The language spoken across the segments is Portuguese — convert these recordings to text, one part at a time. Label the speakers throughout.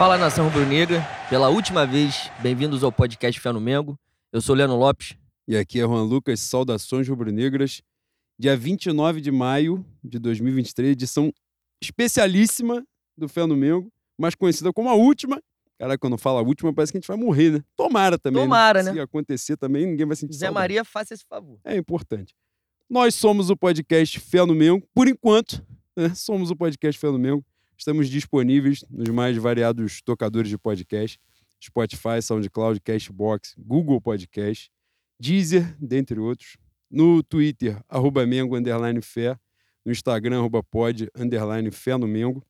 Speaker 1: Fala nação rubro-negra, pela última vez, bem-vindos ao podcast Fé no Mengo. Eu sou Leandro Lopes.
Speaker 2: E aqui é Juan Lucas, saudações rubro-negras. Dia 29 de maio de 2023, edição especialíssima do Fé no Mengo, mais conhecida como a última. Caraca, quando fala a última, parece que a gente vai morrer, né? Tomara também.
Speaker 1: Tomara, né?
Speaker 2: Se acontecer também, ninguém vai sentir
Speaker 1: Zé
Speaker 2: saudade.
Speaker 1: Maria, faça esse favor.
Speaker 2: É importante. Nós somos o podcast Fé no Mengo, por enquanto, né? somos o podcast Fé no Mengo. Estamos disponíveis nos mais variados tocadores de podcast, Spotify, SoundCloud, Cashbox, Google Podcast, Deezer, dentre outros. No Twitter, arroba Mengo, underline Fé. No Instagram, arroba pod, underline Fé no Mengo.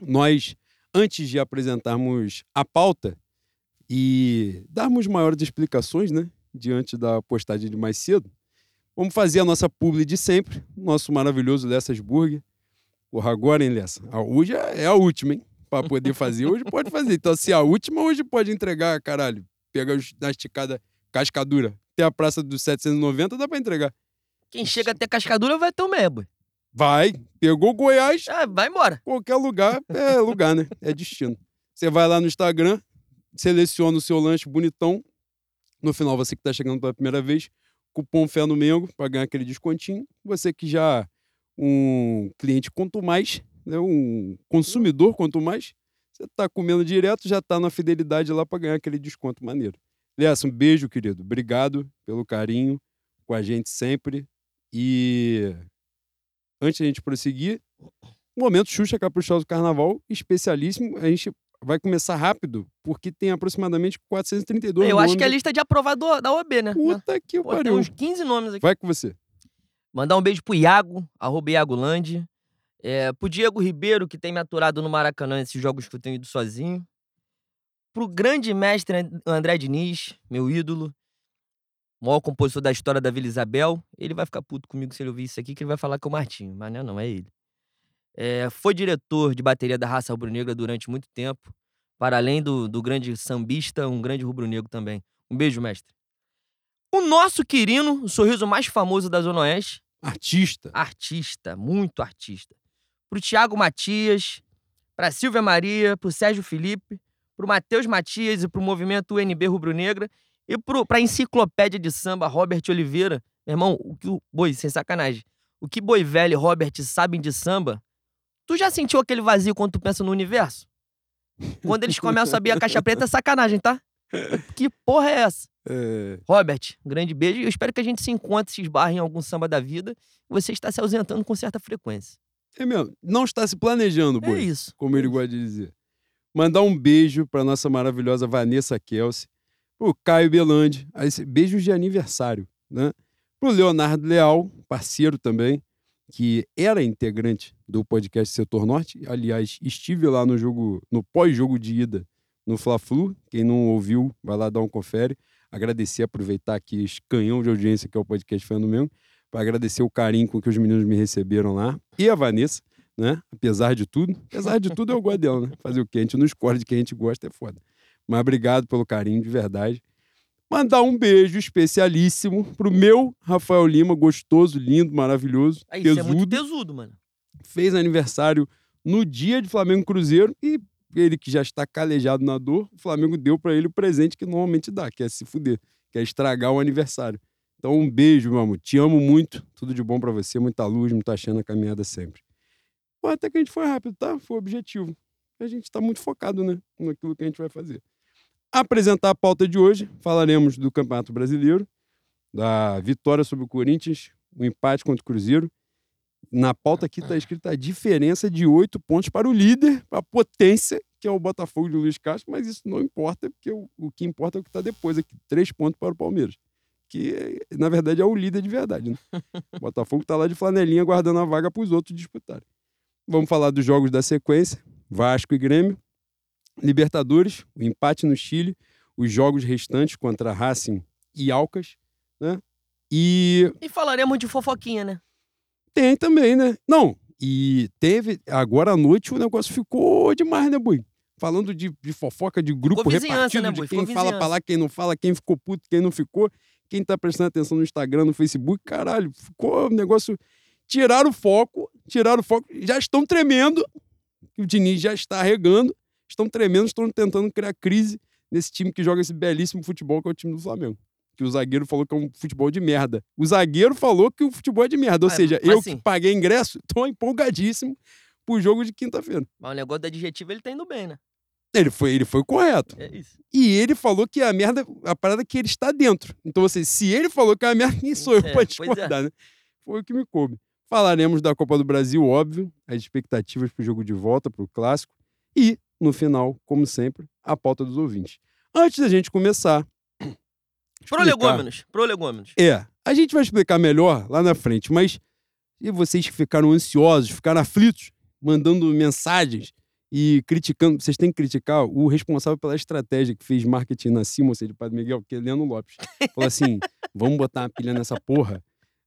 Speaker 2: Nós, antes de apresentarmos a pauta e darmos maiores explicações, né? Diante da postagem de mais cedo, Vamos fazer a nossa publi de sempre, nosso maravilhoso Lessas Burger. Porra, agora, hein, Lessa? A hoje é a última, hein? Pra poder fazer, hoje pode fazer. Então, se a última, hoje pode entregar, caralho. Pega na esticada cascadura. Até a praça dos 790, dá pra entregar.
Speaker 1: Quem chega até Cascadura vai ter o Mebo.
Speaker 2: Vai, pegou Goiás,
Speaker 1: Ah, vai embora.
Speaker 2: qualquer lugar é lugar, né? É destino. Você vai lá no Instagram, seleciona o seu lanche bonitão. No final, você que está chegando pela primeira vez, cupom Fé no Mengo para ganhar aquele descontinho. Você que já um cliente quanto mais, né? um consumidor quanto mais, você está comendo direto, já está na fidelidade lá para ganhar aquele desconto maneiro. Lessa, um beijo, querido. Obrigado pelo carinho com a gente sempre. E antes de a gente prosseguir, Momento Xuxa Caprichoso Carnaval, especialíssimo. A gente vai começar rápido, porque tem aproximadamente 432
Speaker 1: Eu acho que é a
Speaker 2: nomes.
Speaker 1: lista de aprovador da OB, né?
Speaker 2: Puta que
Speaker 1: Pô, tem
Speaker 2: pariu.
Speaker 1: uns 15 nomes aqui.
Speaker 2: Vai com você.
Speaker 1: Mandar um beijo pro Iago, arroba Iago Landi. É, pro Diego Ribeiro, que tem me aturado no Maracanã nesses jogos que eu tenho ido sozinho. Pro grande mestre And- André Diniz, meu ídolo. Maior compositor da história da Vila Isabel. Ele vai ficar puto comigo se ele ouvir isso aqui, que ele vai falar que é o Martinho. Mas não, é não, é ele. É, foi diretor de bateria da raça rubro-negra durante muito tempo. Para além do, do grande sambista, um grande rubro-negro também. Um beijo, mestre. O nosso Quirino, o sorriso mais famoso da Zona Oeste
Speaker 2: Artista.
Speaker 1: artista, muito artista. Pro Tiago Matias, pra Silvia Maria, pro Sérgio Felipe, pro Matheus Matias e pro movimento UNB Rubro Negra e pro, pra enciclopédia de samba Robert Oliveira. Meu irmão, o que o boi, sem sacanagem. O que boi velho e Robert sabem de samba? Tu já sentiu aquele vazio quando tu pensa no universo? Quando eles começam a abrir a caixa preta, é sacanagem, tá? Que porra é essa?
Speaker 2: É,
Speaker 1: Robert, um grande beijo. Eu espero que a gente se encontre, se esbarre em algum samba da vida. Você está se ausentando com certa frequência.
Speaker 2: é mesmo. Não está se planejando,
Speaker 1: É
Speaker 2: boi.
Speaker 1: isso.
Speaker 2: como ele gosta de dizer. Mandar um beijo para nossa maravilhosa Vanessa Kelsey, pro Caio Belandi, beijos de aniversário, né? Pro Leonardo Leal, parceiro também, que era integrante do podcast Setor Norte. Aliás, estive lá no jogo, no pós-jogo de ida no Fla-Flu. Quem não ouviu, vai lá dar um confere. Agradecer, aproveitar aqui esse canhão de audiência que é o podcast no Mesmo, para agradecer o carinho com que os meninos me receberam lá. E a Vanessa, né? Apesar de tudo. Apesar de tudo, eu gosto dela, né? Fazer o quê? A gente não escolhe de quem a gente gosta, é foda. Mas obrigado pelo carinho, de verdade. Mandar um beijo especialíssimo pro meu Rafael Lima, gostoso, lindo, maravilhoso,
Speaker 1: Aí, isso é muito
Speaker 2: tesudo.
Speaker 1: tesudo, mano.
Speaker 2: Fez aniversário no dia de Flamengo Cruzeiro e ele que já está calejado na dor, o Flamengo deu para ele o presente que normalmente dá, que é se fuder, que é estragar o aniversário. Então, um beijo, meu amor. Te amo muito. Tudo de bom para você. Muita luz, muita chã na caminhada sempre. Pô, até que a gente foi rápido, tá? Foi o objetivo. A gente tá muito focado, né? Naquilo que a gente vai fazer. Apresentar a pauta de hoje. Falaremos do Campeonato Brasileiro, da vitória sobre o Corinthians, o empate contra o Cruzeiro. Na pauta aqui está escrita a diferença de oito pontos para o líder, para a potência, que é o Botafogo de Luiz Castro, mas isso não importa, porque o, o que importa é o que está depois aqui. Três pontos para o Palmeiras. Que, na verdade, é o líder de verdade. Né? O Botafogo está lá de flanelinha guardando a vaga para os outros disputarem. Vamos falar dos jogos da sequência: Vasco e Grêmio, Libertadores, o empate no Chile, os jogos restantes contra Racing e Alcas, né? E
Speaker 1: E falaremos de fofoquinha, né?
Speaker 2: Tem também, né? Não, e teve. Agora à noite o negócio ficou demais, né, Bui? Falando de, de fofoca, de grupo repartido,
Speaker 1: né,
Speaker 2: de quem
Speaker 1: Ficou
Speaker 2: fala pra lá, quem não fala, quem ficou puto, quem não ficou, quem tá prestando atenção no Instagram, no Facebook, caralho, ficou um negócio. Tiraram o foco, tiraram o foco, já estão tremendo, o Diniz já está regando, estão tremendo, estão tentando criar crise nesse time que joga esse belíssimo futebol que é o time do Flamengo. Que o zagueiro falou que é um futebol de merda. O zagueiro falou que o futebol é de merda. Ou
Speaker 1: Ah,
Speaker 2: seja, eu
Speaker 1: assim-
Speaker 2: que paguei ingresso, tô empolgadíssimo pro jogo de quinta-feira.
Speaker 1: Mas o negócio do adjetivo ele tá indo bem, né?
Speaker 2: Ele foi, ele foi correto.
Speaker 1: É isso.
Speaker 2: E ele falou que a merda, a parada é que ele está dentro. Então, assim, se ele falou que é a merda, quem sou eu
Speaker 1: É,
Speaker 2: pra
Speaker 1: é.
Speaker 2: discordar, né? Foi o que me coube. Falaremos da Copa do Brasil, óbvio, as expectativas pro jogo de volta, pro clássico. E, no final, como sempre, a pauta dos ouvintes. Antes da gente começar. Explicar-
Speaker 1: Prolegômenos, prolegômenos.
Speaker 2: É, a gente vai explicar melhor lá na frente, mas e vocês que ficaram ansiosos, ficaram aflitos, mandando mensagens e criticando, vocês têm que criticar o responsável pela estratégia que fez marketing na Simons de Padre Miguel, que é Leandro Lopes. Falou assim: vamos botar uma pilha nessa porra,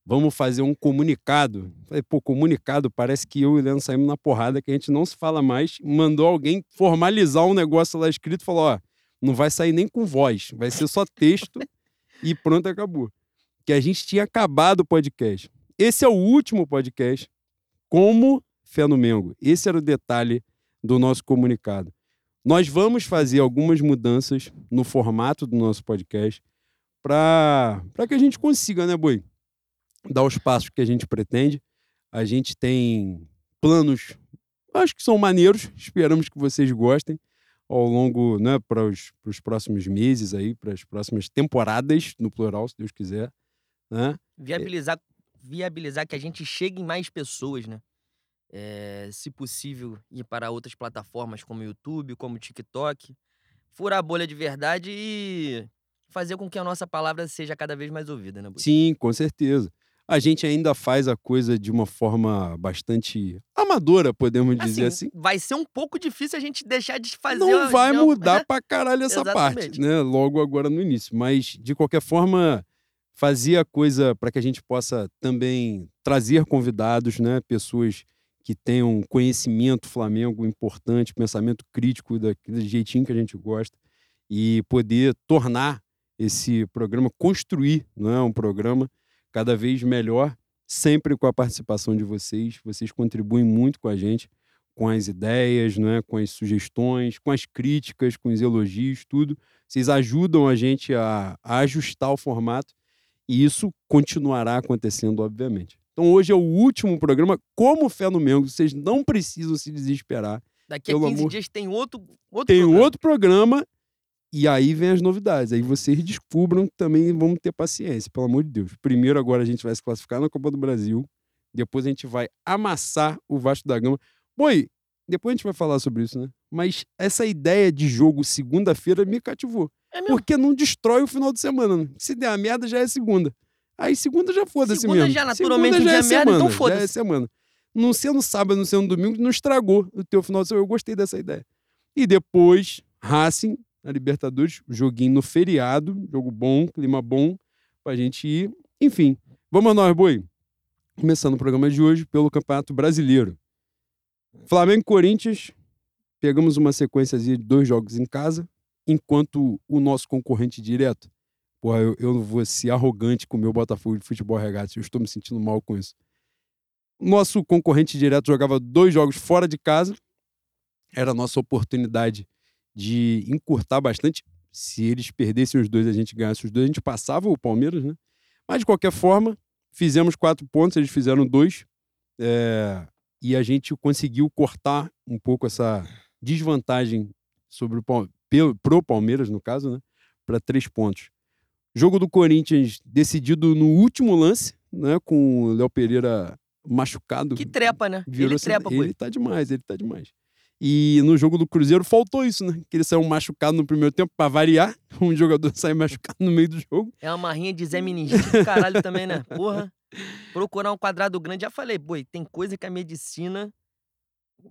Speaker 2: vamos fazer um comunicado. Falei, pô, comunicado, parece que eu e o Leandro saímos na porrada, que a gente não se fala mais. Mandou alguém formalizar um negócio lá escrito, falou: ó, não vai sair nem com voz, vai ser só texto e pronto, acabou. Que a gente tinha acabado o podcast. Esse é o último podcast como Fé no Mengo. Esse era o detalhe do nosso comunicado. Nós vamos fazer algumas mudanças no formato do nosso podcast para que a gente consiga, né, Boi? Dar os passos que a gente pretende. A gente tem planos, acho que são maneiros, esperamos que vocês gostem ao longo, né, para os próximos meses aí, para as próximas temporadas, no plural, se Deus quiser, né?
Speaker 1: Viabilizar, viabilizar que a gente chegue em mais pessoas, né? É, se possível, ir para outras plataformas como YouTube, como TikTok, furar a bolha de verdade e fazer com que a nossa palavra seja cada vez mais ouvida, né?
Speaker 2: Sim, com certeza. A gente ainda faz a coisa de uma forma bastante amadora, podemos dizer assim.
Speaker 1: Vai ser um pouco difícil a gente deixar de fazer.
Speaker 2: Não vai
Speaker 1: de-
Speaker 2: mudar pra caralho essa parte, né? Logo agora no início. Mas, de qualquer forma, fazer a coisa para que a gente possa também trazer convidados, né? Pessoas que tenham conhecimento Flamengo importante, pensamento crítico daquele jeitinho que a gente gosta e poder tornar esse programa, construir não é, um programa cada vez melhor, sempre com a participação de vocês. Vocês contribuem muito com a gente, com as ideias, não é, com as sugestões, com as críticas, com os elogios, tudo. Vocês ajudam a gente a, a ajustar o formato e isso continuará acontecendo, obviamente. Então hoje é o último programa, como Fé no Mengo, vocês não precisam se desesperar.
Speaker 1: Daqui a
Speaker 2: Pelo
Speaker 1: 15
Speaker 2: amor-
Speaker 1: dias tem outro. outro
Speaker 2: Tem
Speaker 1: programa.
Speaker 2: outro programa e aí vem as novidades. Aí vocês descubram também, vamos ter paciência, pelo amor de Deus. Primeiro agora a gente vai se classificar na Copa do Brasil, depois a gente vai amassar o Vasco da Gama. Boi, depois a gente vai falar sobre isso, né? Mas essa ideia de jogo segunda-feira me cativou.
Speaker 1: É.
Speaker 2: Porque não destrói o final de semana. Né? Se der a merda, já é segunda. Aí segunda já foda-se
Speaker 1: Segunda
Speaker 2: mesmo.
Speaker 1: já naturalmente
Speaker 2: segunda já é
Speaker 1: dia merda, então
Speaker 2: semana, Já é
Speaker 1: foda-se.
Speaker 2: semana. Não sendo sábado, não sendo domingo, não estragou o teu final de semana. Eu gostei dessa ideia. E depois, Racing, na Libertadores, joguinho no feriado, jogo bom, clima bom, pra gente ir. Enfim, vamos nós, boi. Começando o programa de hoje pelo Campeonato Brasileiro. Flamengo e Corinthians, pegamos uma sequência de dois jogos em casa, enquanto o nosso concorrente direto, porra, eu, eu não vou ser arrogante com o meu Botafogo de futebol regate, eu estou me sentindo mal com isso. Nosso concorrente direto jogava dois jogos fora de casa, era a nossa oportunidade de encurtar bastante. Se eles perdessem os dois, a gente ganhasse os dois, a gente passava o Palmeiras, né? Mas de qualquer forma, fizemos quatro pontos, eles fizeram dois. é, e a gente conseguiu cortar um pouco essa desvantagem sobre o Pal- pelo, pro Palmeiras, no caso, né? Para três pontos. Jogo do Corinthians decidido no último lance, né? Com o Léo Pereira machucado.
Speaker 1: Que trepa, né? Ele trepa, pô.
Speaker 2: Ele tá demais, ele tá demais. E no jogo do Cruzeiro faltou isso, né? Que ele saiu machucado no primeiro tempo, pra variar. Um jogador sai machucado no meio do jogo.
Speaker 1: É uma marrinha de Zé do caralho também, né? Porra. Procurar um quadrado grande. Já falei, boi, tem coisa que a medicina.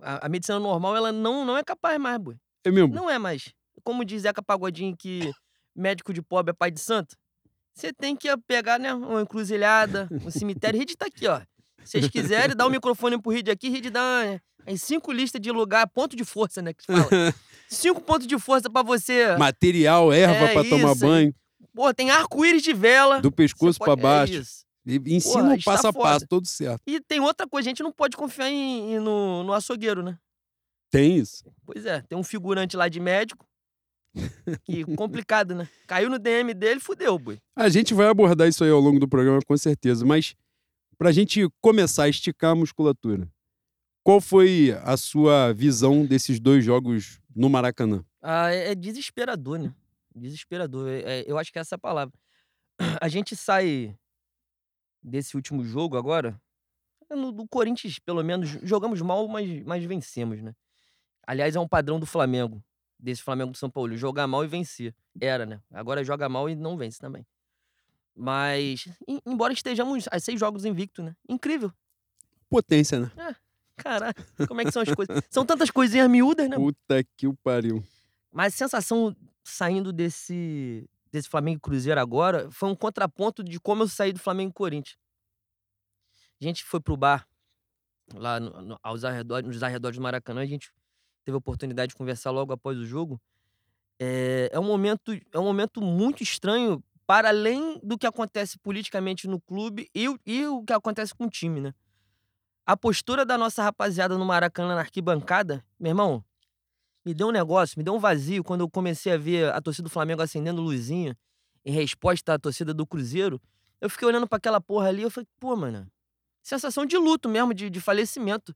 Speaker 1: A, a medicina normal, ela não, não é capaz mais, boi.
Speaker 2: É mesmo?
Speaker 1: Não é mais. Como diz Zeca Pagodinho que médico de pobre é pai de santo, você tem que pegar, né, uma encruzilhada, um cemitério. Rede tá aqui, ó. Se vocês quiserem, dá o microfone pro Rede aqui, Rede dá as cinco listas de lugar, ponto de força, né, que fala. cinco pontos de força pra você.
Speaker 2: Material, erva
Speaker 1: É
Speaker 2: pra tomar banho,
Speaker 1: Pô, tem arco-íris de vela.
Speaker 2: do pescoço
Speaker 1: pode-
Speaker 2: pra baixo.
Speaker 1: É isso.
Speaker 2: E ensina
Speaker 1: Porra,
Speaker 2: o
Speaker 1: está
Speaker 2: passo a passo, todo certo.
Speaker 1: E tem outra coisa, a gente não pode confiar em, em- no, no açougueiro, né?
Speaker 2: Tem isso.
Speaker 1: Pois é, tem um figurante lá de médico. Que complicado, né? Caiu no DM dele, fudeu, boi.
Speaker 2: A gente vai abordar isso aí ao longo do programa, com certeza. Mas pra gente começar a esticar a musculatura, qual foi a sua visão desses dois jogos no Maracanã?
Speaker 1: Ah, é é desesperador, né? Desesperador. É- é- eu acho que essa é a palavra. A gente sai desse último jogo agora. No, do Corinthians, pelo menos, jogamos mal, mas, mas vencemos, né? Aliás, é um padrão do Flamengo, desse Flamengo do São Paulo, jogar mal e vencer. Era, né? Agora joga mal e não vence também. Mas, em- embora estejamos a seis jogos invicto, né? Incrível.
Speaker 2: Potência, né?
Speaker 1: Caralho, como é que são as coisas? São tantas coisinhas miúdas, né?
Speaker 2: Puta que o pariu.
Speaker 1: Mas a sensação saindo desse, desse Flamengo e Cruzeiro agora foi um contraponto de como eu saí do Flamengo e Corinthians. A gente foi pro bar lá no- no- aos arredores, nos arredores do Maracanã, a gente teve a oportunidade de conversar logo após o jogo. É, é um momento, é um momento muito estranho para além do que acontece politicamente no clube e, e o que acontece com o time, né? A postura da nossa rapaziada no Maracanã na arquibancada, meu irmão, me deu um negócio, me deu um vazio quando eu comecei a ver a torcida do Flamengo acendendo luzinha em resposta à torcida do Cruzeiro. Eu fiquei olhando pra aquela porra ali e eu falei, pô, mano, sensação de luto mesmo, de, de falecimento.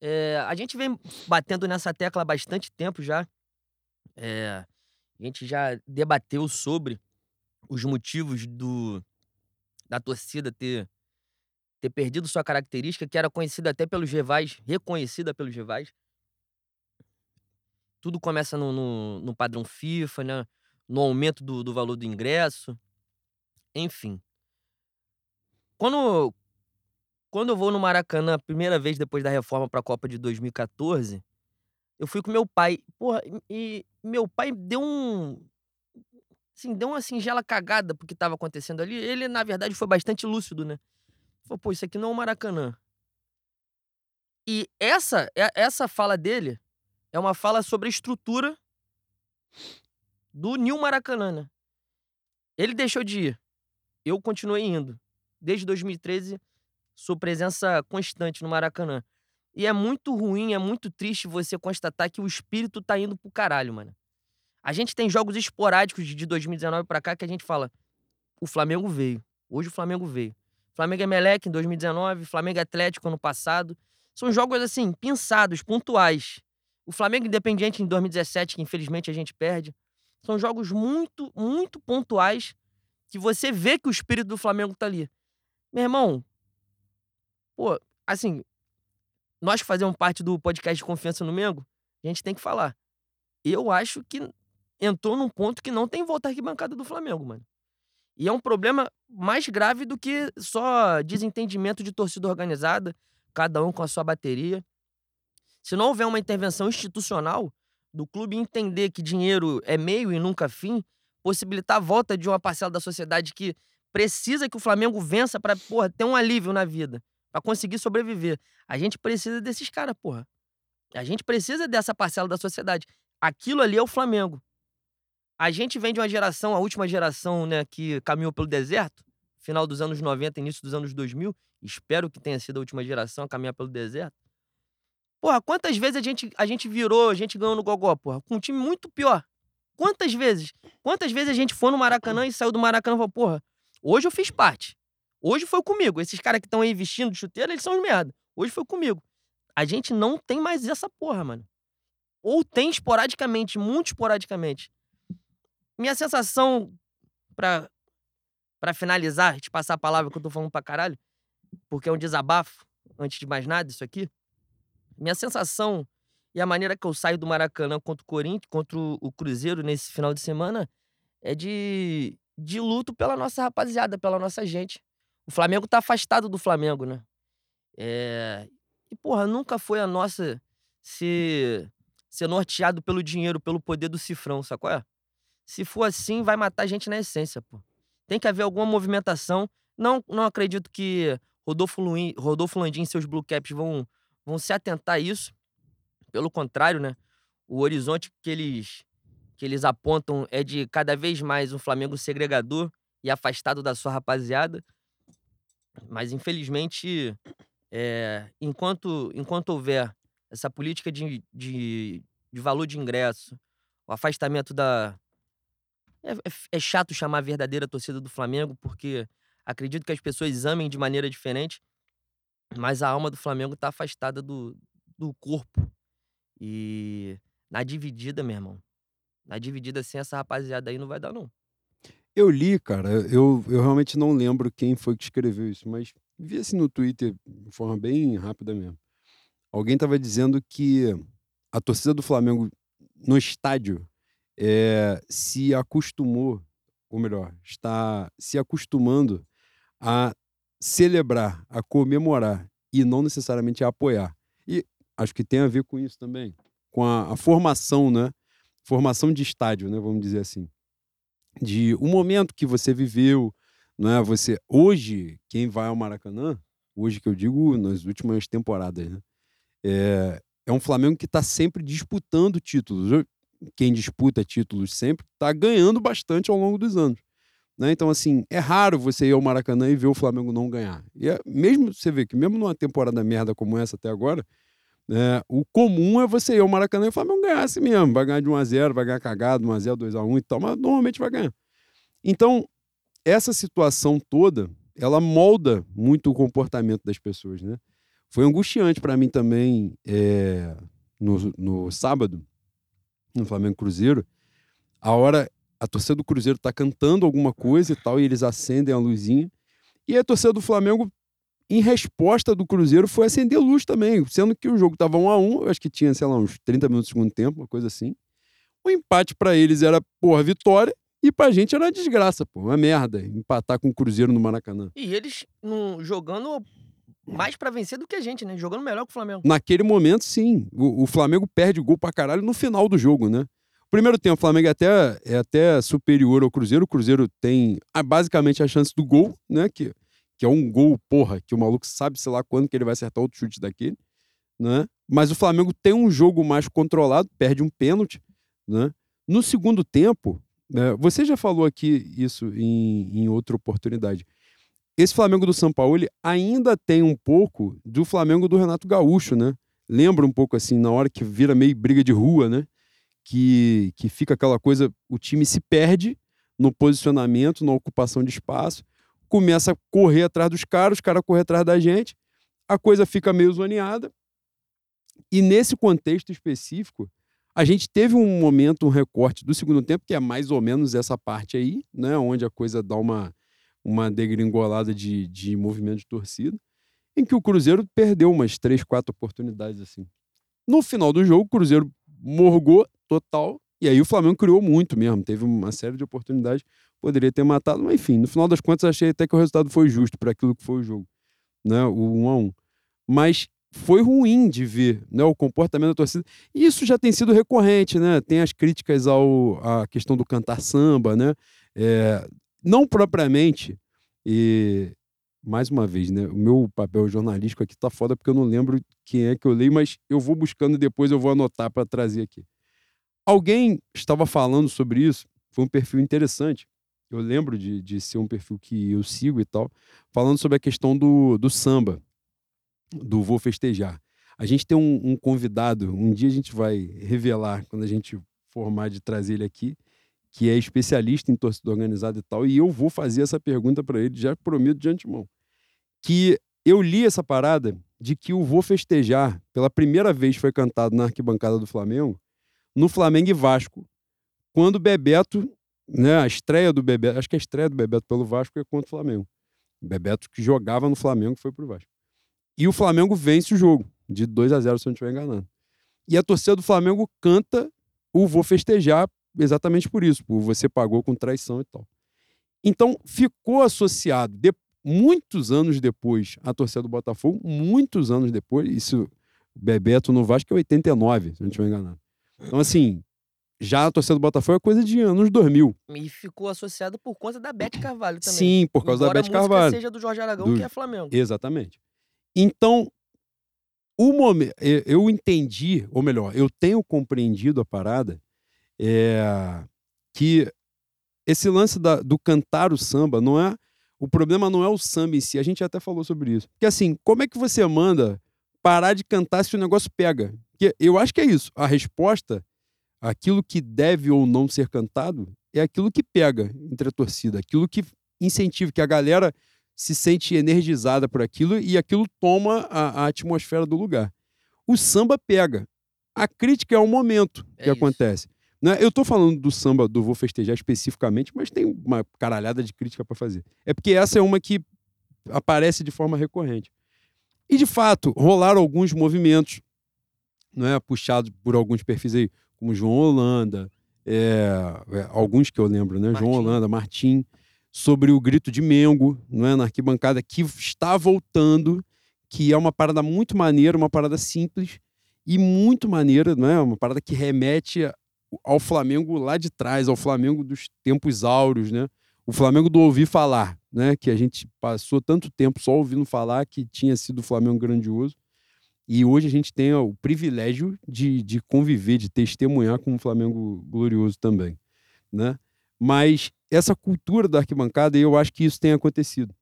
Speaker 1: É, a gente vem batendo nessa tecla há bastante tempo já. É, a gente já debateu sobre os motivos do, da torcida ter, ter perdido sua característica, que era conhecida até pelos rivais, reconhecida pelos rivais tudo começa no, no, no padrão FIFA, né? no aumento do, do valor do ingresso, enfim. Quando, quando eu vou no Maracanã, a primeira vez depois da reforma para a Copa de 2014, eu fui com meu pai. Porra, e meu pai deu um. Assim, deu uma singela cagada porque estava acontecendo ali. Ele, na verdade, foi bastante lúcido, né? Falou, pô, isso aqui não é o Maracanã. E essa, essa fala dele é uma fala sobre a estrutura do New Maracanã, né? Ele deixou de ir. Eu continuei indo. Desde 2013, sou presença constante no Maracanã. E é muito ruim, é muito triste você constatar que o espírito tá indo pro caralho, mano. A gente tem jogos esporádicos de 2019 pra cá que a gente fala: o Flamengo veio. Hoje o Flamengo veio. Flamengo é Meleque em 2019, Flamengo Atlético ano passado. São jogos assim, pensados, pontuais. O Flamengo Independiente em 2017, que infelizmente a gente perde. São jogos muito, muito pontuais que você vê que o espírito do Flamengo tá ali. Meu irmão, pô, assim, nós que fazemos parte do podcast de confiança no Mengo, a gente tem que falar. Eu acho que entrou num ponto que não tem volta à arquibancada do Flamengo, mano. E é um problema mais grave do que só desentendimento de torcida organizada, cada um com a sua bateria. Se não houver uma intervenção institucional do clube entender que dinheiro é meio e nunca fim, possibilitar a volta de uma parcela da sociedade que precisa que o Flamengo vença para ter um alívio na vida, para conseguir sobreviver. A gente precisa desses caras, porra. A gente precisa dessa parcela da sociedade. Aquilo ali é o Flamengo. A gente vem de uma geração, a última geração, né, que caminhou pelo deserto, final dos anos 90, início dos anos 2000. Espero que tenha sido a última geração a caminhar pelo deserto. Porra, quantas vezes a gente, a gente virou, a gente ganhou no Gogó, porra, com um time muito pior. Quantas vezes? Quantas vezes a gente foi no Maracanã e saiu do Maracanã e falou, porra, hoje eu fiz parte. Hoje foi comigo. Esses caras que estão aí vestindo de chuteira, eles são os merda. Hoje foi comigo. A gente não tem mais essa porra, mano. Ou tem esporadicamente, muito esporadicamente. Minha sensação, pra, pra finalizar, te passar a palavra que eu tô falando pra caralho, porque é um desabafo, antes de mais nada, isso aqui. Minha sensação e a maneira que eu saio do Maracanã contra o Corinthians, contra o Cruzeiro nesse final de semana, é de, de luto pela nossa rapaziada, pela nossa gente. O Flamengo tá afastado do Flamengo, né? É... E, porra, nunca foi a nossa ser, ser norteado pelo dinheiro, pelo poder do cifrão, sacou? É? Se for assim, vai matar a gente na essência, pô. Tem que haver alguma movimentação. Não, não acredito que Rodolfo, Luin, Rodolfo Landim e seus Blue Caps vão, vão se atentar a isso. Pelo contrário, né? O horizonte que eles, que eles apontam é de cada vez mais um Flamengo segregador e afastado da sua rapaziada. Mas, infelizmente, é, enquanto, enquanto houver essa política de, de, de valor de ingresso, o afastamento da. É, é, é chato chamar a verdadeira torcida do Flamengo, porque acredito que as pessoas amem de maneira diferente, mas a alma do Flamengo tá afastada do, do corpo. E na dividida, meu irmão, na dividida assim, essa rapaziada aí não vai dar, não.
Speaker 2: Eu li, cara, eu, eu realmente não lembro quem foi que escreveu isso, mas vi assim no Twitter de forma bem rápida mesmo. Alguém estava dizendo que a torcida do Flamengo no estádio é, se acostumou, ou melhor, está se acostumando a celebrar, a comemorar e não necessariamente a apoiar. E acho que tem a ver com isso também, com a, a formação, né? Formação de estádio, né? Vamos dizer assim. De um momento que você viveu, não é? Você hoje quem vai ao Maracanã, hoje que eu digo nas últimas temporadas, né? É, é um Flamengo que está sempre disputando títulos. Quem disputa títulos sempre está ganhando bastante ao longo dos anos. Né? Então, assim, é raro você ir ao Maracanã e ver o Flamengo não ganhar. E é, mesmo você vê que, mesmo numa temporada merda como essa até agora, né, o comum é você ir ao Maracanã e o Flamengo ganhar assim mesmo. Vai ganhar de 1x0, vai ganhar cagado, 1x0, 2x1 e tal, mas normalmente vai ganhar. Então, essa situação toda, ela molda muito o comportamento das pessoas, né? Foi angustiante para mim também é, no, no sábado, no Flamengo Cruzeiro, a hora a torcida do Cruzeiro tá cantando alguma coisa e tal, e eles acendem a luzinha. E a torcida do Flamengo, em resposta do Cruzeiro, foi acender luz também, sendo que o jogo tava 1 a 1 acho que tinha, sei lá, uns 30 minutos do segundo tempo, uma coisa assim. O empate para eles era, porra, vitória, e pra gente era uma desgraça, pô, uma merda, empatar com o Cruzeiro no Maracanã.
Speaker 1: E eles no, jogando mais para vencer do que a gente, né? Jogando melhor que o Flamengo.
Speaker 2: Naquele momento, sim. O, o Flamengo perde gol pra caralho no final do jogo, né? Primeiro tempo, o Flamengo é até, é até superior ao Cruzeiro. O Cruzeiro tem basicamente a chance do gol, né? Que, que é um gol, porra, que o maluco sabe, sei lá, quando que ele vai acertar outro chute daquele, né? Mas o Flamengo tem um jogo mais controlado, perde um pênalti, né? No segundo tempo, né, você já falou aqui isso em, em outra oportunidade. Esse Flamengo do São Paulo ainda tem um pouco do Flamengo do Renato Gaúcho, né? Lembra um pouco assim, na hora que vira meio briga de rua, né? que, que fica aquela coisa, o time se perde no posicionamento, na ocupação de espaço, começa a correr atrás dos caras, os caras correm atrás da gente, a coisa fica meio zoneada. E nesse contexto específico, a gente teve um momento, um recorte do segundo tempo, que é mais ou menos essa parte aí, né, onde a coisa dá uma, uma degringolada de, de movimento de torcida, em que o Cruzeiro perdeu umas três, quatro oportunidades assim. No final do jogo, o Cruzeiro morgou total. E aí o Flamengo criou muito mesmo, teve uma série de oportunidades, poderia ter matado, mas enfim, no final das contas achei até que o resultado foi justo para aquilo que foi o jogo, né, o 1 a 1. Mas foi ruim de ver, né, o comportamento da torcida. E isso já tem sido recorrente, né? Tem as críticas ao à questão do cantar samba, né? É, não propriamente e mais uma vez, né? O meu papel jornalístico aqui tá foda porque eu não lembro quem é que eu leio, mas eu vou buscando depois eu vou anotar para trazer aqui. Alguém estava falando sobre isso, foi um perfil interessante. Eu lembro de, de ser um perfil que eu sigo e tal, falando sobre a questão do, do samba, do Vou Festejar. A gente tem um, um convidado, um dia a gente vai revelar, quando a gente formar de trazer ele aqui, que é especialista em torcida organizada e tal, e eu vou fazer essa pergunta para ele, já prometo de antemão. Que eu li essa parada de que o Vou Festejar, pela primeira vez foi cantado na arquibancada do Flamengo, no Flamengo e Vasco, quando o Bebeto, né, a estreia do Bebeto, acho que a estreia do Bebeto pelo Vasco é contra o Flamengo. O Bebeto que jogava no Flamengo foi pro Vasco. E o Flamengo vence o jogo, de 2 a 0 se eu não estiver enganando. E a torcida do Flamengo canta o Vou Festejar exatamente por isso, por você pagou com traição e tal. Então, ficou associado, de, muitos anos depois, a torcida do Botafogo, muitos anos depois, isso, Bebeto no Vasco é 89, se não estiver enganado. Então, assim, já a torcida do Botafogo é coisa de anos 2000.
Speaker 1: E ficou associado por conta da Bete Carvalho também.
Speaker 2: Sim, por causa
Speaker 1: Embora
Speaker 2: da Bete Carvalho.
Speaker 1: seja do Jorge Aragão, do... que é Flamengo.
Speaker 2: Exatamente. Então, o momento, eu entendi, ou melhor, eu tenho compreendido a parada, é, que esse lance da, do cantar o samba não é. O problema não é o samba em si, a gente até falou sobre isso. Porque assim, como é que você manda parar de cantar se o negócio pega. Porque eu acho que é isso. A resposta, aquilo que deve ou não ser cantado, é aquilo que pega entre a torcida, aquilo que incentiva, que a galera se sente energizada por aquilo e aquilo toma a, a atmosfera do lugar. O samba pega. A crítica é o momento
Speaker 1: É
Speaker 2: que
Speaker 1: isso.
Speaker 2: acontece. Né? Eu tô falando do samba do Vou Festejar especificamente, mas tem uma caralhada de crítica para fazer. É porque essa é uma que aparece de forma recorrente. E, de fato, rolaram alguns movimentos, né, puxados por alguns perfis aí, como João Holanda, é, é, alguns que eu lembro, né? João
Speaker 1: Martim.
Speaker 2: Holanda, Martim, sobre o grito de Mengo, não é, na arquibancada, que está voltando, que é uma parada muito maneira, uma parada simples e muito maneira, não é? Uma parada que remete ao Flamengo lá de trás, ao Flamengo dos tempos áureos, né? O Flamengo do ouvir falar, né? Que a gente passou tanto tempo só ouvindo falar que tinha sido o Flamengo grandioso. E hoje a gente tem ó, o privilégio de, de conviver, de testemunhar com um Flamengo glorioso também, né? Mas essa cultura da arquibancada, eu acho que isso tem acontecido.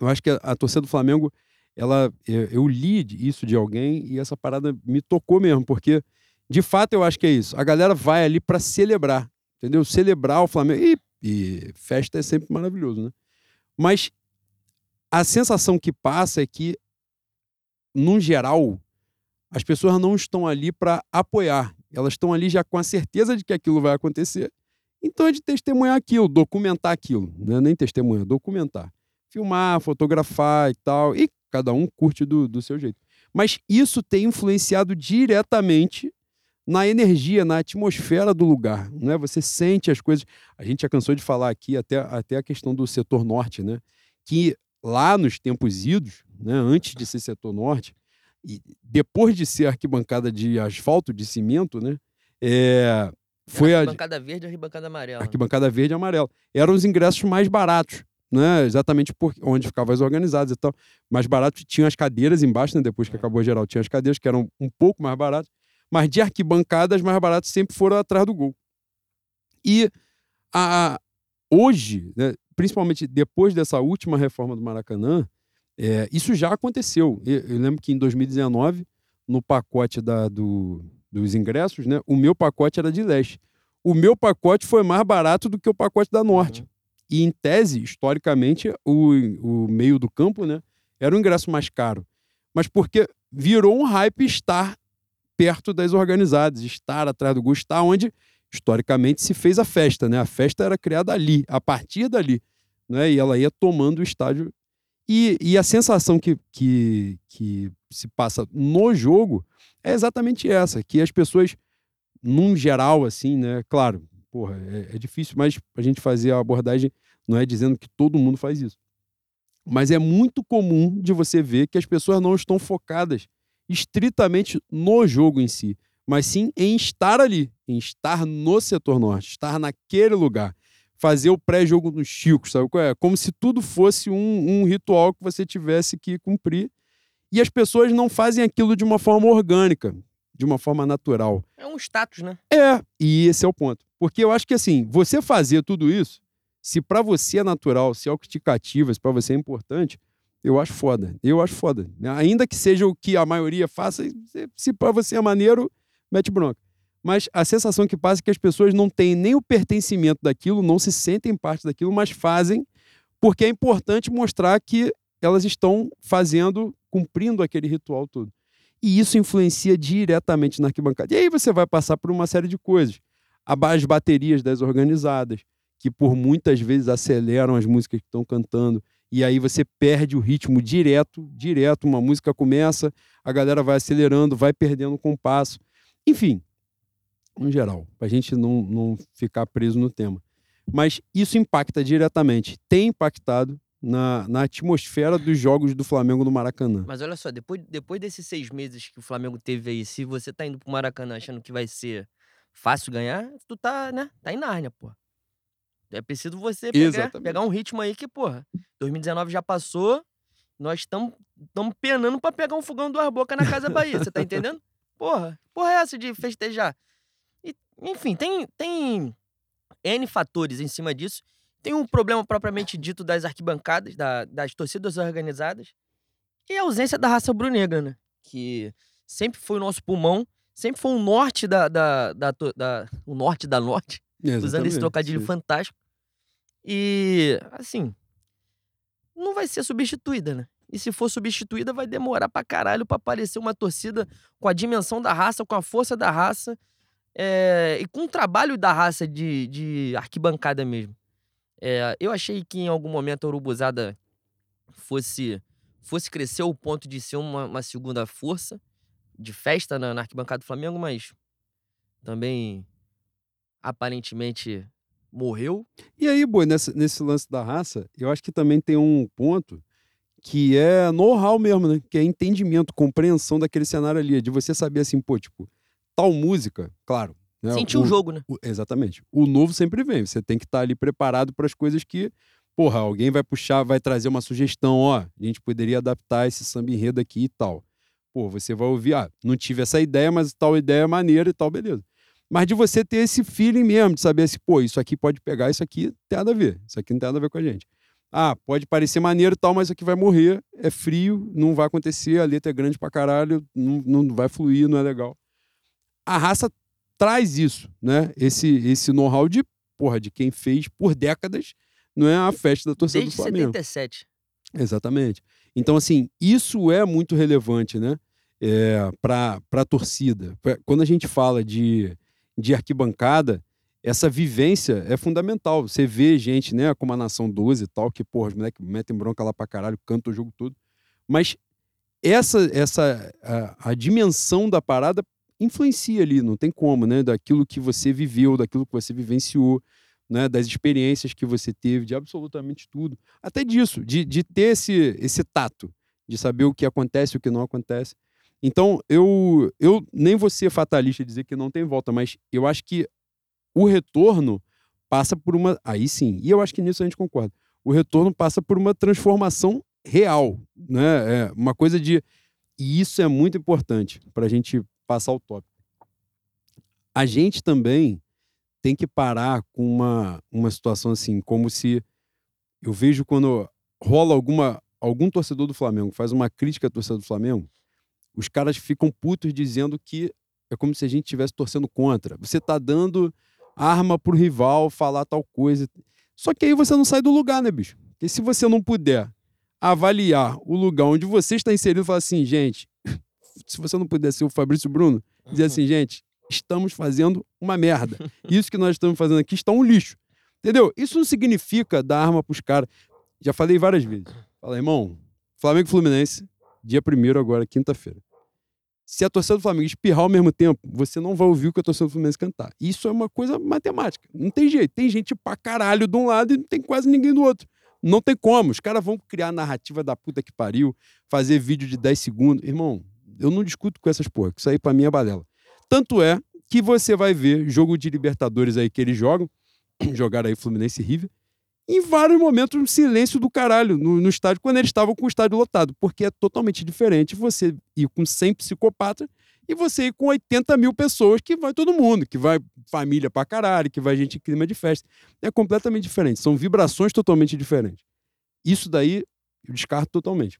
Speaker 2: Eu acho que a, a torcida do Flamengo, ela, eu, eu li isso de alguém e essa parada me tocou mesmo, porque de fato eu acho que é isso. A galera vai ali para celebrar, entendeu? Celebrar o Flamengo. E, e festa é sempre maravilhoso, né? Mas a sensação que passa é que, num geral, as pessoas não estão ali para apoiar. Elas estão ali já com a certeza de que aquilo vai acontecer. Então é de testemunhar aquilo, documentar aquilo. Né? Nem testemunhar, documentar. Filmar, fotografar e tal. E cada um curte do, do seu jeito. Mas isso tem influenciado diretamente na energia, na atmosfera do lugar. Né? Você sente as coisas. A gente já cansou de falar aqui até, até a questão do setor norte, né? que lá nos tempos idos, né, antes de ser setor norte, e depois de ser arquibancada de asfalto, de cimento, né, é, foi a
Speaker 1: Arquibancada verde e arquibancada amarela.
Speaker 2: arquibancada verde e amarela. Eram os ingressos mais baratos, né, exatamente por onde ficavam as organizadas e tal. Mais baratos, tinham as cadeiras embaixo, né, depois que acabou a geral, tinha as cadeiras que eram um pouco mais baratas, mas de arquibancadas mais baratas sempre foram atrás do gol. E a, hoje, né, principalmente depois dessa última reforma do Maracanã, é, isso já aconteceu. Eu, eu lembro que em 2019, no pacote da, do, dos ingressos, né, o meu pacote era de leste. O meu pacote foi mais barato do que o pacote da norte. E, em tese, historicamente, o, o meio do campo né, era o ingresso mais caro. Mas porque virou um hype estar perto das organizadas, estar atrás do estar onde historicamente se fez a festa, né? A festa era criada ali, a partir dali, né? E ela ia tomando o estádio. E, e a sensação que, que, que se passa no jogo é exatamente essa, que as pessoas, num geral, assim, né? Claro, porra, é, é difícil, mas a gente fazer a abordagem não é dizendo que todo mundo faz isso. Mas é muito comum de você ver que as pessoas não estão focadas estritamente no jogo em si, mas sim em estar ali, em estar no setor norte, estar naquele lugar, fazer o pré-jogo nos Chicos, sabe qual é? Como se tudo fosse um, um ritual que você tivesse que cumprir. E as pessoas não fazem aquilo de uma forma orgânica, de uma forma natural.
Speaker 1: É um status, né?
Speaker 2: É, e esse é o ponto. Porque eu acho que assim, você fazer tudo isso, se pra você é natural, se é o que te cativa, se pra você é importante, eu acho foda. Eu acho foda. Ainda que seja o que a maioria faça, se- pra você é maneiro, mete bronca. Mas a sensação que passa é que as pessoas não têm nem o pertencimento daquilo, não se sentem parte daquilo, mas fazem porque é importante mostrar que elas estão fazendo, cumprindo aquele ritual todo. E isso influencia diretamente na arquibancada. E aí você vai passar por uma série de coisas. As baterias das organizadas, que por muitas vezes aceleram as músicas que estão cantando, e aí você perde o ritmo direto, direto. Uma música começa, a galera vai acelerando, vai perdendo o compasso. Enfim, no geral, para a gente não, não ficar preso no tema. Mas isso impacta diretamente, tem impactado na, na atmosfera dos jogos do Flamengo no Maracanã.
Speaker 1: Mas olha só, depois, depois desses seis meses que o Flamengo teve aí, se você tá indo pro Maracanã achando que vai ser fácil ganhar, tu tá, né? Tá em Nárnia, pô. É preciso você pegar,
Speaker 2: Exatamente.
Speaker 1: pegar um ritmo aí que, porra, 2019 já passou, nós estamos penando pra pegar um fogão do Arboca na Casa Bahia, você tá entendendo? Porra, porra é essa de festejar? E, enfim, tem, tem N fatores em cima disso. Tem um problema propriamente dito das arquibancadas, da- das torcidas organizadas, e a ausência da raça rubro-negra, né? que sempre foi o nosso pulmão, sempre foi o norte da. da, da, da o norte da norte, usando esse
Speaker 2: Exatamente,
Speaker 1: trocadilho
Speaker 2: sim.
Speaker 1: fantástico. E, assim, não vai ser substituída, né? E se for substituída, vai demorar pra caralho pra aparecer uma torcida com a dimensão da raça, com a força da raça é, e com o trabalho da raça de, de arquibancada mesmo. É, eu achei que em algum momento a Urubuzada fosse, fosse crescer ao ponto de ser uma, uma segunda força de festa na, na arquibancada do Flamengo, mas também aparentemente morreu.
Speaker 2: E aí, Boi, nessa- nesse lance da raça, eu acho que também tem um ponto que é know-how mesmo, né? Que é entendimento, compreensão daquele cenário ali, de você saber assim, pô, tipo, tal música, claro. né,
Speaker 1: Sentiu o jogo, né?
Speaker 2: o- exatamente. O novo sempre vem. Você tem que estar ali preparado para as coisas que, porra, alguém vai puxar, vai trazer uma sugestão, ó, a gente poderia adaptar esse samba enredo aqui e tal. Pô, você vai ouvir, ah, não tive essa ideia, mas tal ideia é maneira e tal, beleza. Mas de você ter esse feeling mesmo, de saber assim, pô, isso aqui pode pegar, isso aqui tem nada a ver. Isso aqui não tem nada a ver com a gente. Ah, pode parecer maneiro e tal, mas isso aqui vai morrer, é frio, não vai acontecer, a letra é grande pra caralho, não, não vai fluir, não é legal. A raça traz isso, né? Esse, esse know-how de, porra, de quem fez por décadas, não é a festa da torcida
Speaker 1: Desde
Speaker 2: do Flamengo.
Speaker 1: 77.
Speaker 2: Exatamente. Então, assim, isso é muito relevante, né? É, para a torcida. Pra- Quando a gente fala de, de arquibancada, essa vivência é fundamental. Você vê gente, né, como a Nação 12 e tal, que, porra, os moleques metem bronca lá pra caralho, cantam o jogo todo. Mas essa, essa a, a dimensão da parada influencia ali, não tem como, né? Daquilo que você viveu, daquilo que você vivenciou, né? Das experiências que você teve, de absolutamente tudo. Até disso, de, de ter esse, esse tato, de saber o que acontece e o que não acontece. Então, eu, eu nem vou ser fatalista e dizer que não tem volta, mas eu acho que o retorno passa por uma. Aí sim, e eu acho que nisso a gente concorda. O retorno passa por uma transformação real, né? É uma coisa de. E isso é muito importante para a gente passar o tópico. A gente também tem que parar com uma, uma situação assim, como se eu vejo quando rola alguma algum torcedor do Flamengo faz uma crítica à torcida do Flamengo, os caras ficam putos dizendo que é como se a gente estivesse torcendo contra. Você tá dando arma pro rival falar tal coisa. Só que aí você não sai do lugar, né, bicho? Porque se você não puder avaliar o lugar onde você está inserido e falar assim, gente, se você não puder ser o Fabrício Bruno, dizer assim, gente, estamos fazendo uma merda. Isso que nós estamos fazendo aqui está um lixo. Entendeu? Isso não significa dar arma pros caras. Já falei várias vezes. Fala, irmão, Flamengo e Fluminense, dia primeiro agora, quinta-feira. Se a torcida do Flamengo espirrar ao mesmo tempo, você não vai ouvir o que a torcida do Fluminense cantar. Isso é uma coisa matemática. Não tem jeito. Tem gente pra caralho de um lado e não tem quase ninguém do outro. Não tem como. Os caras vão criar narrativa da puta que pariu, fazer vídeo de 10 segundos. Irmão, eu não discuto com essas porra, isso aí pra mim é balela. Tanto é que você vai ver jogo de Libertadores aí que eles jogam, jogaram aí Fluminense e River, em vários momentos um silêncio do caralho no, no estádio, quando eles estavam com o estádio lotado, porque é totalmente diferente você ir com 100 psicopatas e você ir com 80 mil pessoas, que vai todo mundo, que vai família pra caralho, que vai gente em clima de festa. É completamente diferente, são vibrações totalmente diferentes. Isso daí eu descarto totalmente.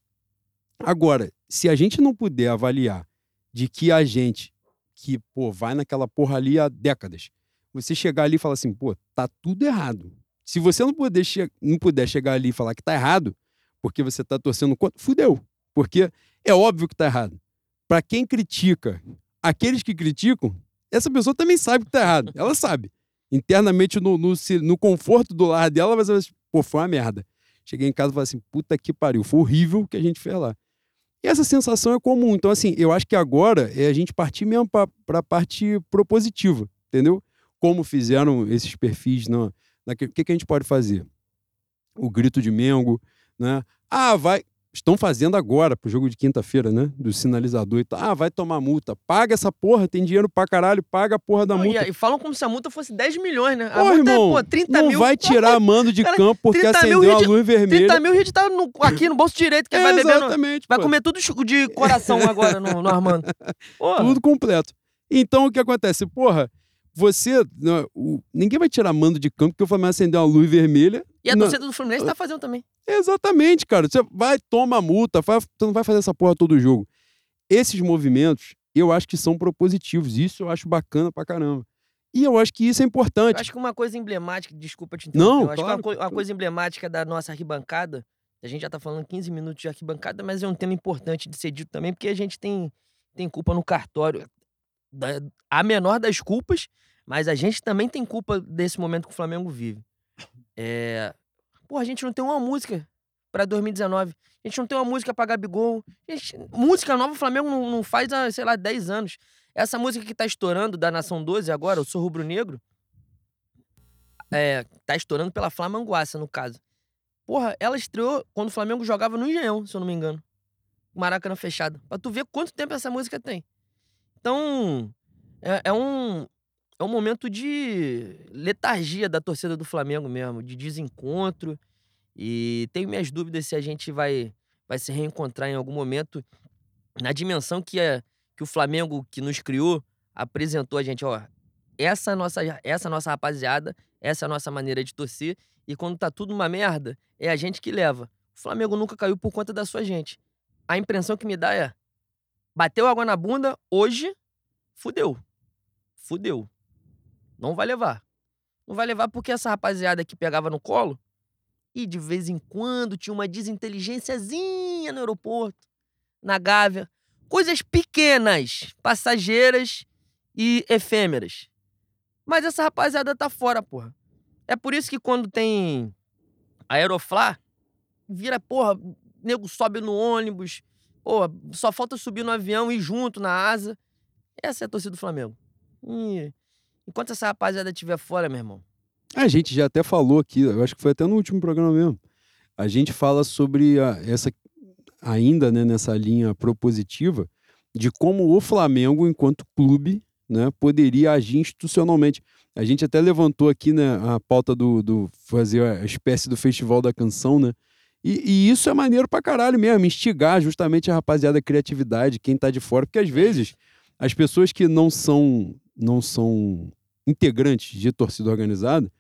Speaker 2: Agora, se a gente não puder avaliar de que a gente que, pô, vai naquela porra ali há décadas, você chegar ali e falar assim, pô, tá tudo errado. Se você não, não puder chegar ali e falar que tá errado, porque você tá torcendo contra, fudeu. Porque é óbvio que tá errado. Para quem critica, aqueles que criticam, essa pessoa também sabe que tá errado. Ela sabe. Internamente, no, no, no conforto do lar dela, vai ser, pô, foi uma merda. Cheguei em casa e falei assim, puta que pariu, foi horrível o que a gente fez lá. E essa sensação é comum. Então, assim, eu acho que agora é a gente partir mesmo para a parte propositiva, entendeu? Como fizeram esses perfis. O que, que, que a gente pode fazer? O grito de Mengo, né? Ah, vai. Estão fazendo agora pro jogo de quinta-feira, né? Do sinalizador e tal. Ah, vai tomar multa. Paga essa porra, tem dinheiro pra caralho, paga a porra da
Speaker 1: Não,
Speaker 2: multa.
Speaker 1: E, e, falam como se a multa fosse 10 milhões, né? A
Speaker 2: Porra,
Speaker 1: multa
Speaker 2: irmão,
Speaker 1: é, pô, 30
Speaker 2: não
Speaker 1: mil.
Speaker 2: vai tirar mando de
Speaker 1: Cara,
Speaker 2: campo porque
Speaker 1: 30 mil
Speaker 2: acendeu a luz vermelha.
Speaker 1: 30 mil a gente tá no- aqui no bolso direito, que vai bebendo.
Speaker 2: Exatamente.
Speaker 1: Vai comer tudo de coração agora no, no Armando. Porra.
Speaker 2: tudo completo. Então o que acontece? Porra, você. né, o- ninguém vai tirar mando de campo porque o Flamengo acendeu uma luz vermelha.
Speaker 1: E a
Speaker 2: Não,
Speaker 1: torcida do Fluminense tá fazendo também.
Speaker 2: Exatamente, cara. Você vai, toma multa, faz- você não vai fazer essa porra todo jogo. esses movimentos, eu acho que são propositivos. Isso eu acho bacana pra caramba. E eu acho que isso é importante.
Speaker 1: Eu acho que uma coisa emblemática, desculpa te interromper,
Speaker 2: Não,
Speaker 1: eu acho
Speaker 2: claro.
Speaker 1: que uma, uma coisa emblemática da nossa arquibancada, a gente já tá falando 15 minutos de arquibancada, mas é um tema importante de ser dito também, porque a gente tem, tem culpa no cartório. Da- a menor das culpas, mas a gente também tem culpa desse momento que o Flamengo vive. É... Pô, a gente não tem uma música pra 2019. A gente não tem uma música pra Gabigol. Gente- Música nova o Flamengo não, não faz há, sei lá, 10 anos. Essa música que tá estourando da Nação 12 agora, Eu Sou Rubro Negro, é, tá estourando pela Flamanguaça, no caso. Porra, ela estreou quando o Flamengo jogava no Engenhão, se eu não me engano. Maracanã fechado. Pra tu ver quanto tempo essa música tem. Então, é, é um, é um momento de letargia da torcida do Flamengo mesmo, de desencontro. E tenho minhas dúvidas se a gente vai, vai se reencontrar em algum momento na dimensão que, é, que o Flamengo, que nos criou, apresentou a gente, ó. Essa nossa, essa nossa rapaziada, essa é nossa maneira de torcer. E quando tá tudo uma merda, é a gente que leva. O Flamengo nunca caiu por conta da sua gente. A impressão que me dá é: bateu água na bunda, hoje, fudeu. Fudeu. Não vai levar. Não vai levar porque essa rapaziada que pegava no colo e de vez em quando tinha uma desinteligênciazinha no aeroporto, na Gávea. Coisas pequenas, passageiras e efêmeras. Mas essa rapaziada tá fora, porra. É por isso que quando tem Aeroflá, vira, porra, nego sobe no ônibus, porra, só falta subir no avião e ir junto na asa. Essa é a torcida do Flamengo. E enquanto essa rapaziada estiver fora, meu irmão,
Speaker 2: A gente já até falou aqui, eu acho que foi até no último programa mesmo. A gente fala sobre a- essa, ainda né, nessa linha propositiva, de como o Flamengo, enquanto clube, né, poderia agir institucionalmente. A gente até levantou aqui né, a pauta do, do fazer a espécie do festival da canção, né? E, e isso é maneiro pra caralho mesmo, instigar justamente a rapaziada a criatividade, quem tá de fora, porque às vezes as pessoas que não são não são integrantes de torcida organizada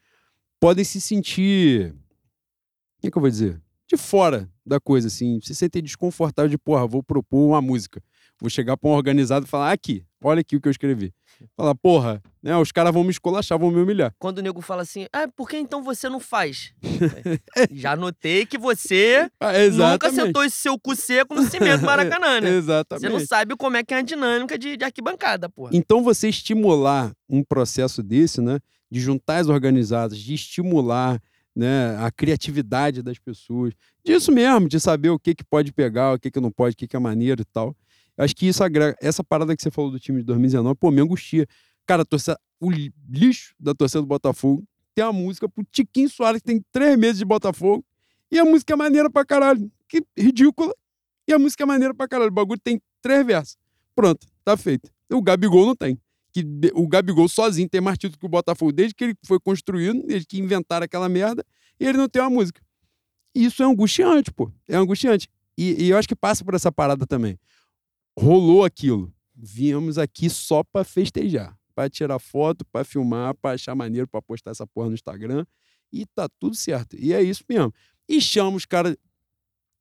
Speaker 2: podem se sentir. O que, que eu vou dizer? De fora da coisa, assim. Se sentem desconfortável de, porra, vou propor uma música. Vou chegar pra um organizado e falar, aqui, olha aqui o que eu escrevi. Falar, porra, né? Os caras vão me esculachar, vão me humilhar.
Speaker 1: quando o nego fala assim, ah, por que então você não faz? Já notei que você
Speaker 2: Ah,
Speaker 1: nunca sentou esse seu cu seco no cimento do Maracanã, né? Você
Speaker 2: Exatamente.
Speaker 1: não sabe como é que é a dinâmica de, de arquibancada, porra.
Speaker 2: Então, você estimular um processo desse, né, de juntar as organizadas, de estimular né, a criatividade das pessoas, disso mesmo, de saber o que, que pode pegar, o que, que não pode, o que, que é maneiro e tal. Acho que isso agrega, essa parada que você falou do time de 2019, pô, me angustia. Cara, a o li- lixo da torcida do Botafogo tem uma música pro Tiquinho Soares, que tem três meses de Botafogo, e a música é maneira pra caralho. Que ridícula. E a música é maneira pra caralho. O bagulho tem três versos. Pronto, tá feito. O Gabigol não tem. Que o Gabigol sozinho tem mais título que o Botafogo desde que ele foi construído, desde que inventaram aquela merda, e ele não tem uma música. Isso é angustiante, pô. É angustiante. E, e eu acho que passa por essa parada também. Rolou aquilo. Viemos aqui só pra festejar. Pra tirar foto, pra filmar, pra achar maneiro, pra postar essa porra no Instagram. E tá tudo certo. E é isso mesmo. E chama os caras.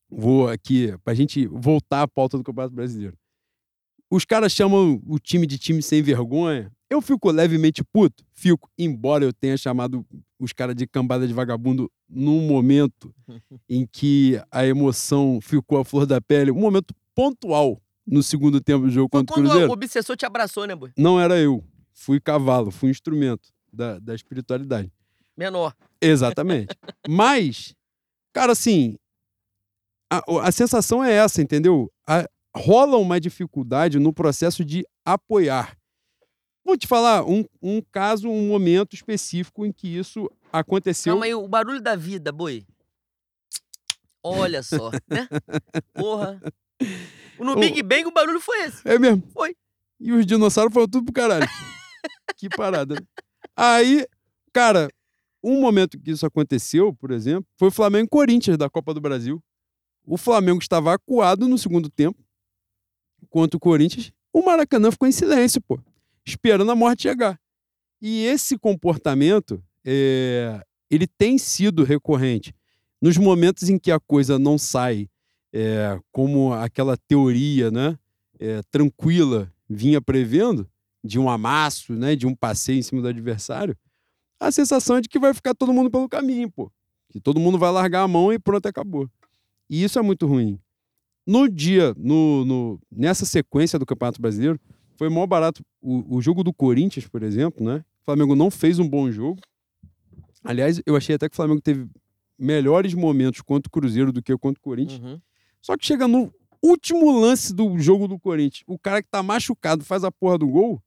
Speaker 2: Vou aqui, pra gente voltar à pauta do Campeonato Brasileiro. Os caras chamam o time de time sem vergonha. Eu fico levemente puto. Fico, embora eu tenha chamado os caras de cambada de vagabundo num momento em que a emoção ficou à flor da pele, um momento pontual no segundo tempo do jogo
Speaker 1: Foi
Speaker 2: contra o
Speaker 1: quando
Speaker 2: Cruzeiro.
Speaker 1: o obsessor te abraçou, né, boy?
Speaker 2: Não era eu. Fui cavalo, fui instrumento da, da espiritualidade.
Speaker 1: Menor.
Speaker 2: Exatamente. Mas, cara, assim, a, a sensação é essa, entendeu? A- rola uma dificuldade no processo de apoiar. Vou te falar um, um caso, um momento específico em que isso aconteceu.
Speaker 1: Calma aí, o barulho da vida, boi. Olha só, né? Porra. No
Speaker 2: Ô.
Speaker 1: Big Bang o barulho foi esse.
Speaker 2: É mesmo?
Speaker 1: Foi.
Speaker 2: E os dinossauros foram tudo pro caralho. que parada, né? Aí, cara, um momento que isso aconteceu, por exemplo, foi o Flamengo e Corinthians da Copa do Brasil. O Flamengo estava acuado no segundo tempo contra o Corinthians. O Maracanã ficou em silêncio, pô, esperando a morte chegar. E esse comportamento, é, ele tem sido recorrente. Nos momentos em que a coisa não sai é, como aquela teoria, né? é, tranquila vinha prevendo, de um amasso, né, de um passeio em cima do adversário, a sensação é de que vai ficar todo mundo pelo caminho, pô. Que todo mundo vai largar a mão e pronto, acabou. E isso é muito ruim. No dia, no, no nessa sequência do Campeonato Brasileiro, foi maior barato. O, o jogo do Corinthians, por exemplo, né? O Flamengo não fez um bom jogo. Aliás, eu achei até que o Flamengo teve melhores momentos contra o Cruzeiro do que contra o Corinthians. Uhum. Só que chega no último lance do jogo do Corinthians, o cara que tá machucado faz a porra do gol,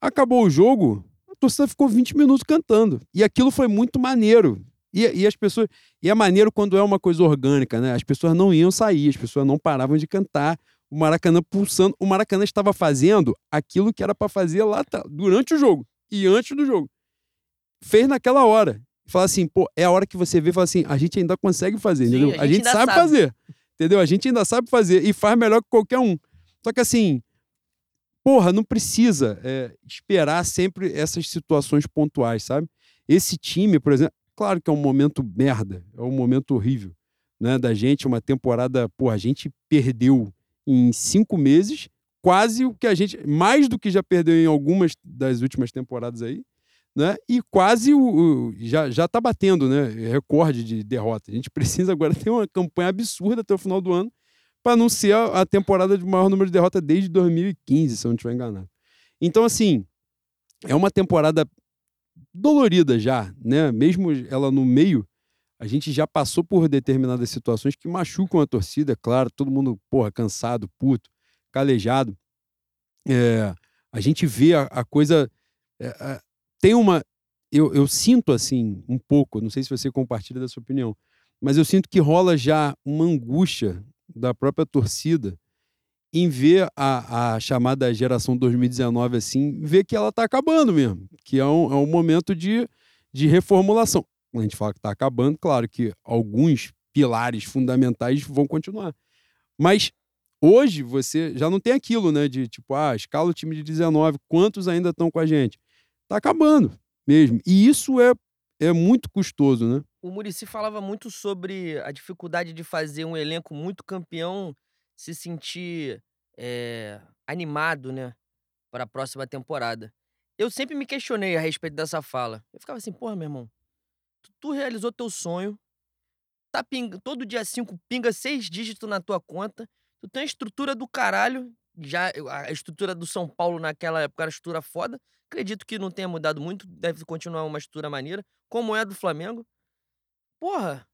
Speaker 2: acabou o jogo, a torcida ficou 20 minutos cantando. E aquilo foi muito maneiro. E, e, as pessoas. E é maneiro quando é uma coisa orgânica, né? As pessoas não iam sair, as pessoas não paravam de cantar. O Maracanã pulsando. O Maracanã estava fazendo aquilo que era para fazer lá durante o jogo e antes do jogo. Fez naquela hora. Fala assim, pô, é a hora que você vê e fala assim, a gente ainda consegue fazer, Sim, entendeu? A gente, a gente sabe, sabe fazer. Entendeu? A gente ainda sabe fazer e faz melhor que qualquer um. Só que assim, porra, não precisa é, esperar sempre essas situações pontuais, sabe? Esse time, por exemplo, claro que é um momento merda, é um momento horrível, né? Da gente, uma temporada, porra, a gente perdeu em cinco meses quase o que a gente, mais do que já perdeu em algumas das últimas temporadas aí, né? E quase o, o, já já está batendo, né? Recorde de derrota. A gente precisa agora ter uma campanha absurda até o final do ano para não ser a, a, temporada de maior número de derrotas desde 2015, se eu não estiver enganado. Então, assim, é uma temporada dolorida já, né? Mesmo ela no meio, a gente já passou por determinadas situações que machucam a torcida, é claro, todo mundo, porra, cansado, puto, calejado. É, a gente vê a, a coisa. É, tem uma. Eu, eu sinto assim, um pouco, não sei se você compartilha da sua opinião, mas eu sinto que rola já uma angústia da própria torcida em ver a, a chamada geração 2019 assim, ver que ela está acabando mesmo, que é um, é um momento de, de reformulação. A gente fala que está acabando, claro que alguns pilares fundamentais vão continuar. Mas hoje você já não tem aquilo, né? De tipo, ah, escala o time de 19, quantos ainda estão com a gente? Tá acabando mesmo. E isso é, é muito custoso, né?
Speaker 1: O Murici falava muito sobre a dificuldade de fazer um elenco muito campeão se sentir é, animado, né? Para a próxima temporada. Eu sempre me questionei a respeito dessa fala. Eu ficava assim, porra, meu irmão, tu, tu realizou teu sonho, tá pinga, todo dia 5 pinga seis dígitos na tua conta, tu tem a estrutura do caralho, já a estrutura do São Paulo naquela época era estrutura foda. Acredito que não tenha mudado muito, deve continuar uma estrutura maneira, como é do Flamengo. Porra,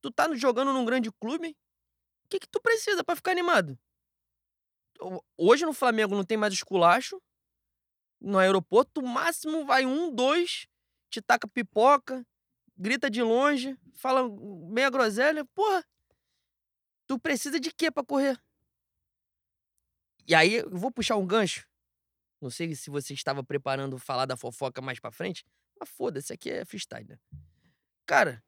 Speaker 1: tu tá jogando num grande clube, o que, que tu precisa para ficar animado? Hoje no Flamengo não tem mais esculacho. No aeroporto, o máximo vai um, dois, te taca pipoca, grita de longe, fala meia groselha. Porra, tu precisa de quê para correr? E aí, eu vou puxar um gancho. Não sei se você estava preparando falar da fofoca mais pra frente, mas foda-se, aqui é freestyle, né? Cara.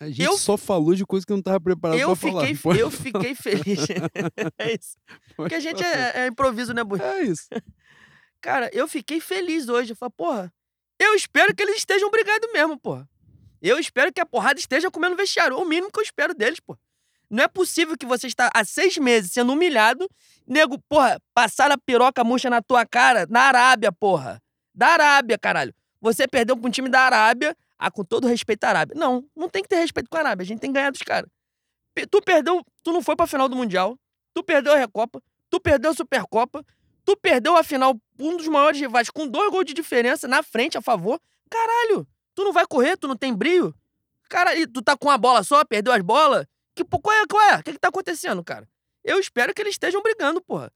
Speaker 2: A gente eu, só falou de coisa que não estava preparado
Speaker 1: eu
Speaker 2: pra
Speaker 1: fiquei,
Speaker 2: falar.
Speaker 1: Eu fiquei feliz. é isso. Porque a gente é, é improviso, né, Bui?
Speaker 2: É isso.
Speaker 1: Cara, eu fiquei feliz hoje. Eu falei, porra, eu espero que eles estejam brigados mesmo, porra. Eu espero que a porrada esteja comendo vestiário. O mínimo que eu espero deles, porra. Não é possível que você está há seis meses sendo humilhado, nego, porra, passar a piroca murcha na tua cara na Arábia, porra. Da Arábia, caralho. Você perdeu com um time da Arábia, ah, com todo respeito à Arábia. Não, não tem que ter respeito com a Arábia. A gente tem que ganhar dos caras. Tu perdeu, tu não foi pra final do Mundial, tu perdeu a Recopa, tu perdeu a Supercopa, tu perdeu a final um dos maiores rivais com dois gols de diferença na frente, a favor. Caralho, tu não vai correr, tu não tem brilho? Cara, tu tá com a bola só, perdeu as bolas? Que, qual é? Qual é? O que, que tá acontecendo, cara? Eu espero que eles estejam brigando, porra.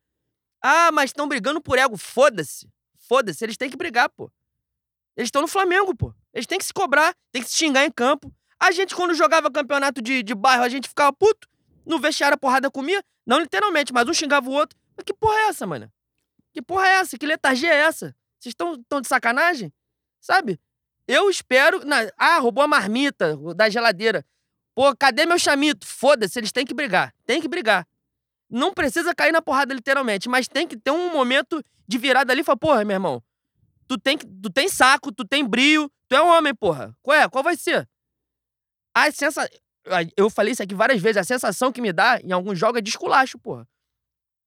Speaker 1: Ah, mas estão brigando por ego. Foda-se. Foda-se, eles têm que brigar, pô. Eles estão no Flamengo, pô. Eles têm que se cobrar, têm que se xingar em campo. A gente, quando jogava campeonato de, de bairro, a gente ficava puto. No vestiário a porrada comia. Não literalmente, mas um xingava o outro. Mas que porra é essa, mano? Que porra é essa? Que letargia é essa? Vocês estão de sacanagem? Sabe? Eu espero. Na... Ah, roubou a marmita da geladeira. Pô, cadê meu chamito? Foda-se, eles têm que brigar. Tem que brigar. Não precisa cair na porrada, literalmente, mas tem que ter um momento de virada ali e falar, porra, meu irmão, tu tem, tu tem saco, tu tem brilho, tu é um homem, porra. Qual é? Qual vai ser? A sensação. Eu falei isso aqui várias vezes, a sensação que me dá em alguns jogos é de esculacho, porra.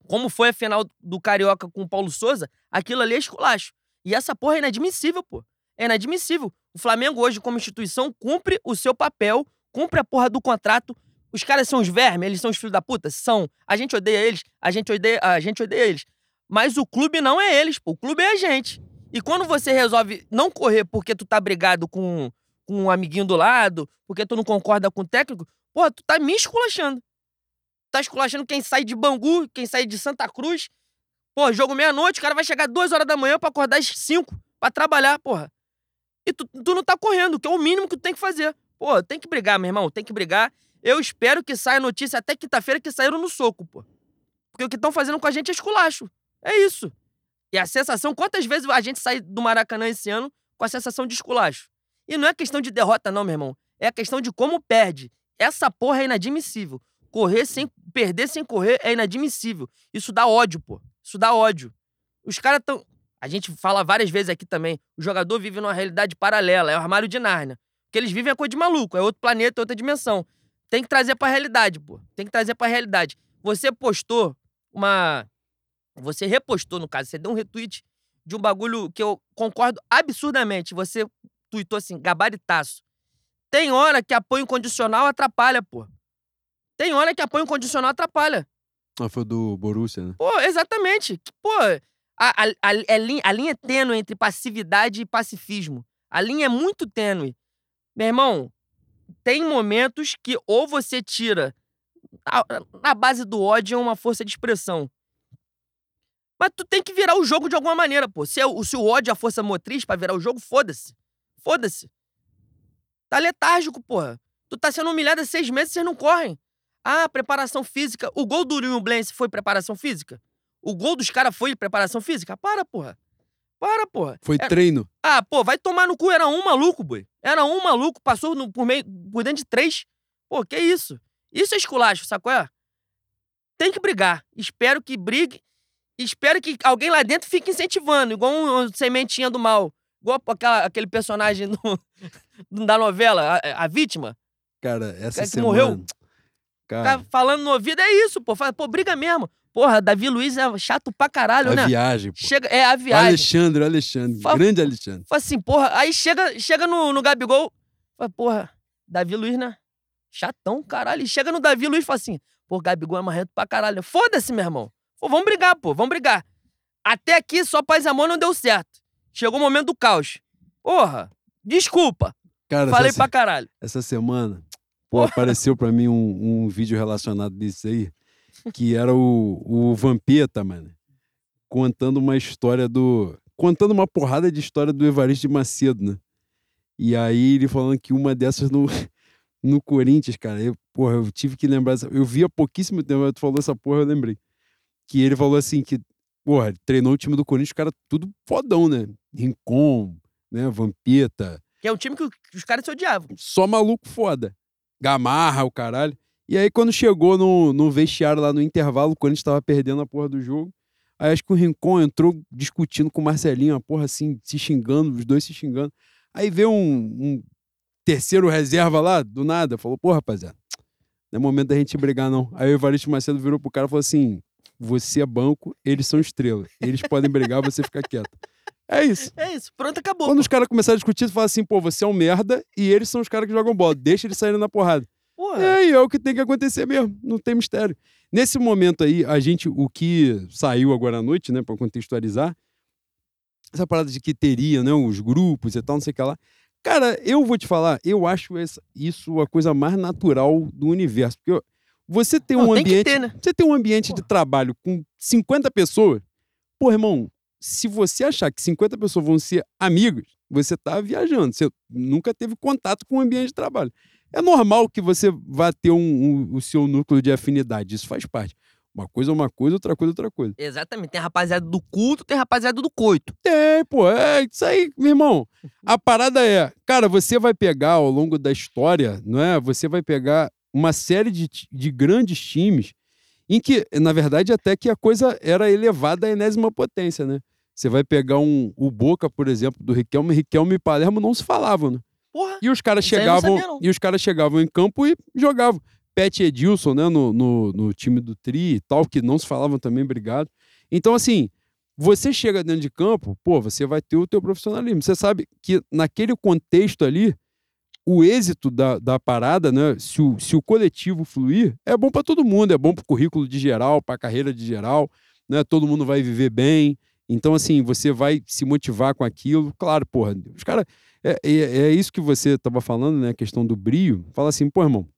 Speaker 1: como foi a final do Carioca com o Paulo Souza, aquilo ali é esculacho. E essa porra é inadmissível, pô. É inadmissível. O Flamengo hoje, como instituição, cumpre o seu papel, cumpre a porra do contrato. Os caras são os vermes, eles são os filhos da puta? São. A gente odeia eles, a gente odeia, a gente odeia eles. Mas o clube não é eles, pô. O clube é a gente. E quando você resolve não correr porque tu tá brigado com, com um amiguinho do lado, porque tu não concorda com o técnico, porra, tu tá me esculachando. Tá esculachando quem sai de Bangu, quem sai de Santa Cruz. Pô, jogo meia-noite, o cara vai chegar duas horas da manhã para acordar às cinco para trabalhar, porra. E tu, tu não tá correndo, que é o mínimo que tu tem que fazer. Pô, tem que brigar, meu irmão, tem que brigar. Eu espero que saia notícia até quinta-feira que saíram no soco, pô. Porque o que estão fazendo com a gente é esculacho. É isso. E a sensação, quantas vezes a gente sai do Maracanã esse ano com a sensação de esculacho? E não é questão de derrota, não, meu irmão. É a questão de como perde. Essa porra é inadmissível. Correr sem. Perder sem correr é inadmissível. Isso dá ódio, pô. Isso dá ódio. Os caras tão. A gente fala várias vezes aqui também. O jogador vive numa realidade paralela, é o armário de Nárnia. que eles vivem é coisa de maluco, é outro planeta, outra dimensão. Tem que trazer pra realidade, pô. Tem que trazer pra realidade. Você postou uma. Você repostou, no caso, você deu um retweet de um bagulho que eu concordo absurdamente. Você tuitou assim, gabaritaço. Tem hora que apoio incondicional atrapalha, pô. Tem hora que apoio incondicional atrapalha.
Speaker 2: Ah, foi do Borussia, né?
Speaker 1: Pô, exatamente. Pô, a, a, a, linha, a linha é tênue entre passividade e pacifismo. A linha é muito tênue. Meu irmão, tem momentos que ou você tira. Na base do ódio é uma força de expressão. Mas tu tem que virar o jogo de alguma maneira, pô. Se, é, se o ódio é a força motriz para virar o jogo, foda-se. Foda-se. Tá letárgico, porra. Tu tá sendo humilhado há seis meses e vocês não correm. Ah, preparação física. O gol do Rio Blense foi preparação física? O gol dos caras foi preparação física? Para, porra. Para, porra.
Speaker 2: Foi era... treino.
Speaker 1: Ah, pô, vai tomar no cu. Era um maluco, boi. Era um maluco, passou no, por, meio, por dentro de três. Pô, que isso? Isso é esculacho, sacou? É? Tem que brigar. Espero que brigue. Espero que alguém lá dentro fique incentivando, igual um, um sementinha do mal. Igual aquela, aquele personagem do, da novela, a, a, vítima.
Speaker 2: Cara, essa que semana... morreu.
Speaker 1: Cara... Falando no ouvido, é isso, pô. Fala, pô, briga mesmo. Porra, Davi Luiz é chato pra caralho,
Speaker 2: a
Speaker 1: né?
Speaker 2: A viagem, pô.
Speaker 1: Chega, é, a viagem.
Speaker 2: Alexandre, Alexandre. Fala, grande Alexandre.
Speaker 1: Fala assim, porra. Aí chega, chega no, no Gabigol. Fala, porra, Davi Luiz, né? Chatão, caralho. E chega no Davi Luiz e fala assim, pô, Gabigol é marrento pra caralho. Foda-se, meu irmão. Pô, vamos brigar, pô, vamos brigar. Até aqui, só paz e amor não deu certo. Chegou o momento do caos. Porra, desculpa. Cara, Falei essa, pra caralho.
Speaker 2: Essa semana, pô, apareceu pra mim um, um vídeo relacionado disso aí, que era o, o Vampeta, mano, contando uma história do... Contando uma porrada de história do Evaristo de Macedo, né? E aí ele falando que uma dessas no, no Corinthians, cara, eu, porra, eu tive que lembrar. Eu vi há pouquíssimo tempo, tu falou essa porra, eu lembrei. Que ele falou assim que porra, treinou o time do Corinthians, cara, tudo fodão, né? Rincon, né? Vampeta.
Speaker 1: Que é um time que os caras se odiavam.
Speaker 2: Só maluco foda. Gamarra, o caralho. E aí, quando chegou no, no vestiário lá no intervalo, o Corinthians tava perdendo a porra do jogo. Aí acho que o Rincon entrou discutindo com o Marcelinho, a porra assim, se xingando, os dois se xingando. Aí veio um, um terceiro reserva lá, do nada, falou, pô, rapaziada, não é momento da gente brigar, não. Aí o Evaristo Macedo virou pro cara e falou assim: você é banco, eles são estrela. Eles podem brigar, você fica quieto. É isso.
Speaker 1: É isso. Pronto, acabou.
Speaker 2: Quando pô. os caras começarem a discutir, tu fala assim, pô, você é um merda e eles são os caras que jogam bola. Deixa eles saírem na porrada. Porra. É, e é o que tem que acontecer mesmo. Não tem mistério. Nesse momento aí, a gente, o que saiu agora à noite, né, pra contextualizar, essa parada de que teria, né, os grupos e tal, não sei o que lá. Cara, eu vou te falar, eu acho isso a coisa mais natural do universo. Porque você tem um ambiente. Tem ter, né? Você tem um ambiente de trabalho com 50 pessoas. Pô, irmão, se você achar que 50 pessoas vão ser amigos, você tá viajando. Você nunca teve contato com o ambiente de trabalho. É normal que você vá ter um, um, o seu núcleo de afinidade. Isso faz parte. Uma coisa é uma coisa, outra coisa é outra coisa.
Speaker 1: Exatamente. Tem rapaziada do culto, tem rapaziada do coito.
Speaker 2: Tem, pô. É isso aí, meu irmão. A parada é, cara, você vai pegar ao longo da história, não é? Você vai pegar uma série de, de grandes times em que, na verdade, até que a coisa era elevada à enésima potência, né? Você vai pegar um, o Boca, por exemplo, do Riquelme, Riquelme e Palermo não se falavam, né?
Speaker 1: Porra,
Speaker 2: e os caras chegavam, e os caras chegavam em campo e jogavam. Pet Edilson, né, no, no, no time do Tri e tal, que não se falavam também, obrigado. Então, assim, você chega dentro de campo, pô, você vai ter o teu profissionalismo. Você sabe que naquele contexto ali, o êxito da, da parada, né, se o, se o coletivo fluir, é bom para todo mundo, é bom para o currículo de geral, para a carreira de geral, né, todo mundo vai viver bem. Então, assim, você vai se motivar com aquilo. Claro, porra, os caras. É, é, é, isso que você estava falando, né, a questão do brio. Fala assim, pô, irmão,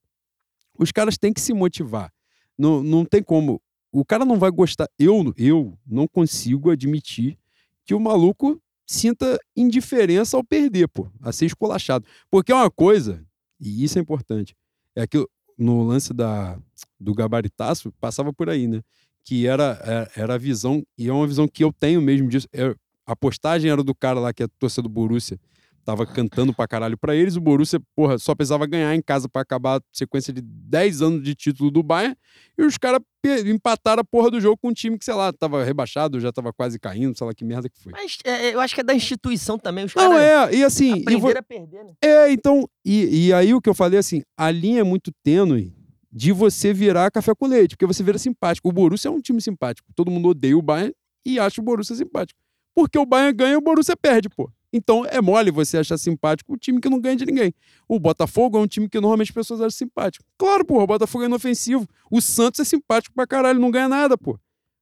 Speaker 2: os caras têm que se motivar. Não, não tem como. O cara não vai gostar. Eu, eu não consigo admitir que o maluco sinta indiferença ao perder, pô, a ser esculachado. Porque é uma coisa, e isso é importante, é que no lance da, do gabaritaço, passava por aí, né? Que era, é, era a visão, e é uma visão que eu tenho mesmo disso. É, a postagem era do cara lá que é torcedor do Borussia, tava cantando pra caralho pra eles. O Borussia, porra, só precisava ganhar em casa para acabar a sequência de 10 anos de título do Bayern. E os caras empataram a porra do jogo com um time que, sei lá, tava rebaixado, já tava quase caindo, sei lá que merda que foi.
Speaker 1: Mas é, eu acho que é da instituição também. Os
Speaker 2: Não, é, e assim.
Speaker 1: Aprenderam vou... a perder, né?
Speaker 2: É, então. E, e aí o que eu falei assim, a linha é muito tênue de você virar café com leite, porque você vira simpático. O Borussia é um time simpático. Todo mundo odeia o Bayern e acha o Borussia simpático. Porque o Bayern ganha e o Borussia perde, pô. Então é mole você achar simpático o time que não ganha de ninguém. O Botafogo é um time que normalmente as pessoas acham simpático. Claro, pô, o Botafogo é inofensivo. O Santos é simpático pra caralho, não ganha nada, pô.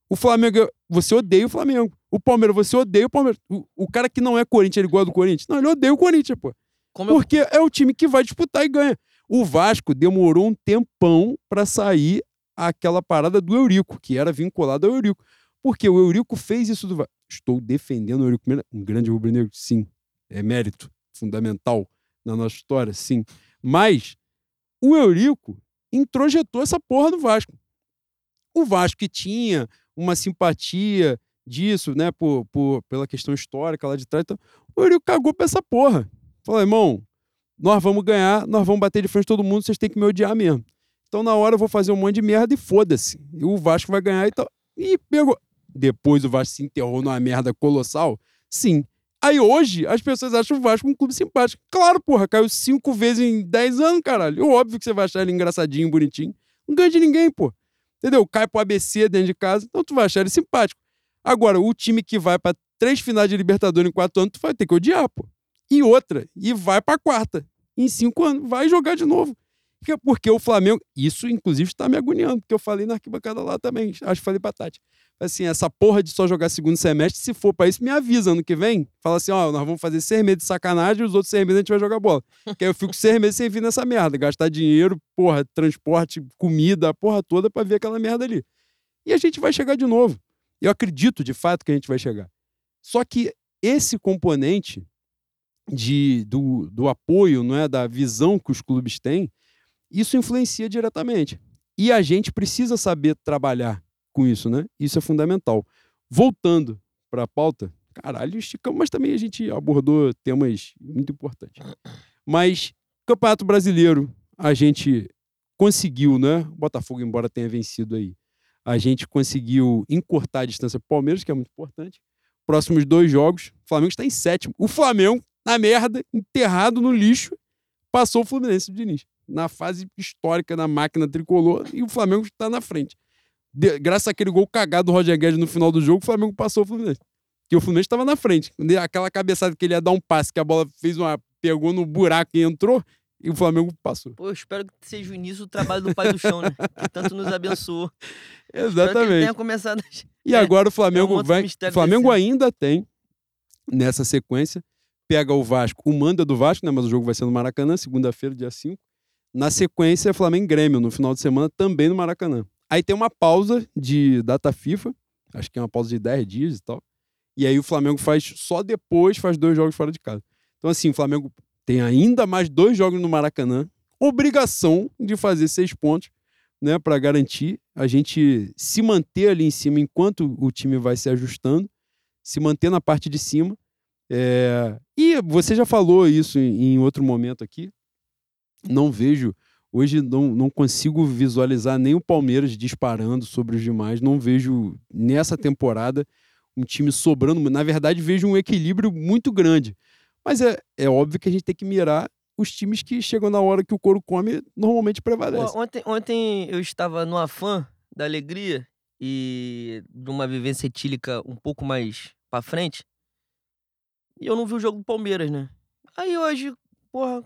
Speaker 2: O Flamengo, você odeia o Flamengo. O Palmeiras, você odeia o Palmeiras. O, o cara que não é Corinthians, ele gosta do Corinthians. Não, ele odeia o Corinthians, pô. Como Porque eu... é o time que vai disputar e ganha. O Vasco demorou um tempão para sair aquela parada do Eurico, que era vinculado ao Eurico. Porque o Eurico fez isso do Vasco. Estou defendendo o Eurico Miranda, um grande rubro-negro, sim. É mérito fundamental na nossa história, sim. Mas o Eurico introjetou essa porra no Vasco. O Vasco que tinha uma simpatia disso, né, por, por, pela questão histórica lá de trás, então, o Eurico cagou pra essa porra. Falou, irmão, nós vamos ganhar, nós vamos bater de frente todo mundo, vocês têm que me odiar mesmo. Então, na hora, eu vou fazer um monte de merda e foda-se. E o Vasco vai ganhar e tal. E pegou. Depois o Vasco se enterrou numa merda colossal? Sim. Aí hoje as pessoas acham o Vasco um clube simpático. Claro, porra, caiu cinco vezes em dez anos, caralho. Óbvio que você vai achar ele engraçadinho, bonitinho. Não ganha de ninguém, pô. Entendeu? Cai pro ABC dentro de casa, então tu vai achar ele simpático. Agora, o time que vai para três finais de Libertadores em quatro anos, tu vai ter que odiar, pô. E outra, e vai pra quarta. Em cinco anos, vai jogar de novo. Porque o Flamengo, isso inclusive está me agoniando, porque eu falei na arquibancada lá também, acho que falei pra Tati assim, essa porra de só jogar segundo semestre, se for para isso, me avisa ano que vem. Fala assim, ó, nós vamos fazer seis meses de sacanagem e os outros seis meses a gente vai jogar bola. que aí eu fico seis meses sem vir nessa merda, gastar dinheiro, porra, transporte, comida, a porra toda para ver aquela merda ali. E a gente vai chegar de novo. Eu acredito de fato que a gente vai chegar. Só que esse componente de, do, do apoio, não é, da visão que os clubes têm, isso influencia diretamente. E a gente precisa saber trabalhar com isso, né? Isso é fundamental. Voltando para a pauta, caralho, esticamos, mas também a gente abordou temas muito importantes. Mas Campeonato Brasileiro, a gente conseguiu, né? O Botafogo, embora tenha vencido aí, a gente conseguiu encurtar a distância para Palmeiras, que é muito importante. Próximos dois jogos, o Flamengo está em sétimo. O Flamengo, na merda, enterrado no lixo, passou o Fluminense do Diniz. Na fase histórica da máquina tricolor, e o Flamengo está na frente de, graças àquele gol cagado do Roger Guedes no final do jogo, o Flamengo passou o Fluminense. Porque o Fluminense estava na frente. Aquela cabeçada que ele ia dar um passe, que a bola fez uma. pegou no buraco e entrou, e o Flamengo passou.
Speaker 1: Pô, eu espero que seja o início do trabalho do Pai do Chão, né? Que tanto nos abençoou.
Speaker 2: Exatamente.
Speaker 1: tenha começado.
Speaker 2: E agora o Flamengo é um vai. O Flamengo ainda tem, nessa sequência, pega o Vasco, o manda do Vasco, né? Mas o jogo vai ser no Maracanã, segunda-feira, dia 5. Na sequência, Flamengo Grêmio, no final de semana, também no Maracanã. Aí tem uma pausa de data FIFA, acho que é uma pausa de 10 dias e tal. E aí o Flamengo faz só depois, faz dois jogos fora de casa. Então, assim, o Flamengo tem ainda mais dois jogos no Maracanã, obrigação de fazer seis pontos, né, para garantir a gente se manter ali em cima enquanto o time vai se ajustando, se manter na parte de cima. É... E você já falou isso em, em outro momento aqui. Não vejo Hoje não, não consigo visualizar nem o Palmeiras disparando sobre os demais. Não vejo nessa temporada um time sobrando. Na verdade, vejo um equilíbrio muito grande. Mas é, é óbvio que a gente tem que mirar os times que chegam na hora que o couro come normalmente prevalecem.
Speaker 1: Pô, ontem, ontem eu estava no afã da alegria e de uma vivência etílica um pouco mais pra frente. E eu não vi o jogo do Palmeiras, né? Aí hoje, porra,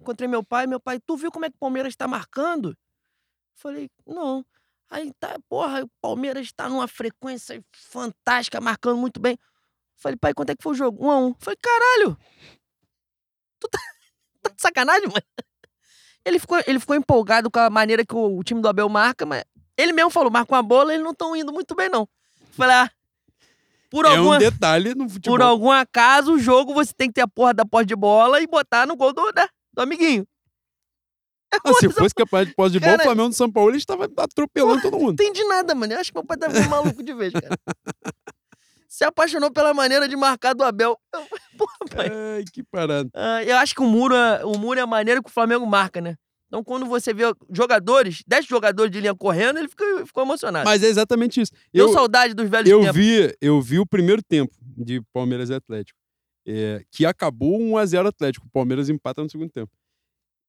Speaker 1: encontrei meu pai, meu pai, tu viu como é que o Palmeiras tá marcando? Falei, não. Aí tá, porra, o Palmeiras tá numa frequência fantástica, marcando muito bem. Falei, pai, quanto é que foi o jogo? Um a um. Falei, caralho! Tu tá, tá de sacanagem, mano? Ele ficou, ele ficou empolgado com a maneira que o, o time do Abel marca, mas ele mesmo falou, marca uma bola, eles não estão indo muito bem, não. Falei, ah, por
Speaker 2: é
Speaker 1: alguma,
Speaker 2: um detalhe no futebol.
Speaker 1: por algum acaso, o jogo você tem que ter a porra da posse de bola e botar no gol do, né, do amiguinho. É
Speaker 2: Ah, se fosse capaz de posse de bola, o Flamengo do São Paulo ele estava atropelando todo
Speaker 1: Não
Speaker 2: mundo.
Speaker 1: entendi nada, mano. Eu acho que meu pai tá ficando maluco de vez, cara. Se apaixonou pela maneira de marcar do Abel. Eu, porra, pai.
Speaker 2: Ai, que parada.
Speaker 1: Ah, eu acho que o muro, é, o muro é a maneira que o Flamengo marca, né? Então, quando você vê jogadores, 10 jogadores de linha correndo, ele ficou, ficou emocionado.
Speaker 2: Mas é exatamente isso.
Speaker 1: Deu
Speaker 2: Eu,
Speaker 1: saudade dos velhos
Speaker 2: eu
Speaker 1: tempos.
Speaker 2: vi, eu vi o primeiro tempo de Palmeiras e Atlético, é, que acabou 1x0 Atlético. O Palmeiras empata no segundo tempo.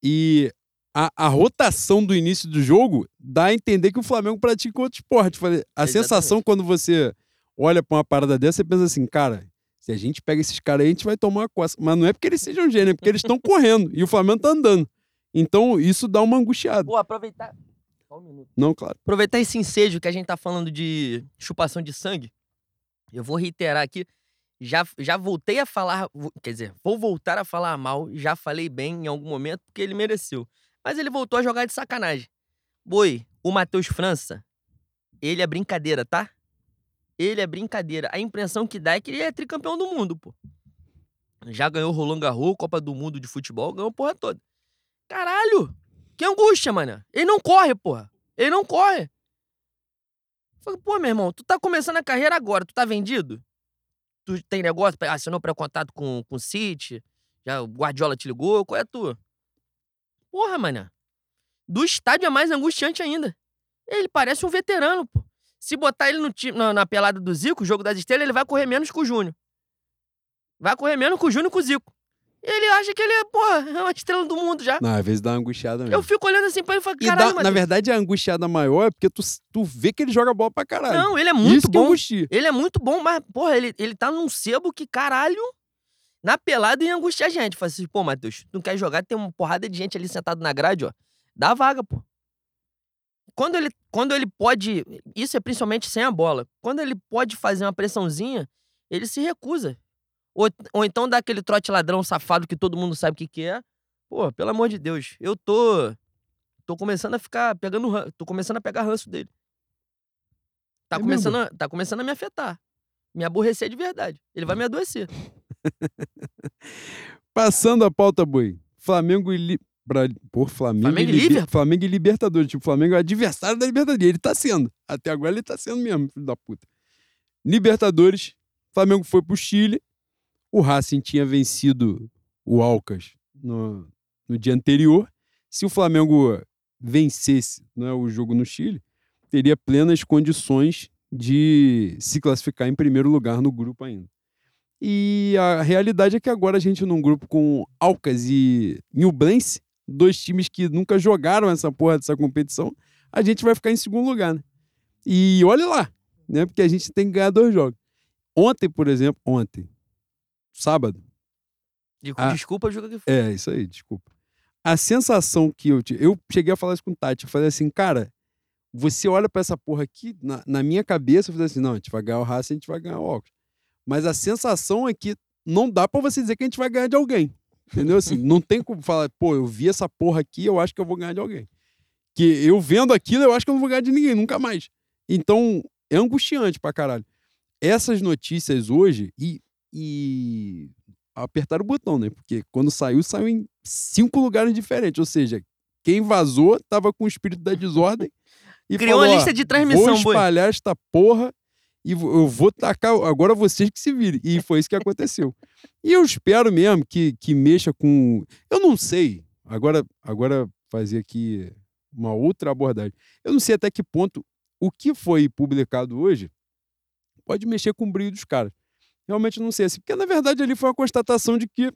Speaker 2: E a, a rotação do início do jogo dá a entender que o Flamengo pratica outro esporte. A
Speaker 1: Exatamente.
Speaker 2: sensação quando você olha pra uma parada dessa, você pensa assim, cara, se a gente pega esses caras aí, a gente vai tomar uma coça. Mas não é porque eles sejam gênios, é porque eles estão correndo e o Flamengo tá andando. Então isso dá uma angustiada.
Speaker 1: Pô, aproveitar. Só um minuto.
Speaker 2: Não, claro.
Speaker 1: Aproveitar esse ensejo que a gente tá falando de chupação de sangue, eu vou reiterar aqui. Já, já voltei a falar, quer dizer, vou voltar a falar mal, já falei bem em algum momento, porque ele mereceu. Mas ele voltou a jogar de sacanagem. Boi, o Matheus França, ele é brincadeira, tá? Ele é brincadeira. A impressão que dá é que ele é tricampeão do mundo, pô. Já ganhou Roland Garros, Copa do Mundo de futebol, ganhou a porra toda. Caralho! Que angústia, mano. Ele não corre, porra. Ele não corre. Pô, meu irmão, tu tá começando a carreira agora, tu tá vendido? Tu tem negócio, assinou pré-contato com, com o City? Já o Guardiola te ligou? Qual é a tua? Porra, mano. Do estádio é mais angustiante ainda. Ele parece um veterano, pô. Se botar ele no time, na, na pelada do Zico, o jogo das estrelas, ele vai correr menos que o Júnior. Vai correr menos que o Júnior e com o Zico. E ele acha que ele é, porra, é uma estrela do mundo já.
Speaker 2: Não, às vezes dá uma angustiada mesmo.
Speaker 1: Eu fico olhando assim pra ele e falo,
Speaker 2: E
Speaker 1: caralho,
Speaker 2: dá- na verdade, a angustiada maior é porque tu, tu vê que ele joga bola pra caralho.
Speaker 1: Não, ele é muito
Speaker 2: Isso
Speaker 1: bom.
Speaker 2: angustia.
Speaker 1: Ele é muito bom, mas, porra, ele, ele tá num sebo que, caralho, na pelada ia angustiar a gente. Fala assim, pô, Matheus, tu não quer jogar? Tem uma porrada de gente ali sentado na grade, ó. Dá vaga, pô. Quando ele, quando ele pode. Isso é principalmente sem a bola. Quando ele pode fazer uma pressãozinha, ele se recusa. Ou, ou então dá aquele trote ladrão safado que todo mundo sabe o que, que é. Pô, pelo amor de Deus, eu tô. Tô começando a ficar pegando. Tô começando a pegar ranço dele. Tá,
Speaker 2: É
Speaker 1: começando, a, tá começando a me afetar. Me aborrecer de verdade. Ele vai me adoecer.
Speaker 2: Passando a pauta, boi. Flamengo e. Li... Bra... Por Flamengo,
Speaker 1: Flamengo e
Speaker 2: Liber-? Flamengo e Libertadores. Tipo, o Flamengo é adversário da Libertadores. Ele tá sendo. Até agora ele tá sendo mesmo, filho da puta. Libertadores. Flamengo foi pro Chile. O Racing tinha vencido o Alcas no, no dia anterior. Se o Flamengo vencesse né, o jogo no Chile, teria plenas condições de se classificar em primeiro lugar no grupo ainda. E a realidade é que agora a gente num grupo com Alcas e Newblense, dois times que nunca jogaram essa porra dessa competição, a gente vai ficar em segundo lugar, né? E olha lá, né? Porque a gente tem que ganhar dois jogos. Ontem, por exemplo, ontem, sábado,
Speaker 1: De-
Speaker 2: Ah.
Speaker 1: Desculpa que foi.
Speaker 2: é, isso aí, desculpa. A sensação que eu tive. Eu cheguei a falar isso com o Tati. Eu falei assim, cara, você olha pra essa porra aqui, na, na minha cabeça, eu falei assim: não, a gente vai ganhar o Racing, a gente vai ganhar o Alcas. Mas a sensação é que não dá pra você dizer que a gente vai ganhar de alguém. Entendeu? Assim, não tem como falar, pô, eu vi essa porra aqui, eu acho que eu vou ganhar de alguém. Que eu vendo aquilo, eu acho que eu não vou ganhar de ninguém, nunca mais. Então, é angustiante pra caralho. Essas notícias hoje, e, e apertaram o botão, né? Porque quando saiu, saiu em cinco lugares diferentes. Ou seja, quem vazou tava com o espírito da desordem e
Speaker 1: Criou
Speaker 2: falou,
Speaker 1: uma lista de transmissão,
Speaker 2: vou
Speaker 1: boi.
Speaker 2: espalhar esta porra e eu vou tacar, agora vocês que se virem. E foi isso que aconteceu. E eu espero mesmo que, que mexa com... Eu não sei, agora, agora fazer aqui uma outra abordagem. Eu não sei até que ponto o que foi publicado hoje pode mexer com o brilho dos caras. Realmente não sei. Assim, porque, na verdade, ali foi uma constatação de que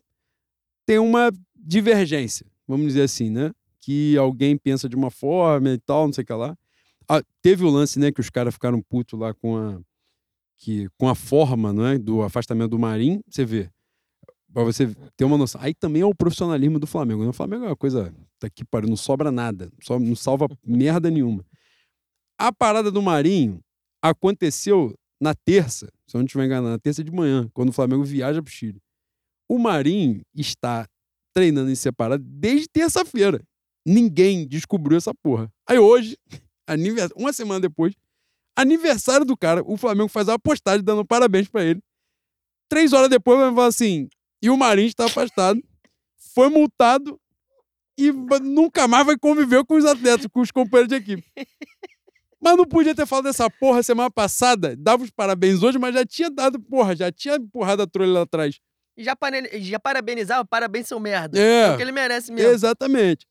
Speaker 2: tem uma divergência, vamos dizer assim, né? Que alguém pensa de uma forma e tal, não sei o que lá. Ah, teve o lance, né, que os caras ficaram putos lá com a, que, com a forma né, do afastamento do Marim, você vê. Pra você ter uma noção. Aí também é o profissionalismo do Flamengo. Né? O Flamengo é uma coisa. Tá aqui, pariu, não sobra nada. Só, não salva merda nenhuma. A parada do Marinho aconteceu na terça, se eu não estiver enganado, na terça de manhã, quando o Flamengo viaja para o Chile. O Marinho está treinando em separado desde terça-feira. Ninguém descobriu essa porra. Aí hoje, uma semana depois, aniversário do cara, o Flamengo faz uma postagem dando parabéns para ele. Três horas depois, vai falar assim: e o Marinho está afastado, foi multado e nunca mais vai conviver com os atletas, com os companheiros de equipe. Mas não podia ter falado dessa porra semana passada, dava os parabéns hoje, mas já tinha dado, porra, já tinha empurrado a trolha lá atrás.
Speaker 1: Já, já parabenizava, parabéns seu merda. É. é o que ele merece mesmo.
Speaker 2: Exatamente.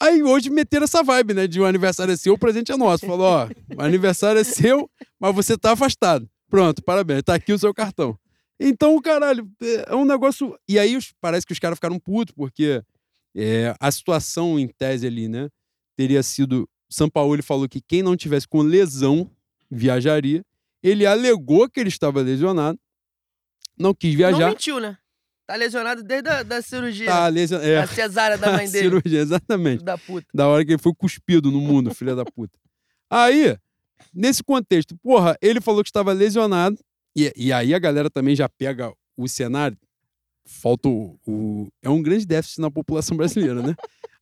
Speaker 2: Aí hoje meteram essa vibe, né? De o um aniversário é seu, o presente é nosso. Falou, ó, o aniversário é seu, mas você tá afastado. Pronto, parabéns, tá aqui o seu cartão. Então, caralho, é um negócio. E aí parece que os caras ficaram putos, porque é, a situação em tese ali, né? Teria sido. São Paulo falou que quem não tivesse com lesão viajaria. Ele alegou que ele estava lesionado, não quis viajar. Não
Speaker 1: mentiu, né? Tá lesionado desde a da cirurgia.
Speaker 2: Tá lesionado. É.
Speaker 1: A cesárea da mãe dele.
Speaker 2: cirurgia, exatamente.
Speaker 1: Da puta.
Speaker 2: Da hora que ele foi cuspido no mundo, filha da puta. Aí, nesse contexto, porra, ele falou que estava lesionado. E, e aí a galera também já pega o cenário. Falta o, o, É um grande déficit na população brasileira, né?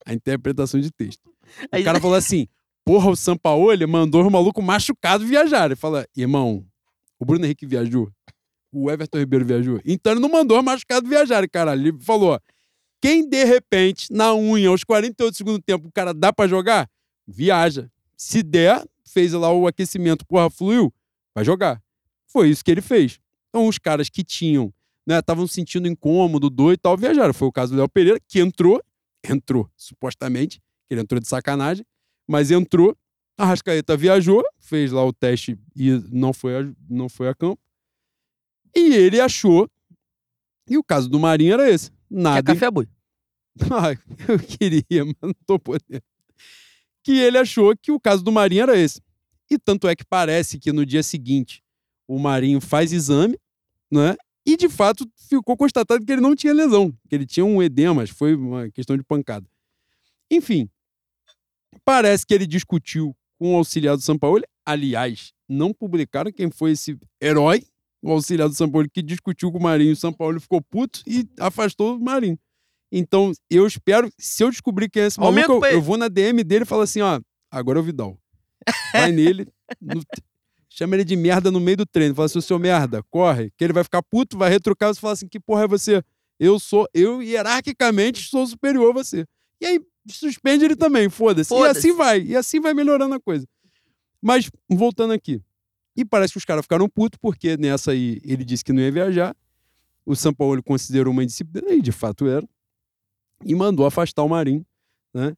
Speaker 2: A interpretação de texto. O cara falou assim: porra, o Sampaoli mandou o maluco machucado viajar. Ele fala, irmão, o Bruno Henrique viajou o Everton Ribeiro viajou. Então ele não mandou o machucado viajar, caralho. Ele falou: quem de repente, na unha, aos 48 segundos do tempo, o cara dá para jogar, viaja. Se der, fez lá o aquecimento, porra, fluiu, vai jogar. Foi isso que ele fez. Então os caras que tinham, né, estavam sentindo incômodo, dor e tal, viajaram. Foi o caso do Léo Pereira, que entrou, entrou, supostamente, que ele entrou de sacanagem, mas entrou. A Rascaeta viajou, fez lá o teste e não foi a, não foi a campo. E ele achou. E o caso do Marinho era esse. Nada.
Speaker 1: Quer café, boi?
Speaker 2: Ai, eu queria, mas não tô podendo. Que ele achou que o caso do Marinho era esse. E tanto é que parece que no dia seguinte o Marinho faz exame, né? E de fato ficou constatado que ele não tinha lesão, que ele tinha um edema, foi uma questão de pancada. Enfim, parece que ele discutiu com o auxiliar do São Paulo. Aliás, não publicaram quem foi esse herói o auxiliar do São Paulo, que discutiu com o Marinho. O São Paulo ficou puto e afastou o Marinho. Então, eu espero, se eu descobrir quem é esse maluco, eu, eu, vou na DM dele e falo assim, ó, agora é o Vidal. Vai nele, no, chama ele de merda no meio do treino. Fala assim, seu merda, corre, que ele vai ficar puto, vai retrucar, você fala assim, que porra é você? Eu sou, eu hierarquicamente sou superior a você. E aí, suspende ele também, foda-se. Foda e assim vai, e assim vai melhorando a coisa. Mas, voltando aqui, e parece que os caras ficaram putos, porque nessa aí ele disse que não ia viajar. O São Paulo considerou uma indisciplina, e de fato era, e mandou afastar o Marinho. Né?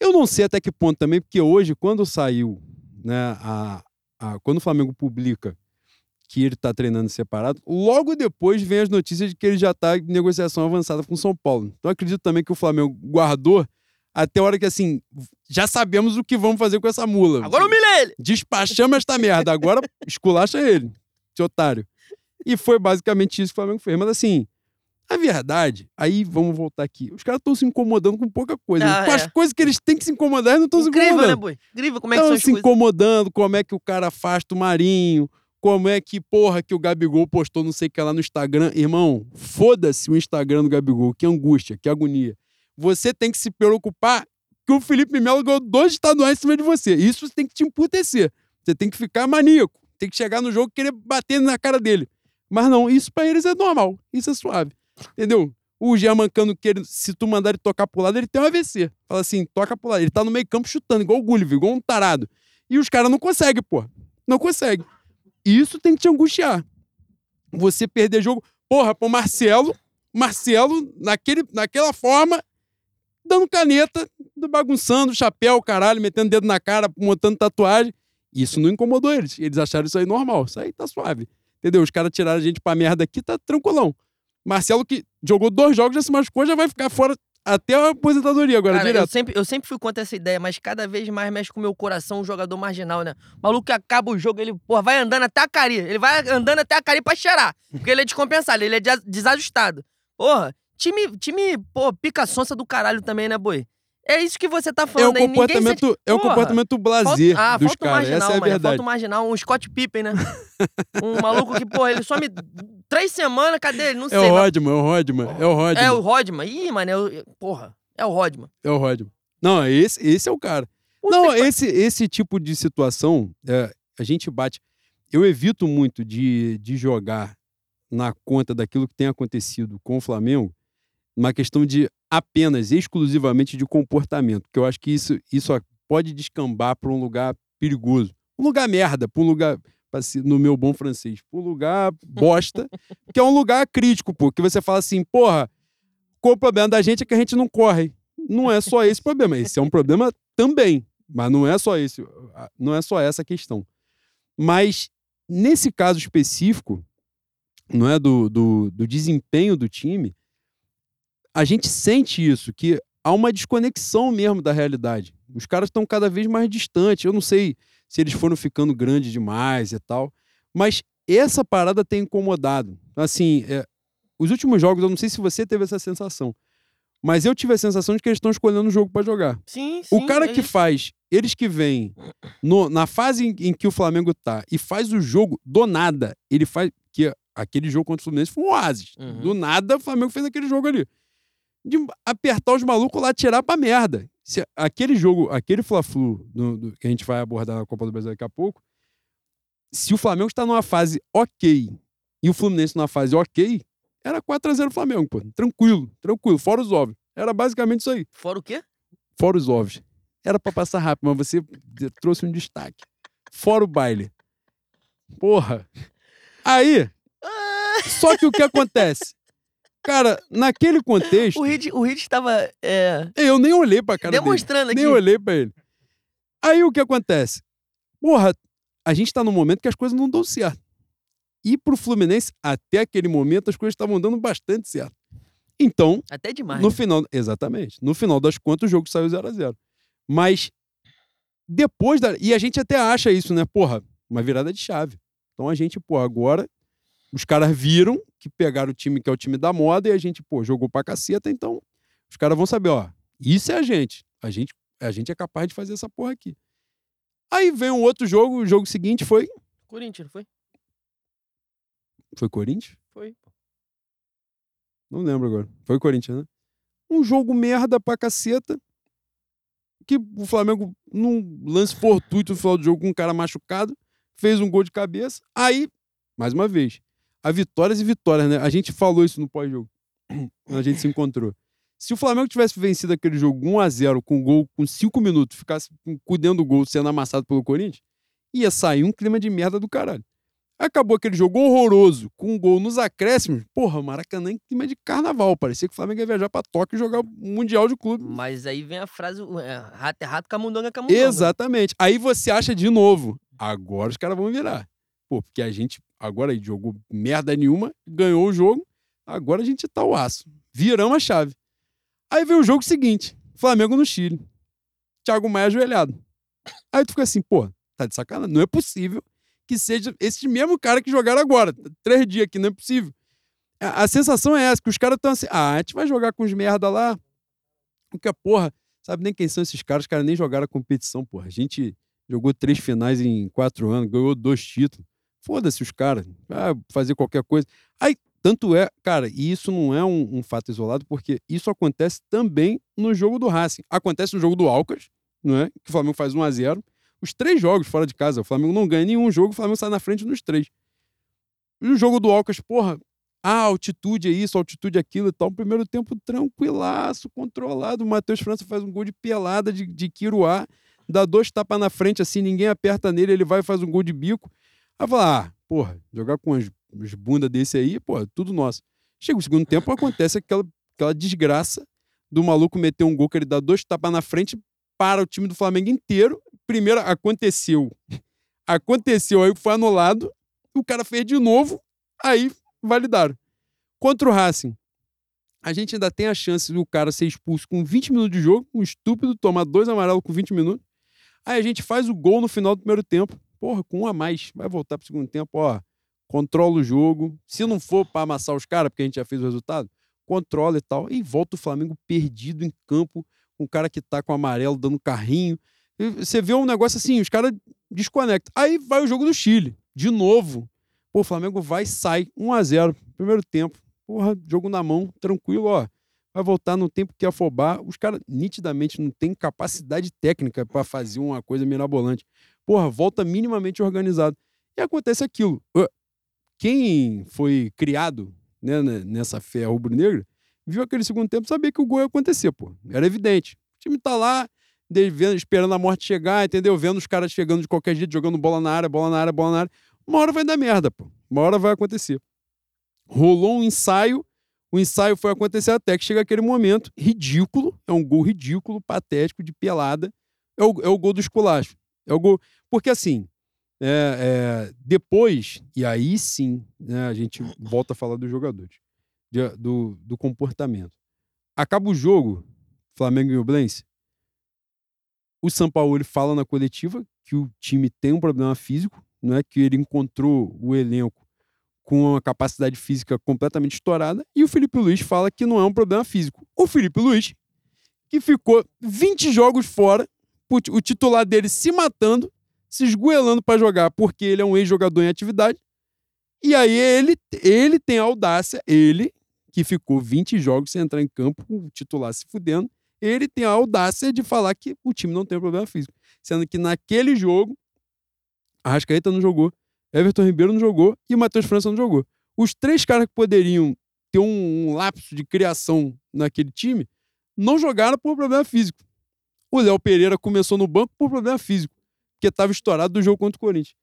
Speaker 2: Eu não sei até que ponto também, porque hoje, quando saiu, né, a, a, quando o Flamengo publica que ele está treinando separado, logo depois vem as notícias de que ele já está em negociação avançada com o São Paulo. Então acredito também que o Flamengo guardou até a hora que, assim, já sabemos o que vamos fazer com essa mula.
Speaker 1: Agora humilha ele!
Speaker 2: Despachamos esta merda, agora esculacha ele, esse otário. E foi basicamente isso que o Flamengo fez. Mas, assim, a verdade, aí vamos voltar aqui. Os caras estão se incomodando com pouca coisa. Ah, com é. as coisas que eles têm que se incomodar, eles não estão se incomodando. Né,
Speaker 1: boi? Incrível como é que Estão
Speaker 2: se coisas. incomodando, como é que o cara afasta o Marinho, como é que, porra, que o Gabigol postou não sei o que lá no Instagram. Irmão, foda-se o Instagram do Gabigol. Que angústia, que agonia você tem que se preocupar que o Felipe Melo ganhou dois estaduais em cima de você. Isso tem que te emputecer. Você tem que ficar maníaco. Tem que chegar no jogo e querer bater na cara dele. Mas não, isso para eles é normal. Isso é suave. Entendeu? O Jean Mancano, que ele, se tu mandar ele tocar pro lado, ele tem um AVC. Fala assim, toca pro lado. Ele tá no meio campo chutando, igual o Gulliver, igual um tarado. E os caras não conseguem, pô. Não conseguem. Isso tem que te angustiar. Você perder jogo. Porra, pro Marcelo, Marcelo, naquele, naquela forma, dando caneta, bagunçando, chapéu, caralho, metendo dedo na cara, montando tatuagem. Isso não incomodou eles. Eles acharam isso aí normal. Isso aí tá suave. Entendeu? Os caras tiraram a gente pra merda aqui, tá tranquilão. Marcelo, que jogou dois jogos, já se machucou, já vai ficar fora até a aposentadoria agora,
Speaker 1: Cara, eu
Speaker 2: direto.
Speaker 1: sempre, eu sempre fui contra essa ideia, mas cada vez mais mexe com o meu coração um jogador marginal, né? O maluco que acaba o jogo, ele, porra, vai andando até a Cari. Ele vai andando até a Cari pra cheirar. Porque ele é descompensado, ele é des- desajustado. Porra, time, time, pô, pica sonsa do caralho também, né, boi? É isso que você tá
Speaker 2: É o
Speaker 1: falando aí. ninguém se-
Speaker 2: comportamento, é o comportamento blazer
Speaker 1: Falta, ah,
Speaker 2: dos
Speaker 1: falta
Speaker 2: caras.
Speaker 1: marginal,
Speaker 2: Essa é a
Speaker 1: mano.
Speaker 2: verdade.
Speaker 1: Falta um marginal, um Scott Pippen, né? um maluco que, porra, ele some três semanas, cadê ele? Não
Speaker 2: É
Speaker 1: sei.
Speaker 2: o
Speaker 1: mas-
Speaker 2: Rodman, é o Rodman, é o Rodman.
Speaker 1: É o Rodman. Ih, mano, é o... porra, é o Rodman.
Speaker 2: É o Rodman. Não, esse, esse é o cara.
Speaker 1: Puta
Speaker 2: Não, esse, esse tipo de situação, é, a gente bate. Eu evito muito de, de jogar na conta daquilo que tem acontecido com o Flamengo, uma questão de apenas, exclusivamente de comportamento, porque eu acho que isso, isso pode descambar para um lugar perigoso. Um lugar merda, para um lugar, no meu bom francês, para um lugar bosta, que é um lugar crítico, pô, que você fala assim, porra, qual o problema da gente é que a gente não corre. Não é só esse problema, esse é um problema também, mas não é só esse, não é só essa a questão. Mas nesse caso específico, não é do, do, do desempenho do time, a gente sente isso, que há uma desconexão mesmo da realidade. Os caras estão cada vez mais distantes. Eu não sei se eles foram ficando grandes demais e tal, mas essa parada tem incomodado. Assim, é, os últimos jogos, eu não sei se você teve essa sensação, mas eu tive a sensação de que eles estão escolhendo o jogo para jogar.
Speaker 1: Sim, sim.
Speaker 2: O cara
Speaker 1: é
Speaker 2: que faz, eles que vêm no- na fase em, em que o Flamengo tá e faz o jogo do nada, ele faz. Que aquele jogo contra o Fluminense foi um oásis.
Speaker 1: Uhum.
Speaker 2: Do nada, o Flamengo fez aquele jogo ali. De apertar os malucos lá, tirar pra merda. Se aquele jogo, aquele Fla-Flu que a gente vai abordar na Copa do Brasil daqui a pouco, se o Flamengo está numa fase ok e o Fluminense numa fase ok, era 4x0 Flamengo, pô. Tranquilo, tranquilo, fora os ovos. Era basicamente isso aí.
Speaker 1: Fora o quê?
Speaker 2: Fora os ovos. Era pra passar rápido, mas você trouxe um destaque. Fora o baile. Porra. Aí, só que o que acontece? Cara, naquele contexto,
Speaker 1: O Reed, o Reed estava é,
Speaker 2: eu nem olhei pra cara dele.
Speaker 1: demonstrando aqui.
Speaker 2: Nem olhei pra ele. Aí o que acontece? Porra, a gente tá num momento que as coisas não dão certo. E pro Fluminense, até aquele momento, as coisas estavam dando bastante certo. Então,
Speaker 1: Até demais.
Speaker 2: no
Speaker 1: né?
Speaker 2: final, exatamente. No final das contas, o jogo saiu 0 a 0 Mas depois da. E a gente até acha isso, né? Porra, uma virada de chave. Então a gente, pô, agora os caras viram que pegaram o time que é o time da moda e a gente, pô, jogou pra caceta, então os caras vão saber, ó, isso é a gente. A gente, a gente é capaz de fazer essa porra aqui. Aí vem um outro jogo, o jogo seguinte foi.
Speaker 1: Corinthians, não foi?
Speaker 2: Foi Corinthians?
Speaker 1: Foi.
Speaker 2: Não lembro agora. Foi Corinthians, né? Um jogo merda pra caceta. Que o Flamengo, num lance fortuito no final do jogo, com um cara machucado, fez um gol de cabeça. Aí, mais uma vez, a vitórias e vitórias, né? A gente falou isso no pós-jogo. Quando a gente se encontrou. Se o Flamengo tivesse vencido aquele jogo 1x0 com gol com 5 minutos, ficasse com o cu dentro do gol sendo amassado pelo Corinthians, ia sair um clima de merda do caralho. Acabou aquele jogo horroroso, com um gol nos acréscimos. Porra, Maracanã em clima de carnaval. Parecia que o Flamengo ia viajar pra Tóquio e jogar o Mundial de Clube.
Speaker 1: Mas aí vem a frase: é, rato é rato, camundonga é camundonga.
Speaker 2: Exatamente. Aí você acha de novo. Agora os caras vão virar. Pô, porque a gente agora aí jogou merda nenhuma, ganhou o jogo. Agora a gente tá o aço. Viramos a chave. Aí vem o jogo seguinte: Flamengo no Chile. Thiago Maia ajoelhado. Aí tu fica assim, pô, tá de sacanagem. Não é possível que seja esse mesmo cara que jogaram agora. Três dias aqui, não é possível. A, a sensação é essa, que os caras estão assim, ah, a gente vai jogar com os merda lá. Porque, porra, sabe nem quem são esses caras, os caras nem jogaram a competição, porra. A gente jogou três finais em quatro anos, ganhou dois títulos. Foda-se os caras, ah, fazer qualquer coisa. Aí, tanto é, cara, e isso não é um, um fato isolado, porque isso acontece também no jogo do Racing. Acontece no jogo do Alcas, não é? Que o Flamengo faz 1 a 0 Os três jogos fora de casa, o Flamengo não ganha nenhum jogo, o Flamengo sai na frente nos três. E o jogo do Alcas, porra, ah, altitude é isso, altitude é aquilo e tal. Primeiro tempo tranquilaço, controlado. O Matheus França faz um gol de pelada de, de Quiruá, dá dois tapas na frente assim, ninguém aperta nele, ele vai e faz um gol de bico. Aí fala, ah, porra, jogar com as bundas desse aí, porra, tudo nosso. Chega o segundo tempo, acontece aquela, aquela desgraça do maluco meter um gol que ele dá dois tapas na frente para o time do Flamengo inteiro. Primeiro aconteceu. Aconteceu, aí foi anulado. O cara fez de novo, aí validaram. Contra o Racing. a gente ainda tem a chance do cara ser expulso com 20 minutos de jogo, um estúpido tomar dois amarelos com 20 minutos. Aí a gente faz o gol no final do primeiro tempo. Porra, com um a mais. Vai voltar pro segundo tempo, ó. Controla o jogo. Se não for para amassar os caras, porque a gente já fez o resultado, controla e tal. E volta o Flamengo perdido em campo, com o cara que tá com amarelo dando carrinho. E você vê um negócio assim, os caras desconectam. Aí vai o jogo do Chile, de novo. Pô, o Flamengo vai sai 1 a 0 primeiro tempo. Porra, jogo na mão, tranquilo, ó. Vai voltar no tempo que afobar. Os caras nitidamente não têm capacidade técnica para fazer uma coisa mirabolante. Porra, volta minimamente organizado. E acontece aquilo. Quem foi criado né, nessa fé rubro-negra viu aquele segundo tempo sabia que o gol ia acontecer, pô. Era evidente. O time tá lá, vendo, esperando a morte chegar, entendeu? Vendo os caras chegando de qualquer jeito, jogando bola na área, bola na área, bola na área. Uma hora vai dar merda, pô. Uma hora vai acontecer. Rolou um ensaio, o ensaio foi acontecer até que chega aquele momento ridículo, é um gol ridículo, patético, de pelada. É o, é o gol do esculacho. É o gol. Porque assim, é, é, depois, e aí sim, né, a gente volta a falar dos jogadores, de, do, do comportamento. Acaba o jogo, Flamengo e Ublense, o São Paulo fala na coletiva que o time tem um problema físico, não é que ele encontrou o elenco com uma capacidade física completamente estourada, e o Felipe Luiz fala que não é um problema físico. O Felipe Luiz, que ficou 20 jogos fora, o titular dele se matando, se esgoelando para jogar, porque ele é um ex-jogador em atividade. E aí ele, ele tem a audácia, ele, que ficou 20 jogos sem entrar em campo, o titular se fudendo, ele tem a audácia de falar que o time não tem problema físico. Sendo que naquele jogo, a Rascaeta não jogou, Everton Ribeiro não jogou e o Matheus França não jogou. Os três caras que poderiam ter um, um lapso de criação naquele time não jogaram por problema físico. O Léo Pereira começou no banco por problema físico, porque estava estourado do jogo contra o Corinthians.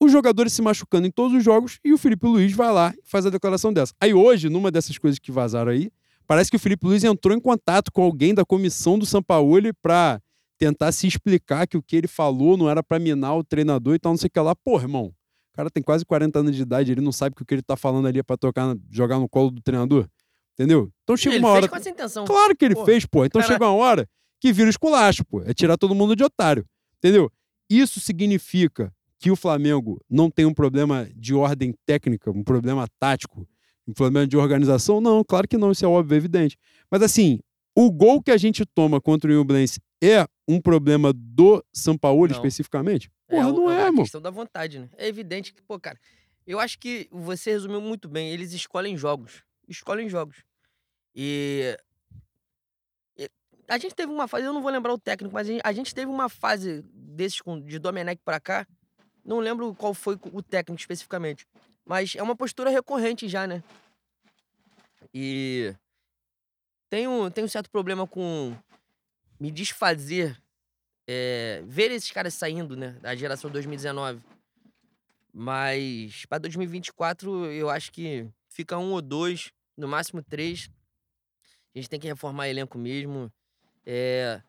Speaker 2: Os jogadores se machucando em todos os jogos e o Felipe Luiz vai lá e faz a declaração dessa. Aí hoje, numa dessas coisas que vazaram aí, parece que o Felipe Luiz entrou em contato com alguém da comissão do Sampaoli para tentar se explicar que o que ele falou não era para minar o treinador e tal, não sei o que lá. Pô, irmão, o cara tem quase 40 anos de idade, ele não sabe que o que ele tá falando ali é pra tocar, jogar no colo do treinador. Entendeu? Então chega
Speaker 1: ele
Speaker 2: uma hora.
Speaker 1: com essa intenção.
Speaker 2: Claro que ele pô, fez, pô. Então cara... chega uma hora que vira esculacho, pô. É tirar todo mundo de otário. Entendeu? Isso significa que o Flamengo não tem um problema de ordem técnica, um problema tático, um problema de organização? Não, claro que não, isso é óbvio, é evidente. Mas assim, o gol que a gente toma contra o Nublense é um problema do São Paulo não. especificamente? É, Porra, é, não é, é
Speaker 1: mano. questão da vontade, né? É evidente que, pô, cara, eu acho que você resumiu muito bem. Eles escolhem jogos. Escolhem jogos. E. A gente teve uma fase, eu não vou lembrar o técnico, mas a gente teve uma fase desses de Domenech pra cá. Não lembro qual foi o técnico especificamente. Mas é uma postura recorrente já, né? E. Tenho, tenho um certo problema com me desfazer, é, ver esses caras saindo, né, da geração 2019. Mas para 2024 eu acho que fica um ou dois, no máximo três. A gente tem que reformar elenco mesmo. É,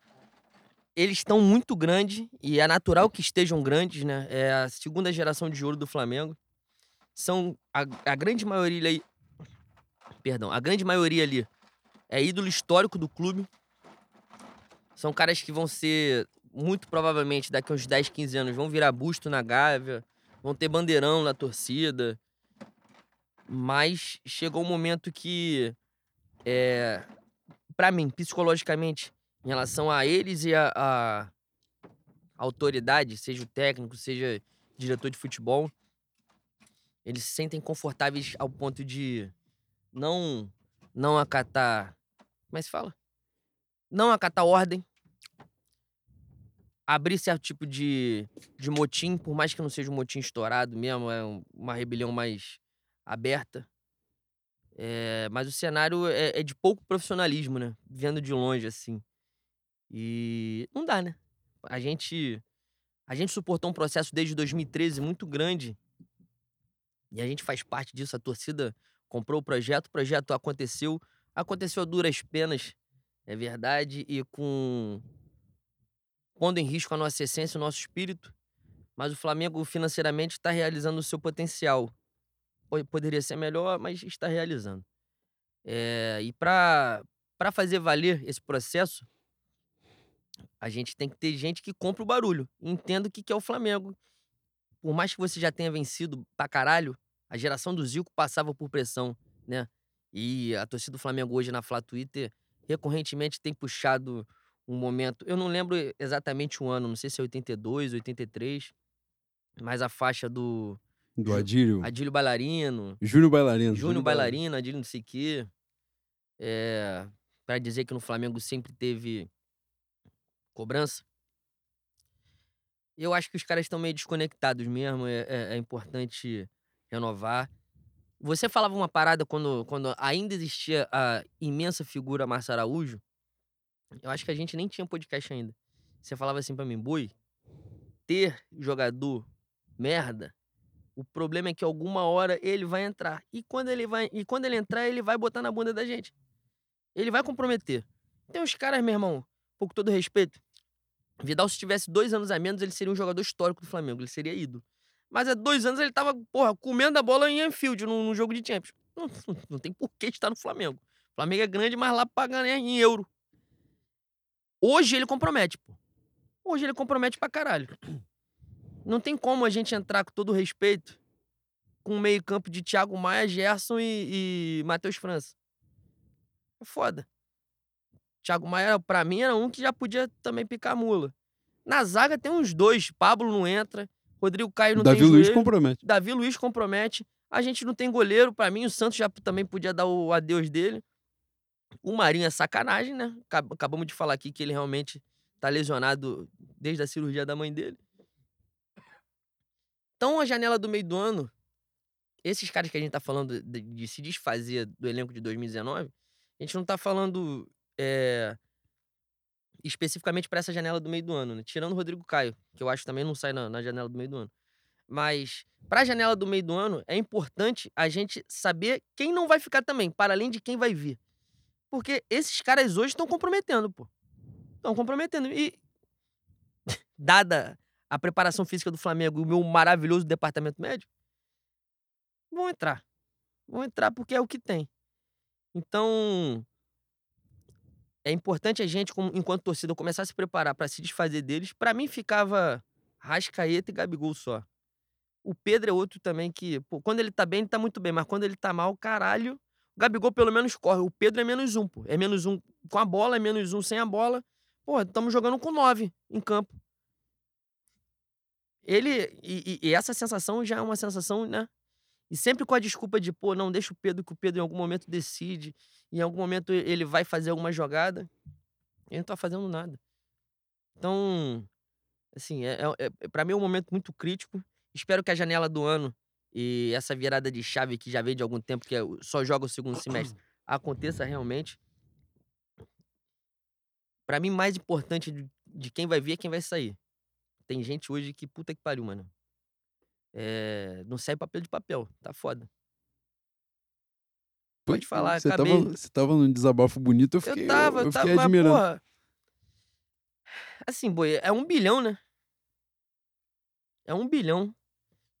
Speaker 1: eles estão muito grandes e é natural que estejam grandes, né? É a segunda geração de ouro do Flamengo. São a, a grande maioria ali, perdão, a grande maioria ali é ídolo histórico do clube. São caras que vão ser, muito provavelmente, daqui a uns 10, 15 anos, vão virar busto na Gávea, vão ter bandeirão na torcida. Mas chegou um momento que, é, para mim, psicologicamente, em relação a eles e a, a autoridade, seja o técnico, seja diretor de futebol, eles se sentem confortáveis ao ponto de não não acatar, como é que se fala? não acatar ordem, abrir certo tipo de, de motim, por mais que não seja um motim estourado mesmo, é uma rebelião mais aberta. É, mas o cenário é, é, de pouco profissionalismo, né? Vendo de longe, assim. E não dá, né? A gente, a gente suportou um processo desde 2013 muito grande. E a gente faz parte disso. A torcida comprou o projeto, o projeto aconteceu. Aconteceu a duras penas é verdade, e com pondo em risco a nossa essência, o nosso espírito, mas o Flamengo financeiramente está realizando o seu potencial. Poderia ser melhor, mas está realizando. É, e para fazer valer esse processo, a gente tem que ter gente que compra o barulho, entenda o que, que é o Flamengo. Por mais que você já tenha vencido pra caralho, a geração do Zico passava por pressão, né? E a torcida do Flamengo hoje na Flá Twitter recorrentemente tem puxado um momento. Eu não lembro exatamente o ano, não sei se é 82, 83, mas a faixa do.
Speaker 2: Do Adílio.
Speaker 1: Adílio Bailarino.
Speaker 2: Júnior Bailarino.
Speaker 1: Júnior Bailarino, Adílio não sei o quê. É, para dizer que no Flamengo sempre teve cobrança. Eu acho que os caras estão meio desconectados mesmo. É, é, é, importante renovar. Você falava uma parada quando, quando ainda existia a imensa figura Márcio Araújo. Eu acho que a gente nem tinha podcast ainda. Você falava assim para mim, Boi, ter jogador merda, o problema é que alguma hora ele vai entrar. E quando ele vai, e quando ele entrar, ele vai botar na bunda da gente. Ele vai comprometer. Tem uns caras, meu irmão, com todo respeito. Vidal, se tivesse dois anos a menos, ele seria um jogador histórico do Flamengo. Ele seria ídolo. Mas há dois anos ele tava, porra, comendo a bola em Anfield, num, num jogo de Champions. Não, não, não, tem por que estar no Flamengo. O Flamengo é grande, mas lá pra ganhar em euro. Hoje ele compromete, pô. Hoje ele compromete pra caralho. Não tem como a gente entrar com todo respeito com o meio-campo de Thiago Maia, Gerson e, e Matheus França. É foda. Thiago Maia, pra mim, era um que já podia também picar mula. Na zaga tem uns dois. Pablo não entra. Rodrigo Caio não
Speaker 2: Davi
Speaker 1: tem
Speaker 2: Luiz
Speaker 1: joelho.
Speaker 2: compromete.
Speaker 1: Davi Luiz compromete. A gente não tem goleiro. Pra mim, o Santos já também podia dar o adeus dele. O Marinho é sacanagem, né? Acabamos de falar aqui que ele realmente tá lesionado desde a cirurgia da mãe dele. Então, a janela do meio do ano, esses caras que a gente tá falando de, de se desfazer do elenco de 2019, a gente não tá falando é, especificamente para essa janela do meio do ano, né? Tirando o Rodrigo Caio, que eu acho que também não sai na, na janela do meio do ano. Mas para a janela do meio do ano, é importante a gente saber quem não vai ficar também, para além de quem vai vir. Porque esses caras hoje estão comprometendo, pô. Estão comprometendo. E, dada a preparação física do Flamengo e o meu maravilhoso departamento médico, vão entrar. Vão entrar porque é o que tem. Então, é importante a gente, enquanto torcida, começar a se preparar para se desfazer deles. Para mim, ficava Rascaeta e Gabigol só. O Pedro é outro também que, pô, quando ele tá bem, ele tá muito bem, mas quando ele tá mal, caralho, o Gabigol pelo menos corre. O Pedro é menos um, pô. É menos um com a bola, é menos um sem a bola. Pô, estamos jogando com nove em campo. Ele. E, e, essa sensação já é uma sensação, né? E sempre com a desculpa de, pô, não deixa o Pedro, que o Pedro em algum momento decide. Em algum momento ele vai fazer alguma jogada. Ele não tá fazendo nada. Então, assim, é, é, é para mim é um momento muito crítico. Espero que a janela do ano e essa virada de chave que já vem de algum tempo, que é, só joga o segundo semestre, aconteça realmente. Para mim, mais importante de quem vai vir é quem vai sair. Tem gente hoje que puta que pariu, mano. É, não sai papel de papel, tá foda. Pode falar,
Speaker 2: você
Speaker 1: acabei.
Speaker 2: Tava, você tava num desabafo bonito, eu fiquei,
Speaker 1: eu tava,
Speaker 2: eu, eu
Speaker 1: tava,
Speaker 2: fiquei admirando.
Speaker 1: Mas, porra, assim, boi, é um bilhão, né? É um bilhão.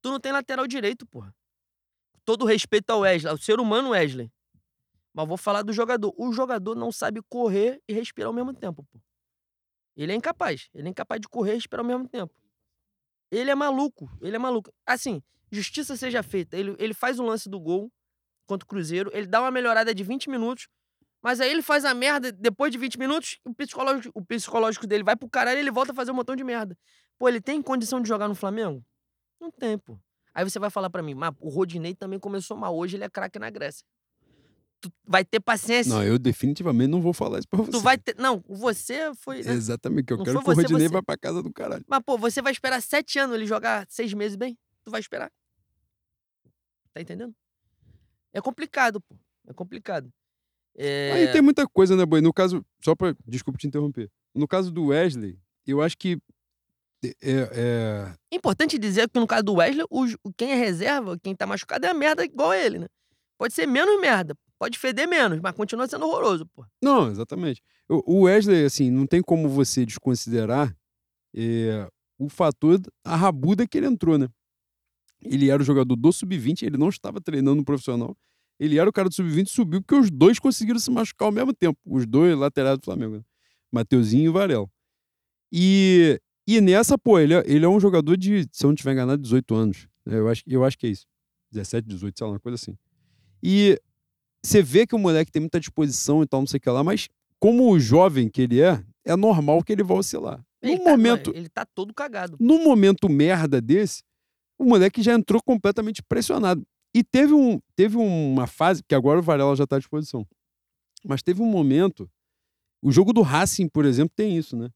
Speaker 1: Tu não tem lateral direito, porra. Todo respeito ao Wesley, ao ser humano Wesley. Mas vou falar do jogador. O jogador não sabe correr e respirar ao mesmo tempo, pô. Ele é incapaz. Ele é incapaz de correr e respirar ao mesmo tempo. Ele é maluco. Ele é maluco. Assim, justiça seja feita. Ele, ele faz o lance do gol contra o Cruzeiro. Ele dá uma melhorada de 20 minutos. Mas aí ele faz a merda depois de 20 minutos. O psicológico, o psicológico dele vai pro caralho e ele volta a fazer um montão de merda. Pô, ele tem condição de jogar no Flamengo? Não tem, pô. Aí você vai falar para mim, mas o Rodinei também começou mal. Hoje ele é craque na Grécia. Tu vai ter paciência.
Speaker 2: Não, eu definitivamente não vou falar isso pra você.
Speaker 1: Tu vai ter. Não, você foi. Né?
Speaker 2: Exatamente, que eu
Speaker 1: Não
Speaker 2: quero que o Rodinei
Speaker 1: você.
Speaker 2: vá pra casa do caralho.
Speaker 1: Mas, pô, você vai esperar sete anos ele jogar seis meses bem? Tu vai esperar. Tá entendendo? É complicado, pô. É complicado. É...
Speaker 2: Aí tem muita coisa, né, Boi? No caso, só pra. Desculpa te interromper. No caso do Wesley, eu acho que. É, é...
Speaker 1: Importante dizer que no caso do Wesley, o, quem é reserva, quem tá machucado é a merda igual a ele, né? Pode ser menos merda, pode feder menos, mas continua sendo horroroso, pô.
Speaker 2: Não, exatamente. O Wesley, assim, não tem como você desconsiderar é, o fator, a rabuda que ele entrou, né? Ele era o jogador do sub-20, ele não estava treinando no profissional. Ele era o cara do sub-20 subiu porque os dois conseguiram se machucar ao mesmo tempo. Os dois laterais do Flamengo. Né? Mateuzinho e Varela. E, e nessa, pô, ele é, ele é um jogador de, se eu não tiver enganado, 18 anos. Né? Eu acho, eu acho que é isso. 17, 18, sei lá, uma coisa assim. E você vê que o moleque tem muita disposição e tal, não sei o que lá, mas como o jovem que ele é, é normal que ele vá oscilar.
Speaker 1: Ele
Speaker 2: no
Speaker 1: tá-
Speaker 2: momento,
Speaker 1: ele tá todo cagado.
Speaker 2: no momento merda desse, o moleque já entrou completamente pressionado. E teve, um, teve uma fase, que agora o Varela já tá à disposição, mas teve um momento, o jogo do Racing, por exemplo, tem isso, né?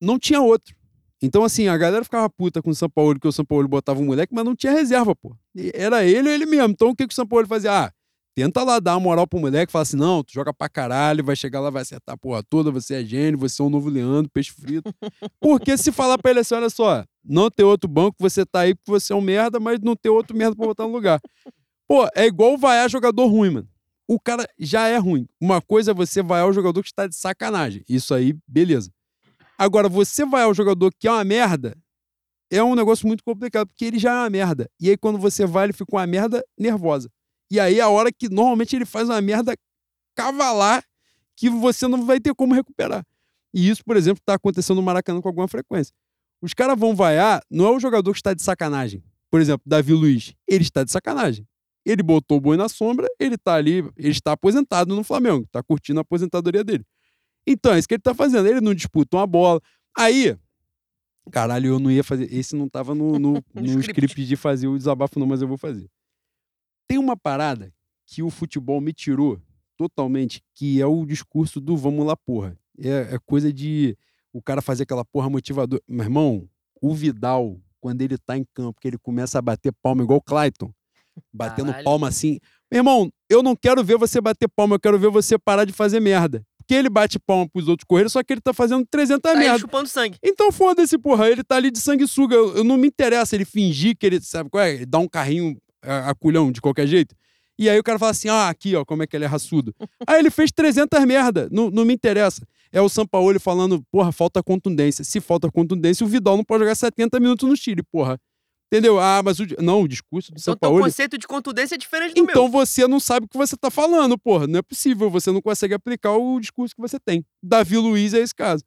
Speaker 2: Não tinha outro. Então, assim, a galera ficava puta com o São Paulo, que o São Paulo botava um moleque, mas não tinha reserva, pô. Era ele ou ele mesmo. Então, o que, que o São Paulo fazia? Ah, tenta lá dar uma moral pro moleque, fala assim, não, tu joga pra caralho, vai chegar lá, vai acertar a porra toda, você é gênio, você é um novo Leandro, peixe frito. Porque se falar pra ele assim, olha só, não ter outro banco, você tá aí porque você é um merda, mas não ter outro merda pra botar no lugar. Pô, é igual vaiar jogador ruim, mano. O cara já é ruim. Uma coisa é você vaiar o jogador que está de sacanagem. Isso aí, beleza. Agora, você vaiar o jogador que é uma merda, é um negócio muito complicado, porque ele já é uma merda. E aí, quando você vai, ele fica uma merda nervosa. E aí, a hora que normalmente ele faz uma merda cavalar que você não vai ter como recuperar. E isso, por exemplo, está acontecendo no Maracanã com alguma frequência. Os caras vão vaiar, não é o jogador que está de sacanagem. Por exemplo, Davi Luiz, ele está de sacanagem. Ele botou o boi na sombra, ele tá ali, ele está aposentado no Flamengo, está curtindo a aposentadoria dele. Então, é isso que ele tá fazendo. Ele não disputa uma bola. Aí, caralho, eu não ia fazer. Esse não tava no, no, no
Speaker 1: script.
Speaker 2: script de fazer o desabafo, não, mas eu vou fazer. Tem uma parada que o futebol me tirou totalmente, que é o discurso do vamos lá, porra. É, é coisa de o cara fazer aquela porra motivadora. Meu irmão, o Vidal, quando ele tá em campo, que ele começa a bater palma igual o Clayton, batendo
Speaker 1: Caralho.
Speaker 2: palma assim. Meu irmão, eu não quero ver você bater palma, eu quero ver você parar de fazer merda. Porque ele bate palma pros outros correrem, só que ele tá fazendo 300
Speaker 1: Tá
Speaker 2: merda.
Speaker 1: chupando sangue.
Speaker 2: Então foda-se, porra. Ele tá ali de sanguessuga. Eu, eu não me interessa ele fingir que ele, sabe qual é? Ele dá um carrinho a, a culhão de qualquer jeito. E aí o cara fala assim, ah, aqui, ó, como é que ele é raçudo. aí ele fez 300 merda. Não, não me interessa. É o Sampaoli falando, porra, falta contundência. Se falta contundência, o Vidal não pode jogar 70 minutos no Chile, porra. Entendeu? Ah, mas o... Não, o discurso do
Speaker 1: Então, teu
Speaker 2: Sampaoli...
Speaker 1: conceito de contundência é diferente do
Speaker 2: Então
Speaker 1: meu.
Speaker 2: você não sabe o que você tá falando, porra. Não é possível. Você não consegue aplicar o discurso que você tem. Davi Luiz é esse caso.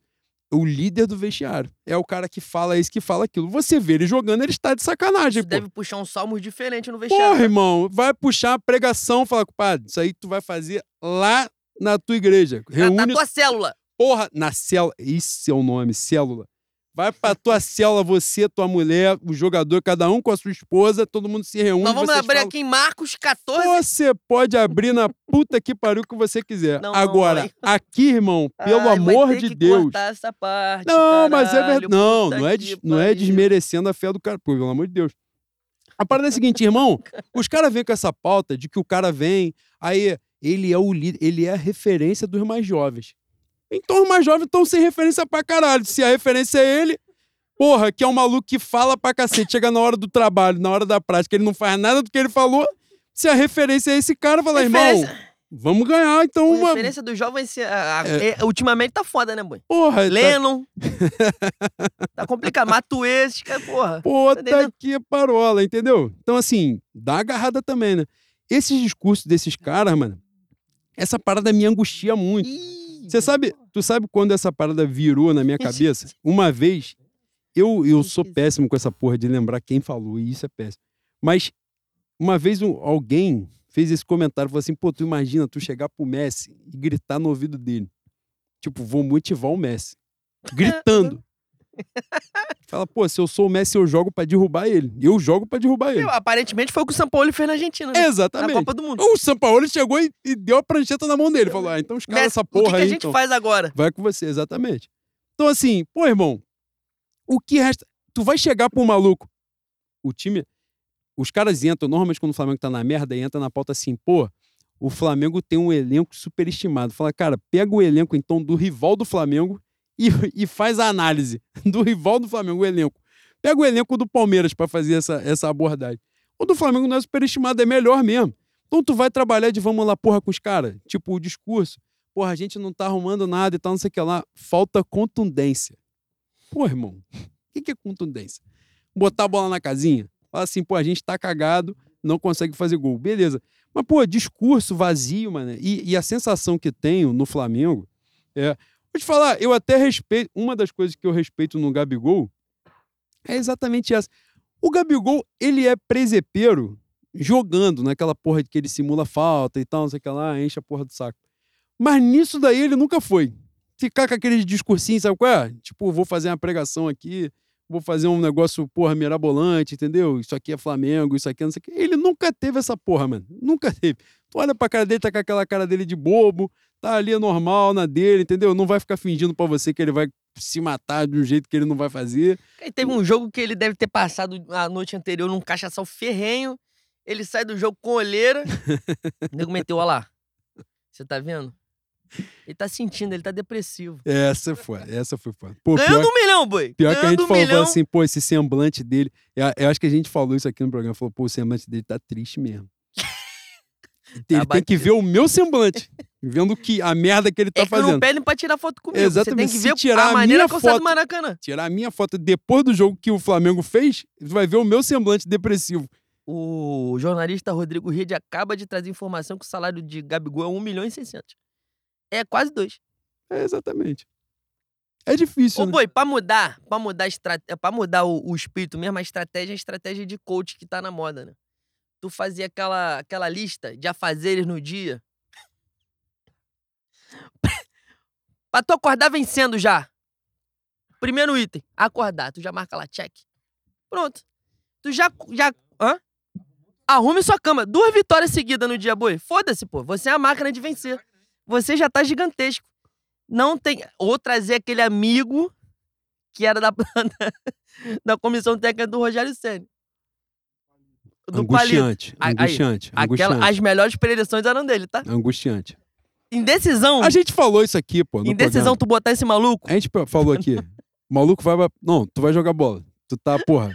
Speaker 2: O líder do vestiário. É o cara que fala isso, que fala aquilo. Você vê ele jogando, ele está de sacanagem,
Speaker 1: Você
Speaker 2: pô.
Speaker 1: deve puxar um salmo diferente no vestiário.
Speaker 2: Porra, irmão. Vai puxar a pregação, fala, compadre, isso aí tu vai fazer lá na tua igreja.
Speaker 1: Na-
Speaker 2: Reúne,
Speaker 1: Na tua célula.
Speaker 2: porra, na célula. Isso é o nome, célula. Vai pra tua célula, você, tua mulher, o jogador, cada um com a sua esposa, todo mundo se reúne.
Speaker 1: Nós vamos abrir
Speaker 2: falam-
Speaker 1: aqui em Marcos 14.
Speaker 2: você pode abrir na puta que pariu que você quiser.
Speaker 1: Não, não
Speaker 2: Agora,
Speaker 1: vai.
Speaker 2: aqui, irmão, pelo
Speaker 1: Ai,
Speaker 2: amor de Deus.
Speaker 1: essa parte,
Speaker 2: Não, mas é
Speaker 1: caralho,
Speaker 2: verdade. Não, não é, des- não é desmerecendo a fé do cara. Pô, pelo amor de Deus. A parada é a seguinte, irmão. Os caras vêm com essa pauta de que o cara vem, aí ele é o líder, ele é a referência dos mais jovens. Então os mais jovens estão sem referência pra caralho. Se a referência é ele, porra, que é um maluco que fala pra cacete, chega na hora do trabalho, na hora da prática, ele não faz nada do que ele falou. Se a referência é esse cara, fala, irmão,
Speaker 1: Referência,
Speaker 2: vamos ganhar então
Speaker 1: a
Speaker 2: uma.
Speaker 1: referência dos jovens a- a-
Speaker 2: É.
Speaker 1: é, ultimamente tá foda, né, boy?
Speaker 2: Porra, tá,
Speaker 1: Lennon. tá complicado. Matuê, esses caras, porra.
Speaker 2: puta
Speaker 1: entendendo?
Speaker 2: que parola, entendeu? Então, assim, dá agarrada também, né? Esses discursos desses caras, mano, essa parada me angustia muito.
Speaker 1: Ih,
Speaker 2: Você sabe, tu sabe quando essa parada virou na minha cabeça? Uma vez, eu, eu sou péssimo com essa porra de lembrar quem falou, e isso é péssimo. Mas uma vez um- alguém fez esse comentário, falou assim, pô, tu imagina tu chegar pro Messi e gritar no ouvido dele. Tipo, vou motivar o Messi. Gritando. Fala, pô, se eu sou o Messi, eu jogo pra derrubar ele. Eu jogo pra derrubar ele.
Speaker 1: Meu, aparentemente foi o que o São Paulo fez na Argentina, né? Na
Speaker 2: Exatamente.
Speaker 1: Copa do Mundo.
Speaker 2: O Sampaoli chegou e, e deu a prancheta na mão dele. Falou, ah, então os caras
Speaker 1: Messi,
Speaker 2: essa
Speaker 1: o que,
Speaker 2: porra
Speaker 1: que a
Speaker 2: aí,
Speaker 1: gente
Speaker 2: então.
Speaker 1: faz agora?
Speaker 2: Vai com você, exatamente. Então, assim, pô, irmão, o que resta. Tu vai chegar pro maluco. O time. Os caras entram, normalmente quando o Flamengo tá na merda, entra na pauta assim, pô, o Flamengo tem um elenco superestimado. Fala, cara, pega o elenco então do rival do Flamengo e, e faz a análise do rival do Flamengo, o elenco. Pega o elenco do Palmeiras pra fazer essa, essa abordagem. O do Flamengo não é superestimado, é melhor mesmo. Então tu vai trabalhar de vamos lá, porra, com os caras. Tipo, o discurso porra, a gente não tá arrumando nada e tal, não sei o que lá. Falta contundência. Pô, irmão, o que, que é contundência? Botar a bola na casinha? Fala assim, pô, a gente tá cagado, não consegue fazer gol. Beleza. Mas, pô, discurso vazio, mano. E, e a sensação que tenho no Flamengo é. Vou te falar, eu até respeito. Uma das coisas que eu respeito no Gabigol é exatamente essa. O Gabigol, ele é presepeiro jogando naquela porra de que ele simula falta e tal, não sei o que lá, enche a porra do saco. Mas nisso daí ele nunca foi. Ficar com aqueles discursinhos, sabe qual é? Tipo, vou fazer uma pregação aqui, vou fazer um negócio, porra, mirabolante, entendeu? Isso aqui é Flamengo, isso aqui é não sei o que. Ele nunca teve essa porra, mano. Nunca teve. Tu olha pra cara dele, tá com aquela cara dele de bobo, tá ali normal na dele, entendeu? Não vai ficar fingindo para você que ele vai se matar de um jeito que ele não vai fazer.
Speaker 1: E teve um jogo que ele deve ter passado a noite anterior num cachaçal ferrenho. Ele sai do jogo com olheira. o nego meteu, olha lá. Você tá vendo? Ele tá sentindo, ele tá depressivo.
Speaker 2: Essa foi, essa foi foda. Pô,
Speaker 1: Ganhando pior, um milhão, boi.
Speaker 2: Pior
Speaker 1: Ganhando
Speaker 2: que a gente
Speaker 1: um
Speaker 2: falou
Speaker 1: milhão.
Speaker 2: assim, pô, esse semblante dele. Eu, eu, acho que a gente falou isso aqui no programa. Falou, pô, o semblante dele tá triste mesmo. Ele tem que ver o meu semblante. Vendo que a merda que ele tá
Speaker 1: é que
Speaker 2: fazendo.
Speaker 1: não pedem pra tirar foto comigo.
Speaker 2: Exatamente.
Speaker 1: Você tem que
Speaker 2: Se
Speaker 1: ver
Speaker 2: tirar
Speaker 1: a maneira
Speaker 2: minha
Speaker 1: que eu saio do
Speaker 2: foto-
Speaker 1: Maracanã.
Speaker 2: Tirar a minha foto depois do jogo que o Flamengo fez, tu vai ver o meu semblante depressivo.
Speaker 1: O jornalista Rodrigo Rede acaba de trazer informação que o salário de Gabigol é 1 milhão e 600. É quase dois.
Speaker 2: É, exatamente. É difícil,
Speaker 1: Ô,
Speaker 2: né?
Speaker 1: boi, pra mudar, pra mudar, estrate- pra mudar o, o espírito mesmo, a estratégia é a estratégia de coach que tá na moda, né? Tu fazia aquela, aquela lista de afazeres no dia. pra tu acordar vencendo já. Primeiro item, acordar. Tu já marca lá, check. Pronto. Tu já. já hã? Arrume sua cama. Duas vitórias seguidas no dia, boi. Foda-se, pô. Você é a máquina de vencer. Você já tá gigantesco. Não tem. Ou trazer aquele amigo que era da, da comissão técnica do Rogério Senna. Do Palito.
Speaker 2: Angustiante,
Speaker 1: Aí-
Speaker 2: angustiante,
Speaker 1: Aquela,
Speaker 2: angustiante,
Speaker 1: as melhores predições eram dele, tá?
Speaker 2: angustiante.
Speaker 1: Indecisão.
Speaker 2: A gente falou isso aqui, pô,
Speaker 1: Indecisão,
Speaker 2: programa.
Speaker 1: tu botar esse maluco.
Speaker 2: A gente falou aqui, o maluco vai... pra- Não, tu vai jogar bola. Tu tá, porra,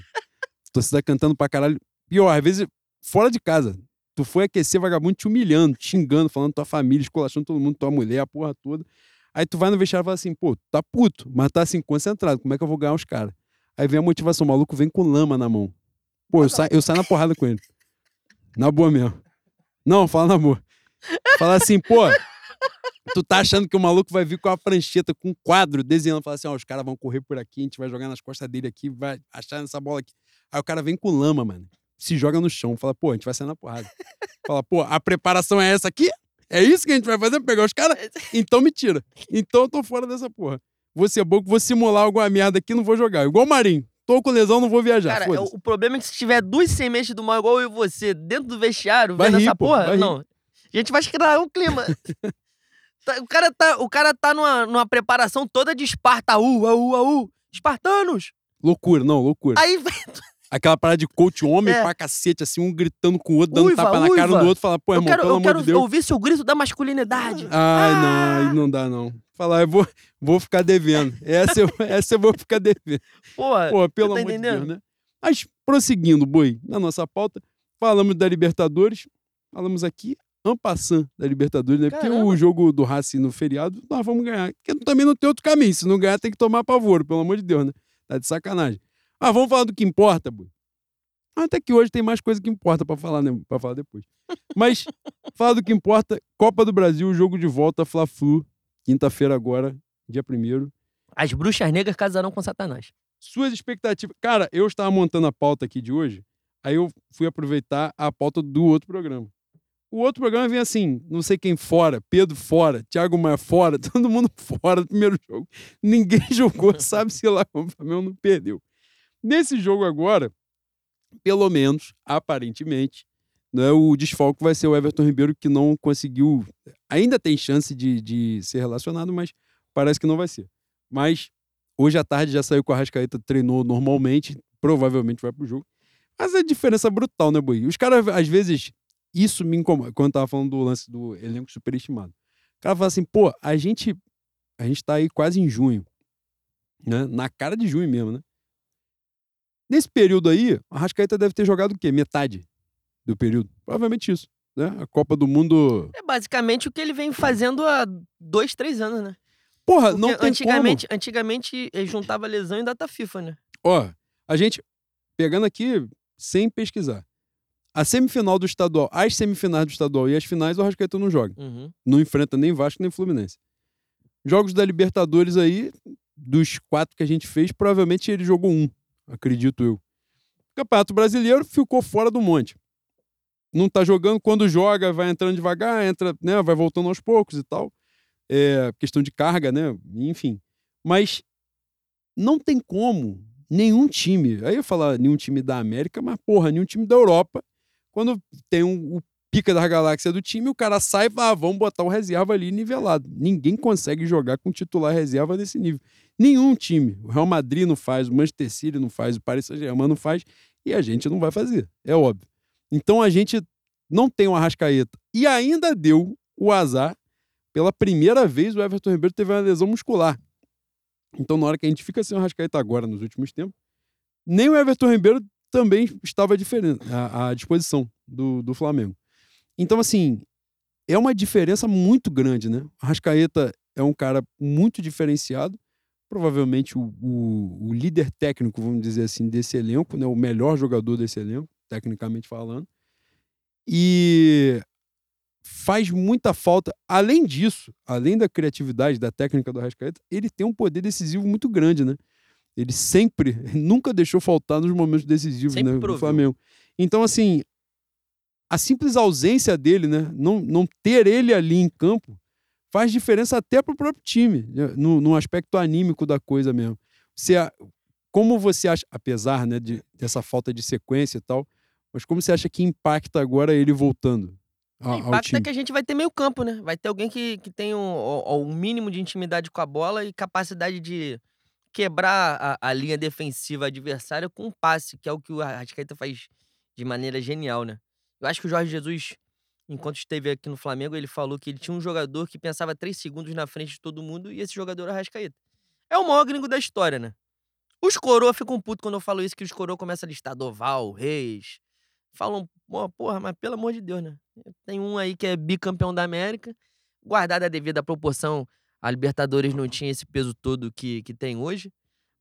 Speaker 2: tu tá cantando pra caralho. Pior, às vezes, fora de casa. Tu foi aquecer vagabundo te humilhando, te xingando, falando tua família, esculachando todo mundo, tua mulher, a porra toda. Aí tu vai no vestiário e fala assim, pô, tá puto, mas tá assim, concentrado, como é que eu vou ganhar os caras? Aí vem a motivação, o maluco vem com lama na mão. Pô, eu, saio, eu saio na porrada com ele. Na boa mesmo. Não, fala na boa. Fala assim, pô, tu tá achando que o maluco vai vir com a prancheta, com um quadro, desenhando, fala assim, ó, os caras vão correr por aqui, a gente vai jogar nas costas dele aqui, vai achar nessa bola aqui. Aí o cara vem com lama, mano. Se joga no chão, fala, pô, a gente vai sair na porrada. Fala, pô, a preparação é essa aqui? É isso que a gente vai fazer? Pegar os caras? Então me tira. Então eu tô fora dessa porra. Vou ser bom vou simular alguma merda aqui, não vou jogar. Igual o Marinho. Tô com lesão, não vou viajar.
Speaker 1: Cara,
Speaker 2: foda-se.
Speaker 1: o problema é que se tiver duas sementes do mal igual eu e você dentro do vestiário,
Speaker 2: Vai
Speaker 1: vendo
Speaker 2: rir,
Speaker 1: essa
Speaker 2: pô,
Speaker 1: porra,
Speaker 2: vai rir.
Speaker 1: não. A gente vai escrever um clima. Tá- o cara tá, o cara tá numa, numa preparação toda de Esparta, aú, aú, aú. Espartanos!
Speaker 2: Loucura, não, loucura.
Speaker 1: Aí.
Speaker 2: Aquela parada de coach homem
Speaker 1: É.
Speaker 2: pra cacete, assim, um gritando com o outro, dando
Speaker 1: Uiva,
Speaker 2: tapa na cara
Speaker 1: uiva.
Speaker 2: do outro, falar, pô,
Speaker 1: Eu
Speaker 2: irmão,
Speaker 1: quero,
Speaker 2: pelo
Speaker 1: eu
Speaker 2: amor
Speaker 1: quero
Speaker 2: de Deus.
Speaker 1: ouvir seu grito da masculinidade.
Speaker 2: Ai, não,
Speaker 1: Ah!
Speaker 2: aí não dá, não. Falar, eu vou, vou ficar devendo. Essa eu, essa eu vou ficar devendo.
Speaker 1: Porra,
Speaker 2: Pô, pelo
Speaker 1: tá
Speaker 2: amor de? Deus, né? Mas, prosseguindo, Boi, na nossa pauta, falamos da Libertadores, falamos aqui, ampassant da Libertadores, né? Porque
Speaker 1: Caramba.
Speaker 2: o jogo do Racing no feriado, nós vamos ganhar. Porque também não tem outro caminho. Se não ganhar, tem que tomar pavor, pelo amor de Deus, né? Tá de sacanagem. Ah, vamos falar do que importa, Boi. Até que hoje tem mais coisa que importa pra falar, né? Pra falar depois. Mas, falar do que importa, Copa do Brasil, jogo de volta, Fla-Flu, quinta-feira agora, dia primeiro.
Speaker 1: As bruxas negras casarão com Satanás.
Speaker 2: Suas expectativas. Cara, eu estava montando a pauta aqui de hoje, aí eu fui aproveitar a pauta do outro programa. O outro programa vem assim, não sei quem fora, Pedro fora, Thiago Maia fora, todo mundo fora do primeiro jogo. Ninguém jogou, sabe-se lá como o Flamengo não perdeu. Nesse jogo agora, pelo menos, aparentemente, né, o desfalque vai ser o Everton Ribeiro, que não conseguiu. Ainda tem chance de, de ser relacionado, mas parece que não vai ser. Mas hoje à tarde já saiu com a Rascaeta, treinou normalmente, provavelmente vai pro jogo. Mas é diferença brutal, né, Boi? Os caras, às vezes, isso me incomoda. Quando eu tava falando do lance do elenco superestimado. O cara fala assim, pô, a gente, a gente tá aí quase em junho. Né? Na cara de junho mesmo, né? Nesse período aí, a Rascaeta deve ter jogado o quê? Metade do período. Provavelmente isso. Né? A Copa do Mundo.
Speaker 1: É basicamente o que ele vem fazendo há dois, três anos, né?
Speaker 2: Porra,
Speaker 1: Porque
Speaker 2: não tem
Speaker 1: antigamente, antigamente ele juntava lesão e data FIFA, né?
Speaker 2: como. Ó, a gente, pegando aqui sem pesquisar. A semifinal do estadual, as semifinais do estadual e as finais, o Arrascaeta não joga.
Speaker 1: Uhum.
Speaker 2: Não enfrenta nem Vasco nem Fluminense. Jogos da Libertadores aí, dos quatro que a gente fez, provavelmente ele jogou um, acredito eu. Campeonato Brasileiro ficou fora do monte. Não tá jogando, quando joga, vai entrando devagar, entra, né, vai voltando aos poucos e tal. É, questão de carga, né? Enfim. Mas não tem como nenhum time, aí eu falar nenhum time da América, mas porra, nenhum time da Europa, quando tem um, o pica da galáxia do time, o cara sai e fala, ah, vamos botar o reserva ali nivelado. Ninguém consegue jogar com titular reserva desse nível. Nenhum time. O Real Madrid não faz, o Manchester City não faz, o Paris Saint-Germain não faz, e a gente não vai fazer, é óbvio. Então a gente não tem um Arrascaeta. E ainda deu o azar, pela primeira vez o Everton Ribeiro teve uma lesão muscular. Então, na hora que a gente fica sem o Arrascaeta agora, nos últimos tempos, nem o Everton Ribeiro também estava à, à disposição do, do Flamengo. Então, assim, é uma diferença muito grande, né? O Arrascaeta é um cara muito diferenciado, provavelmente o, o, o, líder técnico, vamos dizer assim, desse elenco, né? o melhor jogador desse elenco, tecnicamente falando. E faz muita falta. Além disso, além da criatividade, da técnica do Arrascaeta, ele tem um poder decisivo muito grande, né? Ele sempre, nunca deixou faltar nos momentos decisivos né, do Flamengo. Então, assim, a simples ausência dele, né? Não, não ter ele ali em campo, faz diferença até para o próprio time, né? no, no aspecto anímico da coisa mesmo. A, como você acha, apesar né, de, dessa falta de sequência e tal, mas como você acha que impacta agora ele voltando?
Speaker 1: A, o impacto é que a gente vai ter meio campo, né? Vai ter alguém que, que tem um, um mínimo de intimidade com a bola e capacidade de quebrar a, a linha defensiva adversária com um passe, que é o que o Arrascaeta faz de maneira genial, né? Eu acho que o Jorge Jesus, enquanto esteve aqui no Flamengo, ele falou que ele tinha um jogador que pensava três segundos na frente de todo mundo e esse jogador era o Arrascaeta. É o maior gringo da história, né? Os coroa ficam putos quando eu falo isso, que os coroa começam a listar Doval, Reis, falam, porra, mas pelo amor de Deus, né? Tem um aí que é bicampeão da América, guardada a devida proporção, a Libertadores não tinha esse peso todo que, que tem hoje.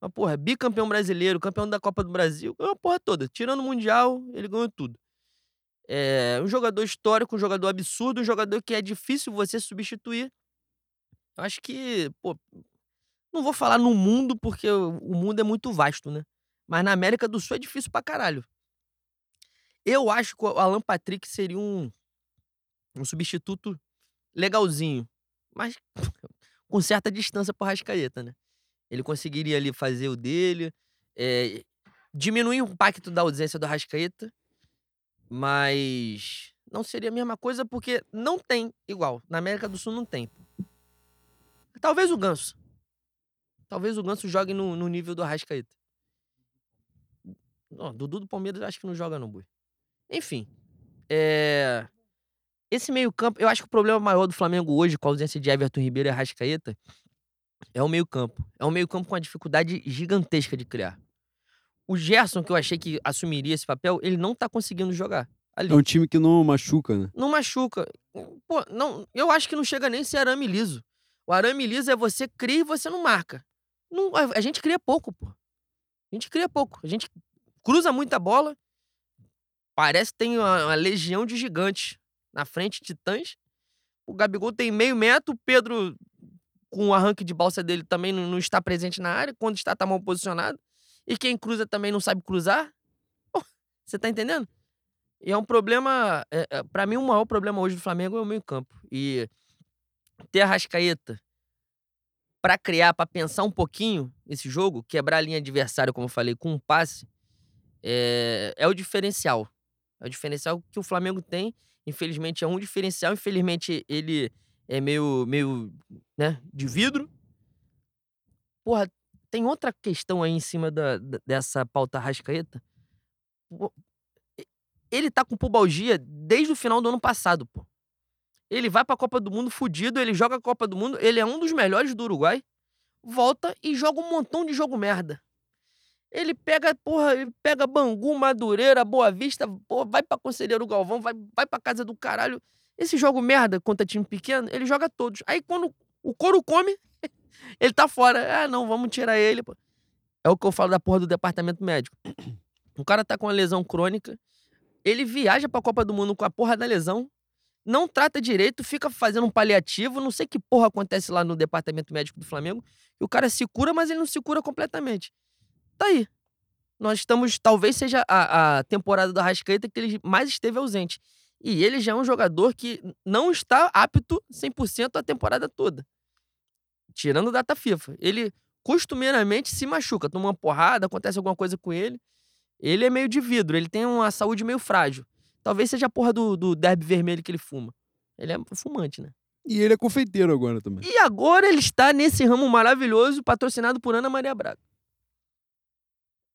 Speaker 1: Mas, porra, bicampeão brasileiro, campeão da Copa do Brasil, ganhou a porra toda. Tirando o Mundial, ele ganhou tudo. É um jogador histórico, um jogador absurdo, um jogador que é difícil você substituir. Eu acho que, pô, não vou falar no mundo, porque o mundo é muito vasto, né? Mas na América do Sul é difícil pra caralho. Eu acho que o Alan Patrick seria um, um substituto legalzinho, mas com certa distância para Rascaeta, né? Ele conseguiria ali fazer o dele, é, diminuir o impacto da ausência do Rascaeta, mas não seria a mesma coisa porque não tem igual. Na América do Sul não tem. Talvez o Ganso. Talvez o Ganso jogue no, no nível do Arrascaeta. Não, Dudu do Palmeiras acho que não joga no Bui. Enfim. É... Esse meio-campo, eu acho que o problema maior do Flamengo hoje, com a ausência de Everton Ribeiro e Arrascaeta, é o meio-campo. É um meio-campo com uma dificuldade gigantesca de criar. O Gerson, que eu achei que assumiria esse papel, ele não tá conseguindo jogar. Ali.
Speaker 2: É um time que não machuca, né?
Speaker 1: Não machuca. Pô, não, eu acho que não chega nem ser arame liso. O arame liso é você cria e você não marca. Não, a, a gente cria pouco, pô. A gente cria pouco. A gente cruza muita bola, Parece que tem uma, uma legião de gigantes na frente, titãs. O Gabigol tem meio metro, o Pedro, com o arranque de balsa dele, também não, não está presente na área. Quando está, está mal posicionado. E quem cruza também não sabe cruzar. Você tá entendendo? E é um problema. É, é, para mim, o maior problema hoje do Flamengo é o meio-campo. E ter a Rascaeta para criar, para pensar um pouquinho esse jogo, quebrar a linha adversária, como eu falei, com um passe, é, é o diferencial. É o diferencial que o Flamengo tem. Infelizmente é um diferencial. Infelizmente ele é meio, meio né, de vidro. Porra, tem outra questão aí em cima da, dessa pauta rascaeta. Ele tá com pubalgia desde o final do ano passado, pô. Ele vai pra Copa do Mundo fudido, ele joga a Copa do Mundo, ele é um dos melhores do Uruguai. Volta e joga um montão de jogo merda. Ele pega, porra, ele pega Bangu, Madureira, Boa Vista, porra, vai pra Conselheiro Galvão, vai, vai pra casa do caralho. Esse jogo merda contra time pequeno, ele joga todos. Aí quando o couro come, ele tá fora. Ah, não, vamos tirar ele. Pô. É o que eu falo da porra do departamento médico. O cara tá com uma lesão crônica, Ele viaja pra Copa do Mundo com a porra da lesão, não trata direito, fica fazendo um paliativo, não sei que porra acontece lá no departamento médico do Flamengo, e o cara se cura, mas ele não se cura completamente. Tá aí. Nós estamos, talvez seja a, a temporada do Arrascaeta que ele mais esteve ausente. E ele já é um jogador que não está apto 100% a temporada toda. Tirando data FIFA. Ele costumeiramente se machuca, toma uma porrada, acontece alguma coisa com ele. Ele é meio de vidro, ele tem uma saúde meio frágil. Talvez seja a porra do, do derby vermelho que ele fuma. Ele é fumante, né?
Speaker 2: E ele é confeiteiro agora também.
Speaker 1: E agora ele está nesse ramo maravilhoso, patrocinado por Ana Maria Braga.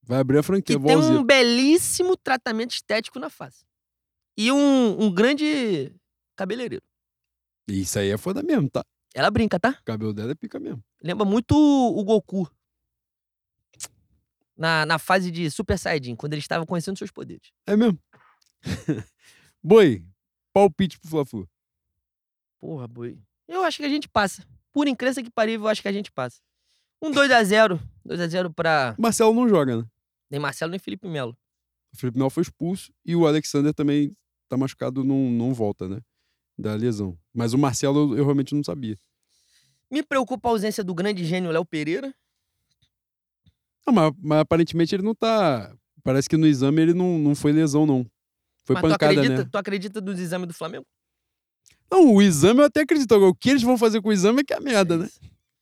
Speaker 2: Vai abrir a franquia,
Speaker 1: Que tem um belíssimo tratamento estético na face. E um, um grande cabeleireiro.
Speaker 2: Isso aí é foda mesmo, tá?
Speaker 1: Ela brinca, tá?
Speaker 2: O cabelo dela é pica mesmo.
Speaker 1: Lembra muito o Goku. Na, na fase de Super Saiyajin, quando ele estava conhecendo seus poderes.
Speaker 2: É mesmo. Boi, palpite pro Fla-Flu.
Speaker 1: Porra, boi. Eu acho que a gente passa. Por incrível que parível, eu acho que a gente passa. Um 2x0. 2x0 pra
Speaker 2: Marcelo não joga, né?
Speaker 1: Nem Marcelo nem Felipe Melo.
Speaker 2: O Felipe Melo foi expulso e o Alexander também tá machucado, não, não volta, né? Da lesão. Mas o Marcelo eu, eu realmente não sabia.
Speaker 1: Me preocupa a ausência do grande gênio Léo Pereira.
Speaker 2: Não, mas, mas aparentemente ele não tá. Parece que no exame ele não, não foi lesão, não. Foi
Speaker 1: Mas tu
Speaker 2: pancada,
Speaker 1: acredita,
Speaker 2: né?
Speaker 1: tu acredita nos exames do Flamengo?
Speaker 2: Não, o exame eu até acredito. Agora, o que eles vão fazer com o exame é que é a merda,
Speaker 1: É
Speaker 2: né?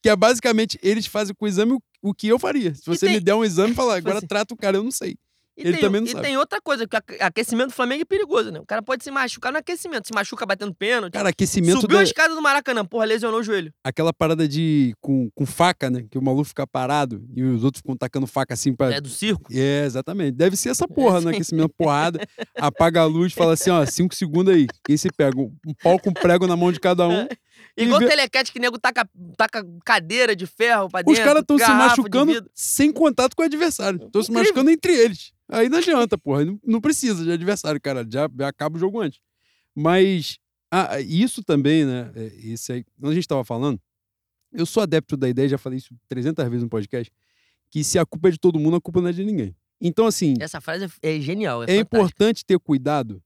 Speaker 2: Que é basicamente, eles fazem com o exame o, que eu faria. Se você
Speaker 1: tem-
Speaker 2: me der um exame e falar, agora
Speaker 1: assim,
Speaker 2: trata o cara, eu não sei.
Speaker 1: E
Speaker 2: Ele
Speaker 1: tem,
Speaker 2: também não
Speaker 1: e
Speaker 2: sabe.
Speaker 1: tem outra coisa, que aquecimento do Flamengo é perigoso, né? O cara pode se machucar no aquecimento. Se machuca batendo pênalti.
Speaker 2: Cara, aquecimento
Speaker 1: Subiu
Speaker 2: da,
Speaker 1: a escada do Maracanã, porra, lesionou o joelho.
Speaker 2: aquela parada de. Com, com faca, né? Que o maluco fica parado e os outros ficam tacando faca assim pra.
Speaker 1: É do circo.
Speaker 2: É, exatamente. Deve ser essa porra,
Speaker 1: É,
Speaker 2: né? Aquecimento, porrada, apaga a luz, fala assim, ó, cinco segundos aí. Quem se pega? Um pau com prego na mão de cada um. E
Speaker 1: Igual
Speaker 2: vê-
Speaker 1: telequete que nego taca, taca cadeira de ferro pra dentro.
Speaker 2: Os caras estão se machucando sem contato com o adversário. Estão se machucando entre eles. Aí não adianta, porra. Não, não precisa de adversário, cara. Já, já acaba o jogo antes. Mas ah, isso também, né? é, Esse aí, quando a gente tava falando, eu sou adepto da ideia, já falei isso 300 vezes no podcast, que se a culpa é de todo mundo, a culpa não é de ninguém. Então, assim,
Speaker 1: Essa frase é, é genial, é,
Speaker 2: é
Speaker 1: fantástica.
Speaker 2: importante ter cuidado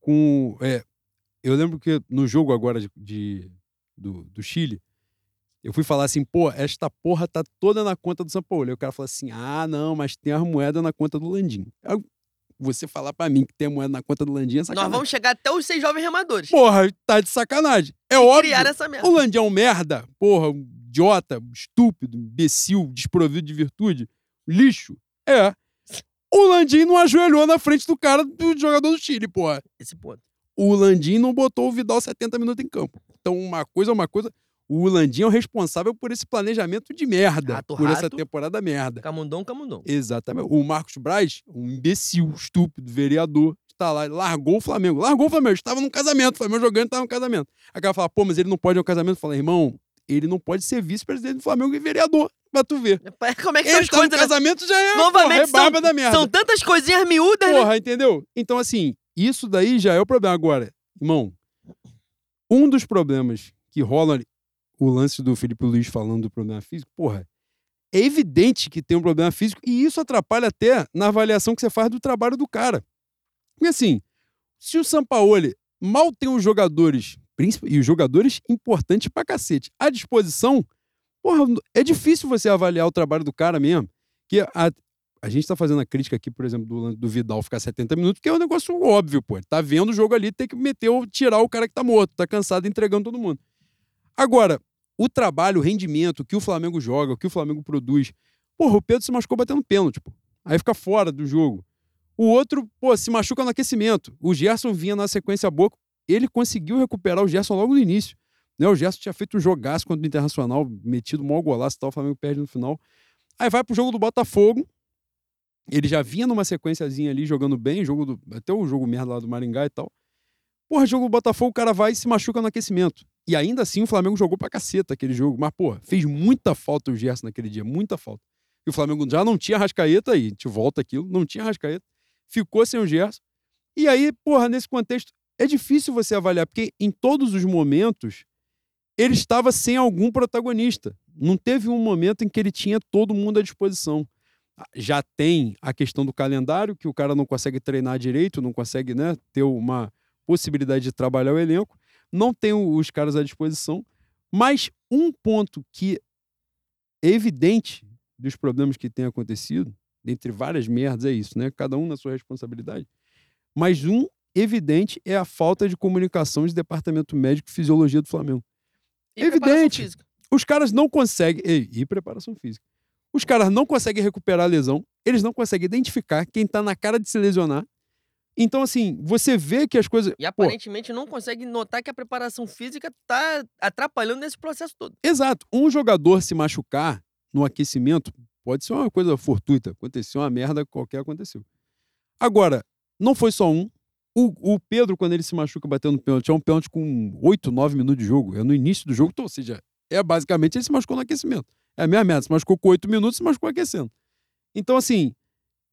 Speaker 2: com. é, eu lembro que no jogo agora de, de- do, do Chile, eu fui falar assim, pô, esta porra tá toda na conta do São Paulo. Aí o cara falou assim: ah, não, mas tem as moedas na conta do Landim. Eu- você falar pra mim que tem a moeda na conta do Landim é
Speaker 1: Nós
Speaker 2: sacanagem.
Speaker 1: vamos chegar até os seis jovens remadores.
Speaker 2: Porra, tá de sacanagem. É
Speaker 1: que
Speaker 2: óbvio.
Speaker 1: essa merda.
Speaker 2: O Landim é um merda, porra, um idiota, um estúpido, um imbecil, desprovido de virtude, lixo. É. O Landim não ajoelhou na frente do cara do jogador do Chile, porra.
Speaker 1: Esse ponto.
Speaker 2: O Landim não botou o Vidal 70 minutos em campo. Então, uma coisa é uma coisa. O Landim é o responsável por esse planejamento de merda.
Speaker 1: Rato,
Speaker 2: por essa
Speaker 1: rato.
Speaker 2: temporada merda.
Speaker 1: Camundão, camundão.
Speaker 2: Exatamente. O Marcos Braz, um imbecil, estúpido, vereador, está lá, largou o Flamengo. Largou o Flamengo. Estava num casamento. O Flamengo jogando estava num casamento. Aí o cara fala, pô, mas ele não pode ir ao casamento. Fala, irmão, ele não pode ser vice-presidente do Flamengo e vereador. Pra tu ver.
Speaker 1: Como é que são
Speaker 2: Ele
Speaker 1: as
Speaker 2: está no
Speaker 1: coisas, né?
Speaker 2: casamento já é,
Speaker 1: Novamente,
Speaker 2: porra, é barba
Speaker 1: são-
Speaker 2: da merda.
Speaker 1: São tantas coisinhas miúdas, né?
Speaker 2: Porra, entendeu? Então, assim, isso daí já é o problema. Agora, irmão, um dos problemas que rola o lance do Felipe Luiz falando do problema físico, porra, é evidente que tem um problema físico e isso atrapalha até na avaliação que você faz do trabalho do cara. Porque assim, se o Sampaoli mal tem os jogadores, e os jogadores importantes pra cacete, à disposição, porra, é difícil você avaliar o trabalho do cara mesmo. Que a, a gente tá fazendo a crítica aqui, por exemplo, do, do Vidal ficar 70 minutos, que é um negócio óbvio, pô. Ele Tá vendo o jogo ali, tem que meter ou tirar o cara que tá morto, tá cansado entregando todo mundo. Agora, o trabalho, o rendimento, que o Flamengo joga, o que o Flamengo produz. Porra, o Pedro se machucou batendo pênalti, pô. Aí fica fora do jogo. O outro, pô, se machuca no aquecimento. O Gerson vinha na sequência boa. Ele conseguiu recuperar o Gerson logo no início. Né? O Gerson tinha feito um jogaço contra o Internacional, metido um mau golaço e tal, o Flamengo perde no final. Aí vai pro jogo do Botafogo. Ele já vinha numa sequenciazinha ali, jogando bem, jogo do, até o jogo merda lá do Maringá e tal. Porra, jogo do Botafogo, o cara vai e se machuca no aquecimento. E ainda assim o Flamengo jogou pra caceta aquele jogo. Mas, porra, fez muita falta o Gerson naquele dia, muita falta. E o Flamengo já não tinha Rascaeta aí, a gente volta aquilo, não tinha Rascaeta. Ficou sem o Gerson. E aí, porra, nesse contexto, é difícil você avaliar, porque em todos os momentos ele estava sem algum protagonista. Não teve um momento em que ele tinha todo mundo à disposição. Já tem a questão do calendário, que o cara não consegue treinar direito, não consegue né, ter uma possibilidade de trabalhar o elenco. Não tem os caras à disposição. Mas um ponto que é evidente dos problemas que tem acontecido, dentre várias merdas, é isso, né? Cada um na sua responsabilidade. Mas um evidente é a falta de comunicação de departamento médico e fisiologia do Flamengo.
Speaker 1: E
Speaker 2: Evidente. Os caras não conseguem. E, e preparação física. Os caras não conseguem recuperar a lesão, eles não conseguem identificar quem tá na cara de se lesionar. Então, assim, você vê que as coisas.
Speaker 1: E
Speaker 2: Pô,
Speaker 1: aparentemente não consegue notar que a preparação física tá atrapalhando nesse processo todo.
Speaker 2: Exato. Um jogador se machucar no aquecimento pode ser uma coisa fortuita. Aconteceu uma merda, qualquer aconteceu. Agora, não foi só um. O, o Pedro, quando ele se machuca batendo pênalti, é um pênalti com 8, 9 minutos de jogo. É no início do jogo, então, ou seja, é basicamente ele se machucou no aquecimento. É a mesma merda. Se machucou com 8 minutos, se machucou aquecendo. Então, assim,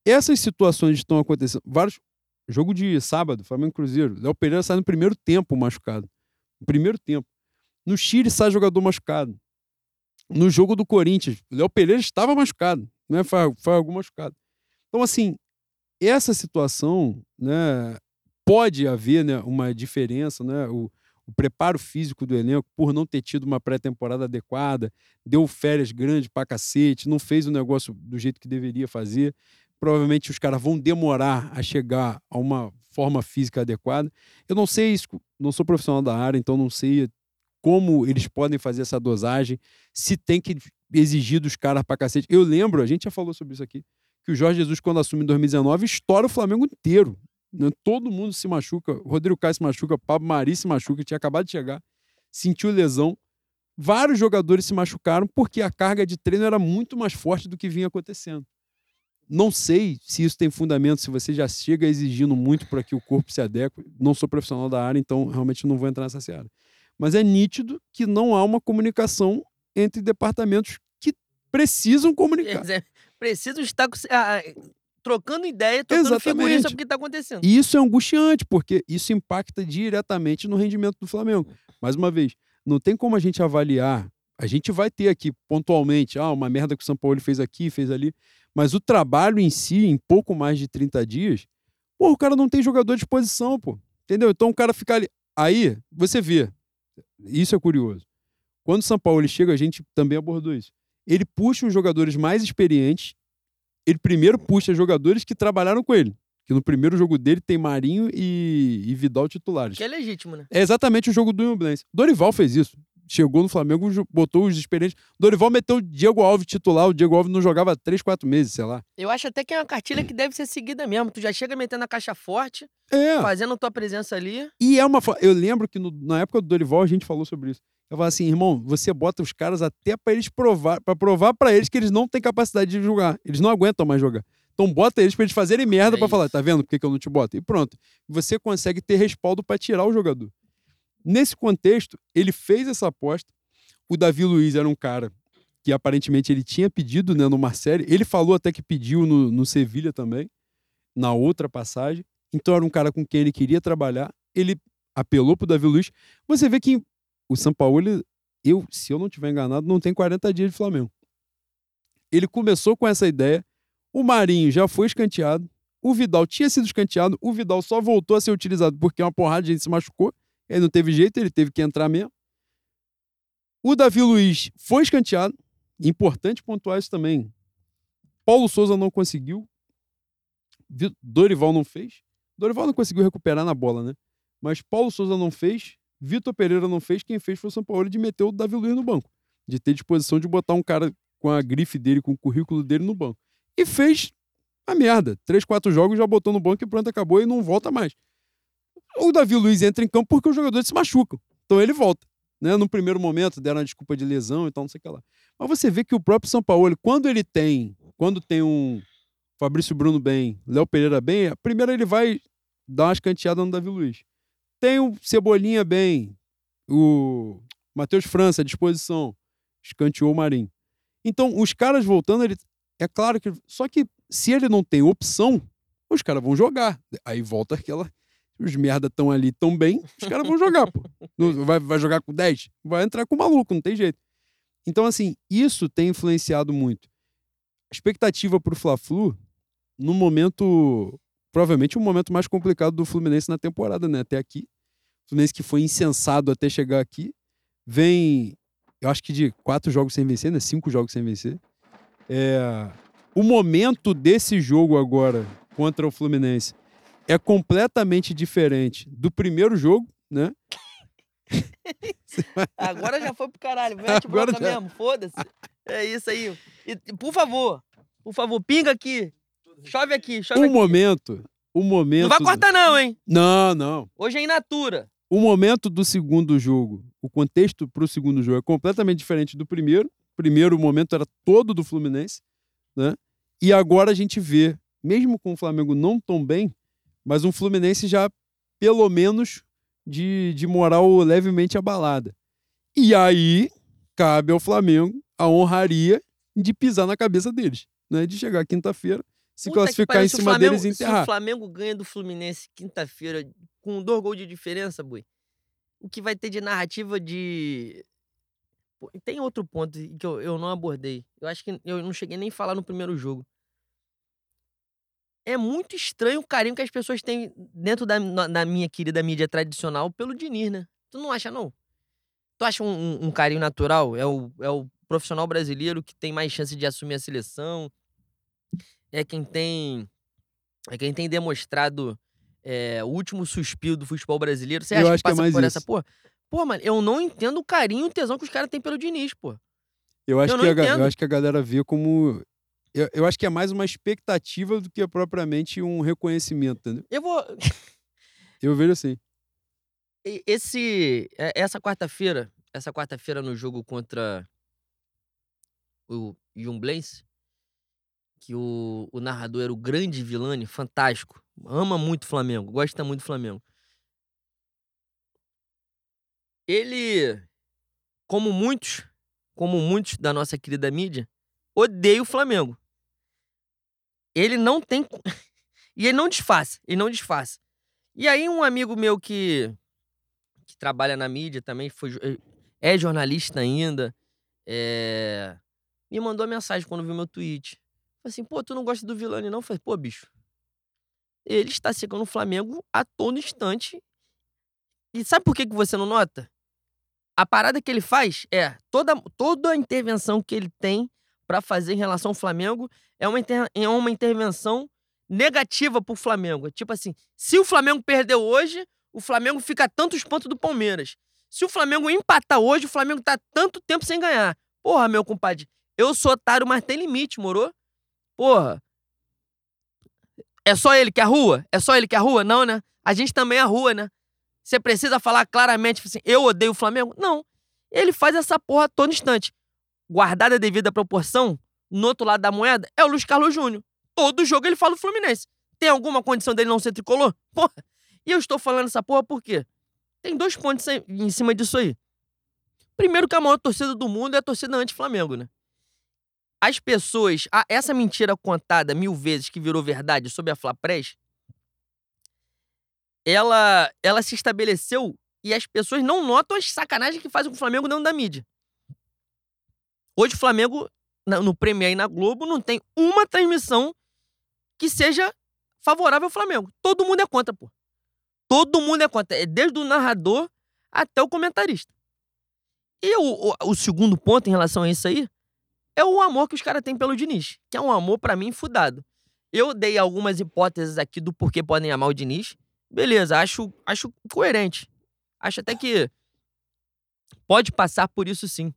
Speaker 2: essas situações estão acontecendo. Vários. Jogo de sábado, Flamengo Cruzeiro. Léo Pereira sai no primeiro tempo machucado. No primeiro tempo. No Chile sai jogador machucado. No jogo do Corinthians, Léo Pereira estava machucado. Né? Foi, foi algum machucado. Então, assim, essa situação, né, pode haver né, uma diferença, né? O, o preparo físico do elenco, por não ter tido uma pré-temporada adequada, deu férias grandes pra cacete, não fez o negócio do jeito que deveria fazer. Provavelmente os caras vão demorar a chegar a uma forma física adequada. Eu não sei isso, não sou profissional da área, então não sei como eles podem fazer essa dosagem, se tem que exigir dos caras pra cacete. Eu lembro, a gente já falou sobre isso aqui, que o Jorge Jesus, quando assume em 2019, estoura o Flamengo inteiro. Né? Todo mundo se machuca. Rodrigo Caio se machuca, Pablo Mari se machuca, tinha acabado de chegar, sentiu lesão. Vários jogadores se machucaram porque a carga de treino era muito mais forte do que vinha acontecendo. Não sei se isso tem fundamento, se você já chega exigindo muito para que o corpo se adeque. Não sou profissional da área, então realmente não vou entrar nessa seara. Mas é nítido que não há uma comunicação entre departamentos que precisam comunicar.
Speaker 1: Precisam estar com- trocando ideia, trocando figurinha
Speaker 2: Exatamente.
Speaker 1: sobre o que tá acontecendo.
Speaker 2: E isso é angustiante, porque isso impacta diretamente no rendimento do Flamengo. Mais uma vez, não tem como a gente avaliar. A gente vai ter aqui pontualmente, ah, uma merda que o São Paulo fez aqui, fez ali. Mas o trabalho em si, em pouco mais de 30 dias, pô, o cara não tem jogador de posição, pô. Entendeu? Então o cara fica ali. Aí, você vê. Isso é curioso. Quando o São Paulo ele chega, a gente também abordou isso. Ele puxa os jogadores mais experientes. Ele primeiro puxa jogadores que trabalharam com ele. Que no primeiro jogo dele tem Marinho e, e Vidal titulares.
Speaker 1: Que é legítimo, né?
Speaker 2: É exatamente o jogo do Imblense. Dorival fez isso. Chegou no Flamengo, botou os experientes. Dorival meteu o Diego Alves titular. O Diego Alves não jogava há 3, 4 meses, sei lá.
Speaker 1: Eu acho até que é uma cartilha que deve ser seguida mesmo. Tu já chega metendo a caixa forte,
Speaker 2: É.
Speaker 1: fazendo tua presença ali.
Speaker 2: E é uma. Eu lembro que no- na época do Dorival a gente falou sobre isso. Eu falava assim, irmão, você bota os caras até pra eles provar, para provar pra eles que eles não têm capacidade de jogar. Eles não aguentam mais jogar. Então bota eles pra eles fazerem merda
Speaker 1: É
Speaker 2: pra falar, tá vendo por que, que eu não te boto? E pronto. Você consegue ter respaldo pra tirar o jogador. Nesse contexto, ele fez essa aposta. O Davi Luiz era um cara que aparentemente ele tinha pedido né, no Marcelo. Ele falou até que pediu no, no Sevilha também, na outra passagem. Então era um cara com quem ele queria trabalhar. Ele apelou pro Davi Luiz. Você vê que o São Paulo, ele- eu, se eu não tiver enganado, não tem 40 dias de Flamengo. Ele começou com essa ideia. O Marinho já foi escanteado. O Vidal tinha sido escanteado. O Vidal só voltou a ser utilizado porque uma porrada de gente se machucou. Ele não teve jeito, ele teve que entrar mesmo. O Davi Luiz foi escanteado. Importante pontuar isso também. Paulo Souza não conseguiu. Dorival não fez. Dorival não conseguiu recuperar na bola, né? Mas Paulo Souza não fez. Vitor Pereira não fez. Quem fez foi o São Paulo de meter o Davi Luiz no banco. De ter disposição de botar um cara com a grife dele, com o currículo dele no banco. E fez a merda. Três, quatro jogos, já botou no banco e pronto, acabou e não volta mais. O Davi Luiz entra em campo porque os jogadores se machucam. Então ele volta. Né? No primeiro momento deram a desculpa de lesão e tal, não sei o que lá. Mas você vê que o próprio São Paulo, quando ele tem, quando tem um Fabrício Bruno bem, Léo Pereira bem, primeiro ele vai dar uma escanteada no Davi Luiz. Tem o Cebolinha bem, o Matheus França à disposição, escanteou o Marinho. Então, os caras voltando, ele é claro que só que se ele não tem opção, os caras vão jogar. Aí volta aquela os merda estão ali tão bem, os caras vão jogar, pô. Vai, vai jogar com 10? Vai entrar com maluco, não tem jeito. Então, assim, isso tem influenciado muito. expectativa pro Fla-Flu, no momento, provavelmente o momento mais complicado do Fluminense na temporada, né? Até aqui. O Fluminense que foi insensado até chegar aqui. Vem, eu acho que de quatro jogos sem vencer, né? Cinco jogos sem vencer. É, o momento desse jogo agora contra o Fluminense é completamente diferente do primeiro jogo, né?
Speaker 1: Agora já foi pro caralho. Mete
Speaker 2: Agora
Speaker 1: bronca
Speaker 2: já.
Speaker 1: mesmo, foda-se. É isso aí. E, e, por favor, por favor, pinga aqui. Chove aqui, chove
Speaker 2: O
Speaker 1: aqui.
Speaker 2: momento, o momento.
Speaker 1: Não vai cortar não, hein?
Speaker 2: Não, não.
Speaker 1: Hoje é in natura.
Speaker 2: O momento do segundo jogo, o contexto pro segundo jogo é completamente diferente do primeiro. Primeiro o momento era todo do Fluminense, né? E agora a gente vê, mesmo com o Flamengo não tão bem, mas um Fluminense já pelo menos de, de moral levemente abalada. E aí cabe ao Flamengo a honraria de pisar na cabeça deles, né? De chegar quinta-feira, se
Speaker 1: Puta
Speaker 2: classificar em cima
Speaker 1: Flamengo-
Speaker 2: deles e
Speaker 1: Se o
Speaker 2: enterrar.
Speaker 1: Flamengo ganha do Fluminense quinta-feira com dois gols de diferença, boi, o que vai ter de narrativa de. Pô, Tem outro ponto que eu, eu não abordei. Eu acho que eu não cheguei nem a falar no primeiro jogo. É muito estranho o carinho que as pessoas têm dentro da, da minha querida mídia tradicional pelo Diniz, né? Tu não acha, não? Tu acha um, um- um carinho natural? É o, é o profissional brasileiro que tem mais chance de assumir a seleção? É quem tem. É quem tem demonstrado é, o último suspiro do futebol brasileiro. Você acha
Speaker 2: que é
Speaker 1: passa
Speaker 2: mais
Speaker 1: por
Speaker 2: isso.
Speaker 1: essa porra? Pô, mano, eu não entendo o carinho e o tesão que os caras têm pelo Diniz, pô.
Speaker 2: Eu acho,
Speaker 1: Eu
Speaker 2: que a, eu acho que a galera vê como. Eu, eu acho que é mais uma expectativa do que propriamente um reconhecimento, entendeu?
Speaker 1: Eu vou.
Speaker 2: Eu vejo assim.
Speaker 1: Esse. é- Essa quarta-feira. Essa quarta-feira no jogo contra o Jumblense, que o, o narrador era o grande Vilani, fantástico. Ama muito o Flamengo, gosta muito do Flamengo. Ele, como muitos, como muitos da nossa querida mídia, odeia o Flamengo. Ele não tem. E ele não disfarça, ele não disfarça. E aí, um amigo meu que, que trabalha na mídia também, foi, é jornalista ainda, é, me mandou mensagem quando viu meu tweet. Assim, pô, tu não gosta do Vilani, não? Eu falei, pô, bicho, ele está secando o Flamengo a todo instante. E sabe por que, que você não nota? A parada que ele faz é toda, toda a intervenção que ele tem pra fazer em relação ao Flamengo é uma, é uma intervenção negativa pro Flamengo. Tipo assim, se o Flamengo perdeu hoje, o Flamengo fica a tantos pontos do Palmeiras. Se o Flamengo empatar hoje, o Flamengo tá tanto tempo sem ganhar. Porra, meu compadre, eu sou otário, mas tem limite, moro? Porra. É só ele que é a rua? É só ele que é a rua? Não, né? A gente também é a rua, né? Você precisa falar claramente assim, eu odeio o Flamengo? Não. Ele faz essa porra todo instante. Guardada a devida proporção, no outro lado da moeda, é o Luiz Carlos Júnior. Todo jogo ele fala o Fluminense. Tem alguma condição dele não ser tricolor? Porra. E eu estou falando essa porra por quê? Tem dois pontos em cima disso aí. Primeiro que a maior torcida do mundo é a torcida anti-Flamengo, né? As pessoas... essa mentira contada mil vezes que virou verdade sobre a Flapress, ela, ela se estabeleceu e as pessoas não notam as sacanagens que fazem com o Flamengo dentro da mídia. Hoje o Flamengo, no Premier e na Globo, não tem uma transmissão que seja favorável ao Flamengo. Todo mundo é contra, pô. Todo mundo é contra. É desde o narrador até o comentarista. E o, o, o segundo ponto em relação a isso aí é o amor que os caras têm pelo Diniz, que é um amor, pra mim, fudado. Eu dei algumas hipóteses aqui do porquê podem amar o Diniz. Beleza, acho, acho coerente. Acho até que pode passar por isso sim.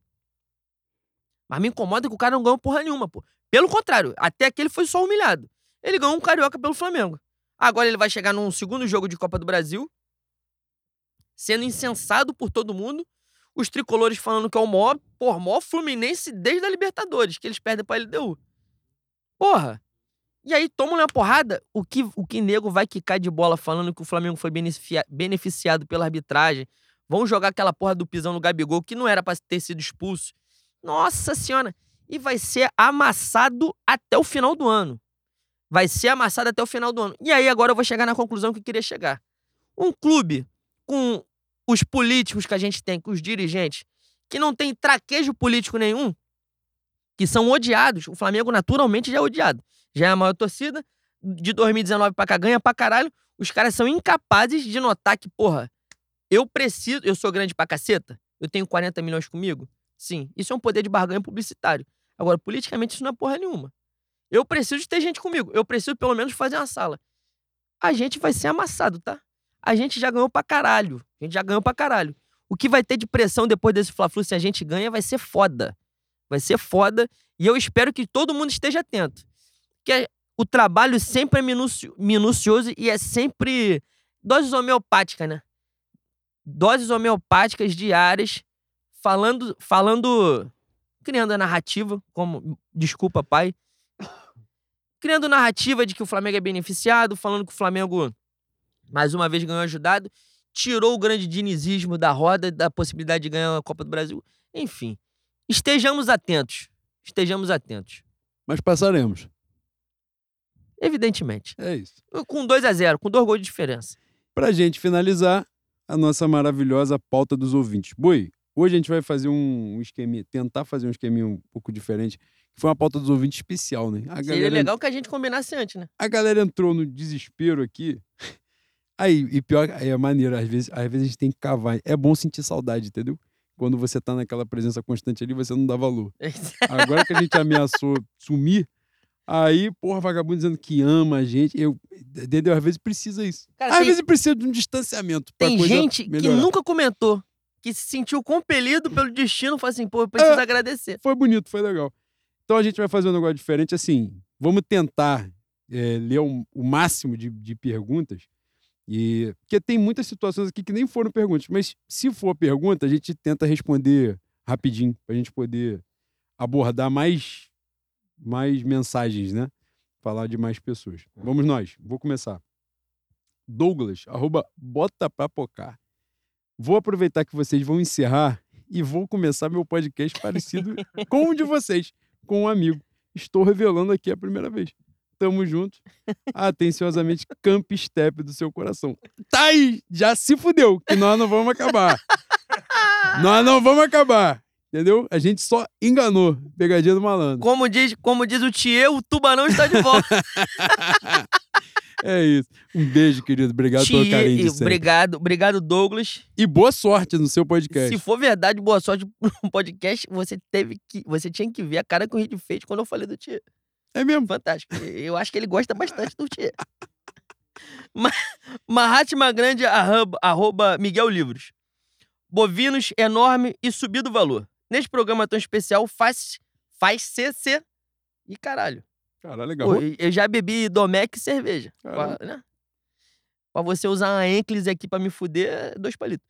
Speaker 1: Mas me incomoda que o cara não ganhou porra nenhuma, pô. Pelo contrário, até aqui ele foi só humilhado. Ele ganhou um carioca pelo Flamengo. Agora ele vai chegar num segundo jogo de Copa do Brasil, sendo incensado por todo mundo. Os tricolores falando que é o maior, porra, maior Fluminense desde a Libertadores, que eles perdem pra LDU. Porra. E aí toma uma porrada, o que, o que nego vai quicar de bola falando que o Flamengo foi beneficia- beneficiado pela arbitragem. Vão jogar aquela porra do pisão no Gabigol, que não era pra ter sido expulso. Nossa senhora. E vai ser amassado até o final do ano. Vai ser amassado até o final do ano. E aí agora eu vou chegar na conclusão que eu queria chegar. Um clube com os políticos que a gente tem, os dirigentes, que não tem traquejo político nenhum, que são odiados. O Flamengo naturalmente já é odiado. Já é a maior torcida. De 2019 pra cá ganha pra caralho. Os caras são incapazes de notar que, porra, eu preciso. Eu sou grande pra caceta? Eu tenho 40 milhões comigo? Sim. Isso é um poder de barganha publicitário. Agora, politicamente, isso não é porra nenhuma. Eu preciso de ter gente comigo. Eu preciso, pelo menos, fazer uma sala. A gente vai ser amassado, tá? A gente já ganhou pra caralho. A gente já ganhou pra caralho. O que vai ter de pressão depois desse Fla-Flu se a gente ganha vai ser foda. Vai ser foda. E eu espero que todo mundo esteja atento. Que o trabalho sempre é minucio, minucioso e é sempre doses homeopáticas, né? Doses homeopáticas diárias, falando, falando, criando a narrativa, como, desculpa, pai, criando narrativa de que o Flamengo é beneficiado, falando que o Flamengo, mais uma vez, ganhou ajudado, tirou o grande dinizismo da roda, da possibilidade de ganhar a Copa do Brasil. Enfim, estejamos atentos. Estejamos atentos.
Speaker 2: Mas passaremos.
Speaker 1: Evidentemente.
Speaker 2: É isso.
Speaker 1: Com 2 a 0 com dois gols de diferença.
Speaker 2: Pra gente finalizar, a nossa maravilhosa pauta dos ouvintes. Boi, hoje a gente vai fazer um esqueminha, tentar fazer um esqueminha um pouco diferente, foi uma pauta dos ouvintes especial, né?
Speaker 1: A Seria galera, legal que a gente combinasse antes, né?
Speaker 2: A galera entrou no desespero aqui. Aí, e pior, aí é maneiro, às vezes, às vezes a gente tem que cavar. É bom sentir saudade, entendeu? Quando você tá naquela presença constante ali, você não dá valor. Agora que a gente ameaçou sumir, Aí, porra, vagabundo dizendo que ama a gente. Eu, entendeu? Às vezes precisa isso. Cara, Às tem... vezes precisa de um distanciamento.
Speaker 1: Tem gente melhorar. que nunca comentou, que se sentiu compelido pelo destino, falou assim, pô, eu preciso é, agradecer.
Speaker 2: Foi bonito, foi legal. Então a gente vai fazer um negócio diferente, assim, vamos tentar é, ler um, o máximo de, de perguntas. E porque tem muitas situações aqui que nem foram perguntas, mas se for pergunta, a gente tenta responder rapidinho, pra gente poder abordar mais mais mensagens, né? Falar de mais pessoas. Vamos nós, vou começar. Douglas, arroba bota pra pocar. Vou aproveitar que vocês vão encerrar e vou começar meu podcast parecido com o de vocês, com um amigo. Estou revelando aqui a primeira vez. Tamo junto. Atenciosamente, Camp Step do seu coração. Tá aí, já se fudeu, que nós não vamos acabar. nós não vamos acabar. Entendeu? A gente só enganou. Pegadinha do malandro.
Speaker 1: Como diz, como diz o Tio, o tubarão está de volta.
Speaker 2: é isso. Um beijo, querido. Obrigado Thier, pelo carinho de
Speaker 1: Obrigado, obrigado, Douglas.
Speaker 2: E boa sorte no seu podcast.
Speaker 1: Se for verdade, boa sorte no podcast, você teve que. Você tinha que ver a cara que o Reed fez quando eu falei do Tio.
Speaker 2: É mesmo?
Speaker 1: Fantástico. Eu acho que ele gosta bastante do Tio. Mahatma Grande, arroba, arroba Miguel Livros. Bovinos enorme e subido valor. Neste programa tão especial, faz, faz CC e caralho.
Speaker 2: Caralho, legal.
Speaker 1: Pô, eu já bebi Domec e cerveja. Pra, né? pra você usar uma Enclis aqui pra me fuder, dois palitos.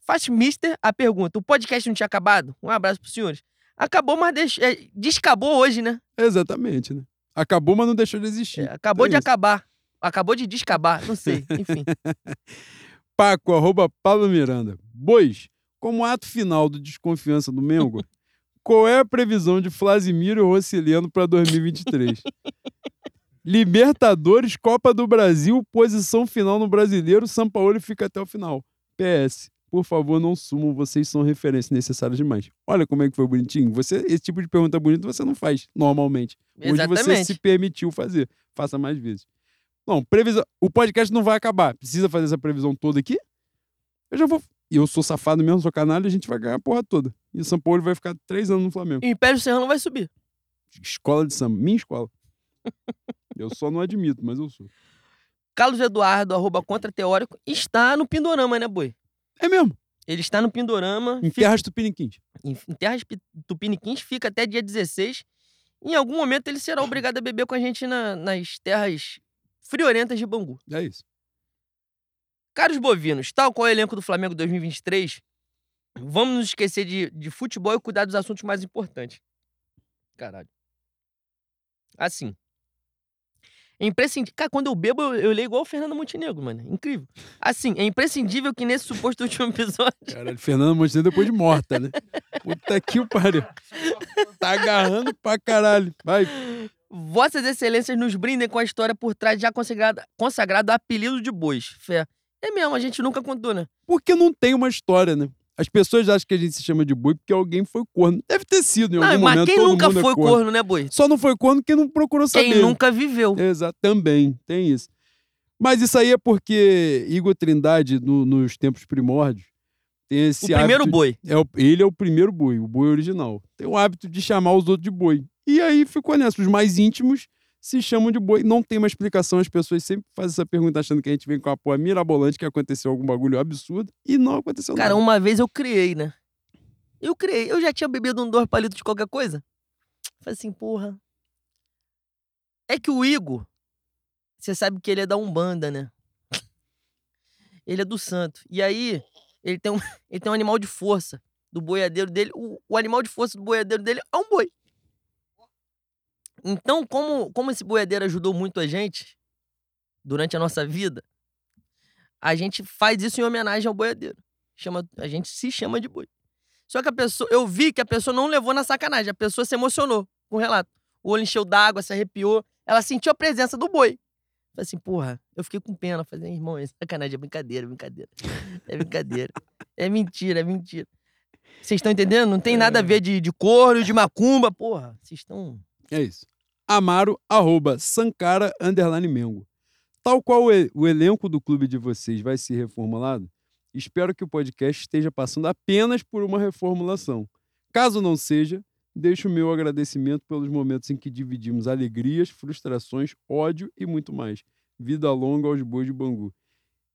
Speaker 1: Faz Mister a pergunta: o podcast não tinha acabado? Um abraço pros senhores. Acabou, mas deixa, é, descabou hoje, né?
Speaker 2: Exatamente, né? Acabou, mas não deixou de existir.
Speaker 1: É, acabou é de isso. acabar. Acabou de descabar, não sei. Enfim.
Speaker 2: Paco, arroba Paulo Miranda. Bois, como ato final do desconfiança do Mengo, qual é a previsão de Flasimiro Rossileno para 2023? Libertadores, Copa do Brasil, posição final no Brasileiro, São Paulo fica até o final. PS, por favor, não sumam, vocês são referências necessárias demais. Olha como é que foi bonitinho. Você, esse tipo de pergunta bonita você não faz normalmente. Exatamente. Hoje você se permitiu fazer. Faça mais vezes. Não, previsão. O podcast não vai acabar. Precisa fazer essa previsão toda aqui? Eu já vou e eu sou safado mesmo, sou canalha, a gente vai ganhar a porra toda. E o São Paulo vai ficar três anos no Flamengo.
Speaker 1: E o Império Serrano vai subir.
Speaker 2: Escola de samba, minha escola. eu só não admito, mas eu sou.
Speaker 1: Carlos Eduardo, arroba contra teórico, está no Pindorama, né, boi?
Speaker 2: É mesmo.
Speaker 1: Ele está no Pindorama.
Speaker 2: Em fica... Terras Tupiniquins.
Speaker 1: Em, em Terras Tupiniquins, fica até dia 16. Em algum momento ele será obrigado a beber com a gente na, nas terras friorentas de Bangu.
Speaker 2: É isso.
Speaker 1: Caros bovinos, tal qual é o elenco do Flamengo 2023, vamos nos esquecer de, de futebol e cuidar dos assuntos mais importantes. Caralho. Assim. É imprescindível. Cara, quando eu bebo, eu, eu leio igual o Fernando Montenegro, mano. Incrível. Assim, é imprescindível que nesse suposto último episódio.
Speaker 2: Caralho, Fernando Montenegro depois de morta, né? Puta que o pariu. Tá agarrando pra caralho. Vai.
Speaker 1: Vossas Excelências nos brindem com a história por trás já consagrado, consagrado apelido de bois. Fé. É mesmo, a gente nunca contou, né?
Speaker 2: Porque não tem uma história, né? As pessoas acham que a gente se chama de boi porque alguém foi corno. Deve ter sido em
Speaker 1: Não,
Speaker 2: algum
Speaker 1: mas
Speaker 2: momento.
Speaker 1: quem
Speaker 2: todo
Speaker 1: nunca
Speaker 2: é
Speaker 1: foi corno, né, boi?
Speaker 2: Só não foi corno quem não procurou saber.
Speaker 1: Quem nunca viveu.
Speaker 2: Exato, também, tem isso. Mas isso aí é porque Igor Trindade, no- nos tempos primórdios, tem esse
Speaker 1: O primeiro
Speaker 2: hábito-
Speaker 1: boi.
Speaker 2: É ele é o primeiro boi, o boi original. Tem o hábito de chamar os outros de boi. E aí ficou nessa. Os mais íntimos se chamam de boi. Não tem uma explicação. As pessoas sempre fazem essa pergunta achando que a gente vem com a porra mirabolante que aconteceu algum bagulho absurdo. E não aconteceu
Speaker 1: Cara,
Speaker 2: nada.
Speaker 1: uma vez eu criei, né? Eu criei. Eu já tinha bebido um dois palitos de qualquer coisa. Falei assim, porra. É que o Igor, você sabe que ele é da Umbanda, né? Ele é do santo. E aí, ele tem um, ele tem um animal de força do boiadeiro dele. O, o animal de força do boiadeiro dele é um boi. Então, como, como esse boiadeiro ajudou muito a gente durante a nossa vida, a gente faz isso em homenagem ao boiadeiro. Chama, a gente se chama de boi. Só que a pessoa, eu vi que a pessoa não levou na sacanagem, a pessoa se emocionou com o relato. O olho encheu d'água, se arrepiou, ela sentiu a presença do boi. Falei assim, porra, eu fiquei com pena. Falei, assim, irmão, é sacanagem, é brincadeira, é brincadeira. É brincadeira. é mentira, é mentira. Vocês estão entendendo? Não tem nada a ver de, de corno, de macumba, porra. Vocês estão.
Speaker 2: É isso. Amaro, arroba, Sankara, underline Mengo. Tal qual o, elenco do clube de vocês vai ser reformulado, espero que o podcast esteja passando apenas por uma reformulação. Caso não seja, deixo o meu agradecimento pelos momentos em que dividimos alegrias, frustrações, ódio e muito mais. Vida longa aos bois de Bangu.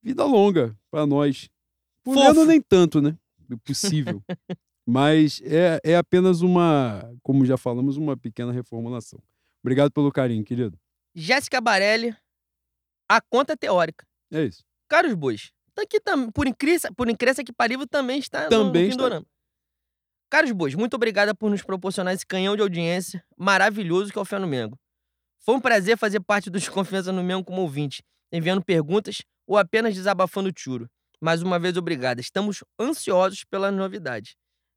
Speaker 2: Vida longa para nós. Por nem tanto, né? Possível. Mas é, é apenas uma, como já falamos, uma pequena reformulação. Obrigado pelo carinho, querido.
Speaker 1: Jéssica Barelli, a conta teórica.
Speaker 2: É isso.
Speaker 1: Caros bois, tá aqui também, por incrível, por incrível que parível, também está no-
Speaker 2: Também
Speaker 1: no
Speaker 2: está.
Speaker 1: Pindorama. Caros bois, muito obrigada por nos proporcionar esse canhão de audiência maravilhoso que é o Fé no Mengo. Foi um prazer fazer parte do Desconfiança no Mengo como ouvinte, enviando perguntas ou apenas desabafando o tiro. Mais uma vez, obrigado. Estamos ansiosos pela novidade.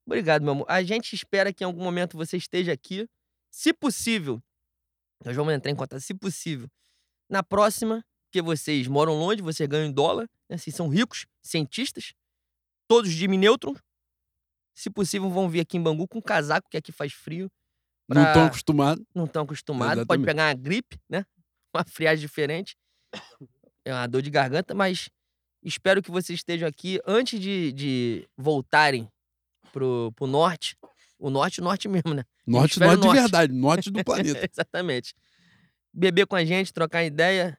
Speaker 1: Obrigado, meu amor. A gente espera que em algum momento você esteja aqui. Se possível, nós vamos entrar em contato, se possível, na próxima, porque vocês moram longe, vocês ganham em dólar, né? Vocês são ricos, cientistas, todos de nêutron. Se possível, vão vir aqui em Bangu com casaco, que aqui faz frio.
Speaker 2: Não
Speaker 1: Pra-
Speaker 2: estão acostumados.
Speaker 1: Não estão acostumados, pode pegar uma gripe, né? Uma friagem diferente. É uma dor de garganta, mas espero que vocês estejam aqui antes de, de voltarem pro, pro norte. O norte, o norte mesmo, né?
Speaker 2: Norte,
Speaker 1: Hemisfério
Speaker 2: norte de
Speaker 1: norte.
Speaker 2: verdade, norte do planeta.
Speaker 1: Exatamente. Beber com a gente, trocar ideia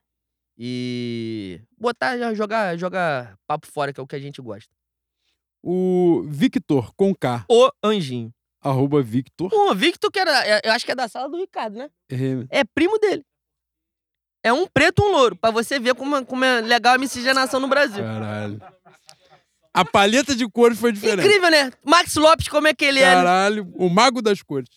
Speaker 1: e botar, jogar, jogar papo fora, que é o que a gente gosta.
Speaker 2: O Victor, com K,
Speaker 1: O Anjinho.
Speaker 2: arroba Victor.
Speaker 1: O Victor, que era, é- eu acho que é da sala do Ricardo, né?
Speaker 2: é,
Speaker 1: É primo dele. É um preto e um louro, pra você ver como, como é legal a miscigenação no Brasil.
Speaker 2: Caralho. A paleta de cores foi diferente.
Speaker 1: Incrível, né? Max Lopes, como é que ele é? né?
Speaker 2: Caralho, o mago das cores.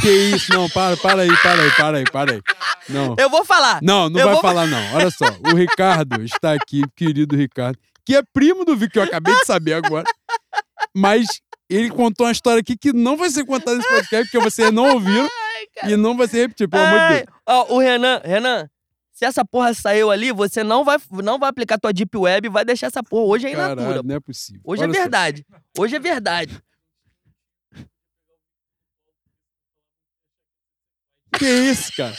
Speaker 2: Que isso? Não, para, para aí, para aí, para aí, para aí. Não.
Speaker 1: Eu vou falar.
Speaker 2: Não, não
Speaker 1: Eu
Speaker 2: vai
Speaker 1: vou-
Speaker 2: falar, não. Olha só, o Ricardo está aqui, querido Ricardo, que é primo do Vic, que eu acabei de saber agora. Mas ele contou uma história aqui que não vai ser contada nesse podcast, porque vocês não ouviram e não vai ser repetido, pelo amor de
Speaker 1: Ai,
Speaker 2: Deus.
Speaker 1: ó, o Renan, Renan, se essa porra saiu ali, você não vai, não vai aplicar tua Deep Web e vai deixar essa porra. Hoje é in natura.
Speaker 2: Caralho, não é possível.
Speaker 1: Hoje
Speaker 2: Olha
Speaker 1: é
Speaker 2: só.
Speaker 1: verdade. Hoje é verdade.
Speaker 2: Que isso, cara?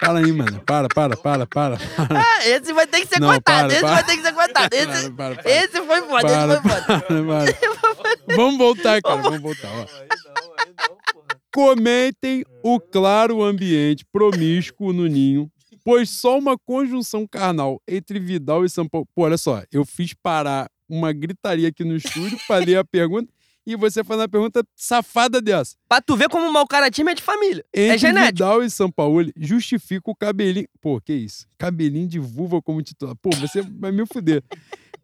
Speaker 2: Para aí, mano. Para, para, para, para. para.
Speaker 1: Ah, esse vai ter que ser
Speaker 2: Não,
Speaker 1: cortado.
Speaker 2: para,
Speaker 1: esse
Speaker 2: para.
Speaker 1: vai ter que ser cortado. Esse,
Speaker 2: Para, para, para.
Speaker 1: esse foi foda,
Speaker 2: Para,
Speaker 1: esse foi foda.
Speaker 2: para. Vamos voltar, cara. Vamos voltar. Ó. Comentem o claro ambiente promíscuo no ninho, pois só uma conjunção carnal entre Vidal e São Paulo. Pô, olha só, eu fiz parar uma gritaria aqui no estúdio pra ler a pergunta e você faz uma pergunta safada dessa.
Speaker 1: Pra tu ver como o mau caratismo é de família.
Speaker 2: Entre
Speaker 1: é genético.
Speaker 2: Vidal e São Paulo justifica o cabelinho. Pô, que isso? Cabelinho de vulva como titular. Pô, você vai me fuder.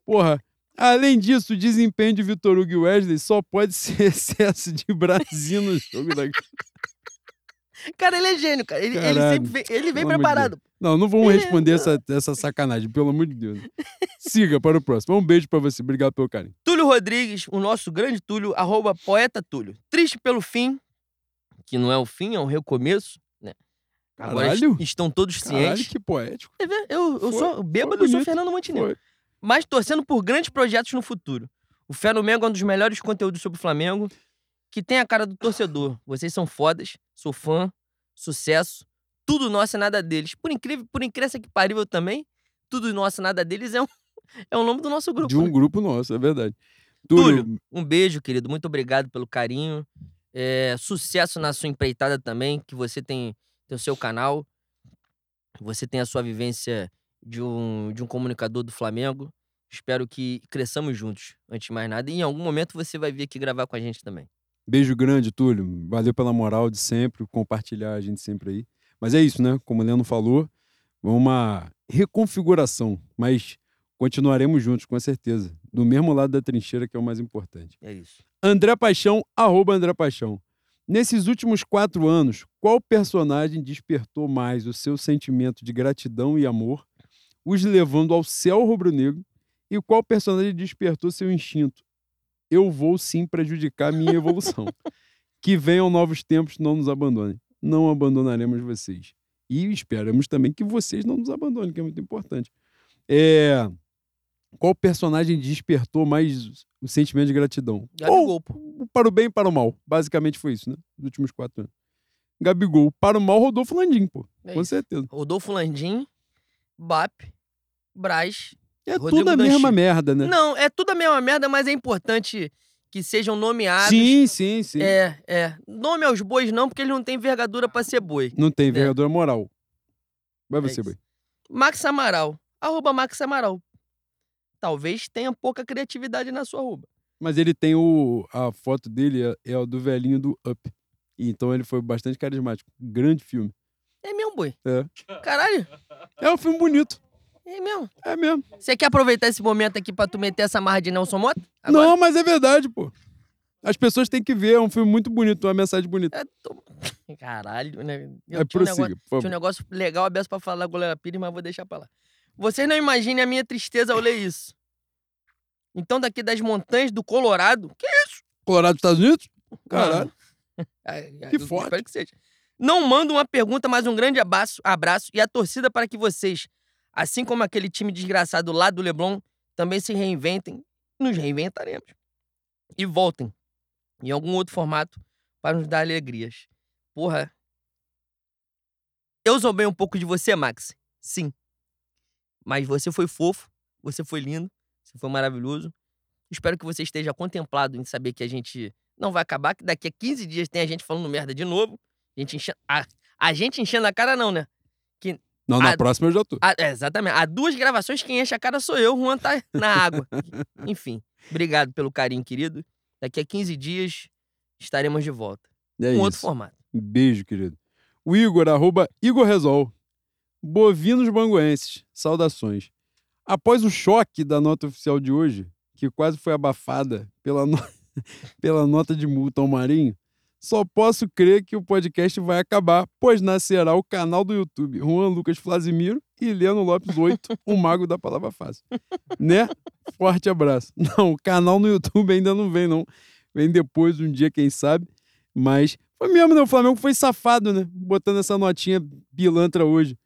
Speaker 2: Porra. Além disso, o desempenho de Vitor Hugo e Wesley só pode ser excesso de Brasil no jogo da.
Speaker 1: Cara, ele é gênio, cara. Ele, ele
Speaker 2: Caralho,
Speaker 1: sempre vem, ele vem preparado.
Speaker 2: Não, não vamos
Speaker 1: é-
Speaker 2: responder essa, essa sacanagem, pelo amor de Deus. Siga para o próximo. Um beijo pra você. Obrigado pelo carinho.
Speaker 1: Túlio Rodrigues, o nosso grande Túlio, arroba poeta Túlio. Triste pelo fim, que não é o fim, é um recomeço, né? Agora
Speaker 2: Caralho.
Speaker 1: est- estão todos
Speaker 2: Caralho,
Speaker 1: cientes.
Speaker 2: que poético.
Speaker 1: Ver- Eu, eu
Speaker 2: Foi-
Speaker 1: sou bêbado, eu sou. Fernando Montenegro.
Speaker 2: Foi.
Speaker 1: mas torcendo por grandes projetos no futuro. O Fé no Mengo é um dos melhores conteúdos sobre o Flamengo, que tem a cara do torcedor. Vocês são fodas, sou fã, sucesso, tudo nosso e nada deles. Por incrível, por incrível que pariu também, tudo nosso e nada deles é um, é o nome do nosso grupo.
Speaker 2: De um
Speaker 1: né?
Speaker 2: grupo nosso, é verdade.
Speaker 1: Túlio, um beijo, querido. Muito obrigado pelo carinho. É, sucesso na sua empreitada também, que você tem, tem o seu canal. Você tem a sua vivência de um, de um comunicador do Flamengo. Espero que cresçamos juntos, antes de mais nada. E em algum momento você vai vir aqui gravar com a gente também.
Speaker 2: Beijo grande, Túlio. Valeu pela moral de sempre, compartilhar a gente sempre aí. Mas é isso, né? Como o Leandro falou, uma reconfiguração, mas continuaremos juntos, com certeza. Do mesmo lado da trincheira, que é o mais importante.
Speaker 1: É isso.
Speaker 2: André Paixão, arroba André Paixão. Nesses últimos quatro anos, qual personagem despertou mais o seu sentimento de gratidão e amor, os levando ao céu rubro-negro, e qual personagem despertou seu instinto? Eu vou sim prejudicar minha evolução. que venham novos tempos, não nos abandonem. Não abandonaremos vocês. E esperamos também que vocês não nos abandonem, que é muito importante. É... Qual personagem despertou mais o sentimento de gratidão?
Speaker 1: Gabigol.
Speaker 2: Ou para o bem e para o mal. Basicamente foi isso, né? Nos últimos quatro anos. Gabigol. Para o mal, Rodolfo Landim, pô.
Speaker 1: É
Speaker 2: Com
Speaker 1: isso.
Speaker 2: certeza.
Speaker 1: Rodolfo Landim, BAP, Braz.
Speaker 2: É
Speaker 1: Rodrigo
Speaker 2: tudo a
Speaker 1: Danchi.
Speaker 2: mesma merda, né?
Speaker 1: Não, é tudo a mesma merda, mas é importante que sejam nomeados.
Speaker 2: sim, sim, sim.
Speaker 1: É, é. Nome aos bois não, porque eles não têm envergadura pra ser boi.
Speaker 2: Não tem envergadura moral. Vai
Speaker 1: É
Speaker 2: você,
Speaker 1: isso.
Speaker 2: boi.
Speaker 1: Max Amaral. Arroba Max Amaral. Talvez tenha pouca criatividade na sua arroba.
Speaker 2: Mas ele tem o. A foto dele é, é a do velhinho do Up. E então ele foi bastante carismático. Grande filme.
Speaker 1: É mesmo, boi.
Speaker 2: É.
Speaker 1: Caralho,
Speaker 2: É um filme bonito.
Speaker 1: É mesmo.
Speaker 2: É mesmo.
Speaker 1: Você quer aproveitar esse momento aqui pra tu meter essa marra de Nelson Mota? Agora?
Speaker 2: Não, mas é verdade, pô. As pessoas têm que ver. É um filme muito bonito, uma mensagem bonita.
Speaker 1: É, tô- Caralho, né? Eu
Speaker 2: É,
Speaker 1: tinha, um negócio,
Speaker 2: prossiga,
Speaker 1: tinha um negócio legal aberto pra falar da goleira Pires, mas vou deixar pra lá. Vocês não imaginem a minha tristeza ao ler isso. Então, daqui das montanhas do Colorado. Que
Speaker 2: Colorado dos Estados Unidos? Caralho.
Speaker 1: Ai,
Speaker 2: Que forte.
Speaker 1: Espero que seja. Não mando uma pergunta, mas um grande abraço, abraço e a torcida para que vocês, assim como aquele time desgraçado lá do Leblon, também se reinventem. Nos reinventaremos. E voltem em algum outro formato para nos dar alegrias. Porra. Eu zombei um pouco de você, Max. Sim. Mas você foi fofo, você foi lindo, você foi maravilhoso. Espero que você esteja contemplado em saber que a gente não vai acabar, que daqui a 15 dias tem a gente falando merda de novo. A gente enchendo. A, a gente enchendo a cara, não, né?
Speaker 2: Não, na
Speaker 1: Ah,
Speaker 2: próxima eu já tô.
Speaker 1: Ah, é, exatamente. Há duas gravações, quem enche a cara sou eu, Juan tá na água. Enfim, obrigado pelo carinho, querido. Daqui a 15 dias estaremos de volta.
Speaker 2: É
Speaker 1: um outro formato.
Speaker 2: Beijo, querido. O Igor, arroba Igor Resol. Bovinos Banguenses. Saudações. Após o choque da nota oficial de hoje, que quase foi abafada pela, no- pela nota de multa ao Marinho, só posso crer que o podcast vai acabar, pois nascerá o canal do YouTube Juan Lucas Flasimiro e Leno Lopes 8, o mago da palavra fácil. Né? Forte abraço. Não, o canal no YouTube ainda não vem, não. Vem depois, um dia, quem sabe. Mas foi mesmo, né? O Flamengo foi safado, né? Botando essa notinha pilantra hoje.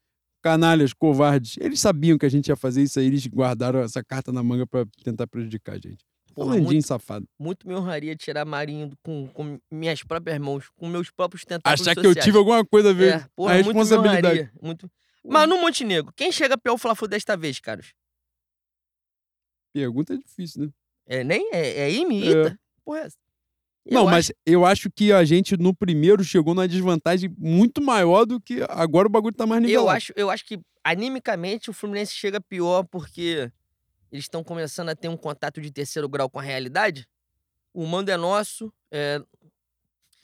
Speaker 2: Canalhas, covardes. Eles sabiam que a gente ia fazer isso aí, eles guardaram essa carta na manga pra tentar prejudicar a gente.
Speaker 1: Porra,
Speaker 2: Landinho
Speaker 1: muito,
Speaker 2: safado.
Speaker 1: muito me honraria tirar Marinho com, com minhas próprias mãos, com meus próprios tentáculos
Speaker 2: Achar que eu tive alguma coisa a ver.
Speaker 1: É, porra,
Speaker 2: a
Speaker 1: muito me
Speaker 2: responsabilidade.
Speaker 1: honraria. Muito... Mas no Montenegro, quem chega pior Fla-Flu desta vez, caros?
Speaker 2: Pergunta é difícil, né?
Speaker 1: É nem? É, é imita? Porra, é essa?
Speaker 2: Não,
Speaker 1: Eu
Speaker 2: mas eu acho que a gente no primeiro chegou numa desvantagem muito maior do que agora o bagulho tá mais nivelado.
Speaker 1: Eu acho, eu acho que animicamente o Fluminense chega pior porque eles estão começando a ter um contato de terceiro grau com a realidade. O mando é nosso. é,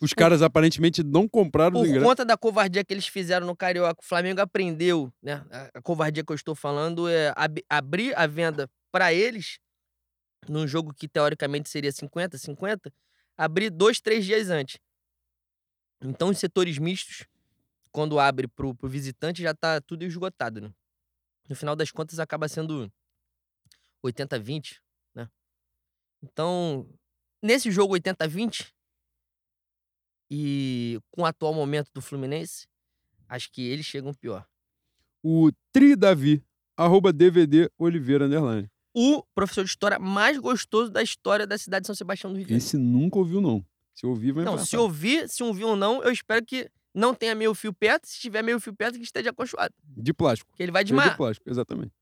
Speaker 2: Os caras aparentemente não compraram os
Speaker 1: por conta da covardia que eles fizeram no Carioca, o Flamengo aprendeu, né? A, a covardia que eu estou falando é ab- abrir a venda para eles num jogo que teoricamente seria 50, 50, abrir dois, três dias antes. Então, os setores mistos, quando abre pro, pro visitante, já tá tudo esgotado, né? No final das contas, acaba sendo 80-20, né? Então, nesse jogo 80-20, e com o atual momento do Fluminense, acho que eles chegam pior.
Speaker 2: O Tri Davi, arroba DVD Oliveira Underline.
Speaker 1: o professor de história mais gostoso da história da cidade de São Sebastião do Rio de Janeiro.
Speaker 2: Esse nunca ouviu, não. Se ouvir, vai
Speaker 1: Não, se ouvir, se ouvir ou não, eu espero que não tenha meio fio perto. Se tiver meio fio perto, que esteja acolchoado.
Speaker 2: De plástico.
Speaker 1: Que ele vai
Speaker 2: Feito
Speaker 1: desmaiar.
Speaker 2: de plástico, exatamente.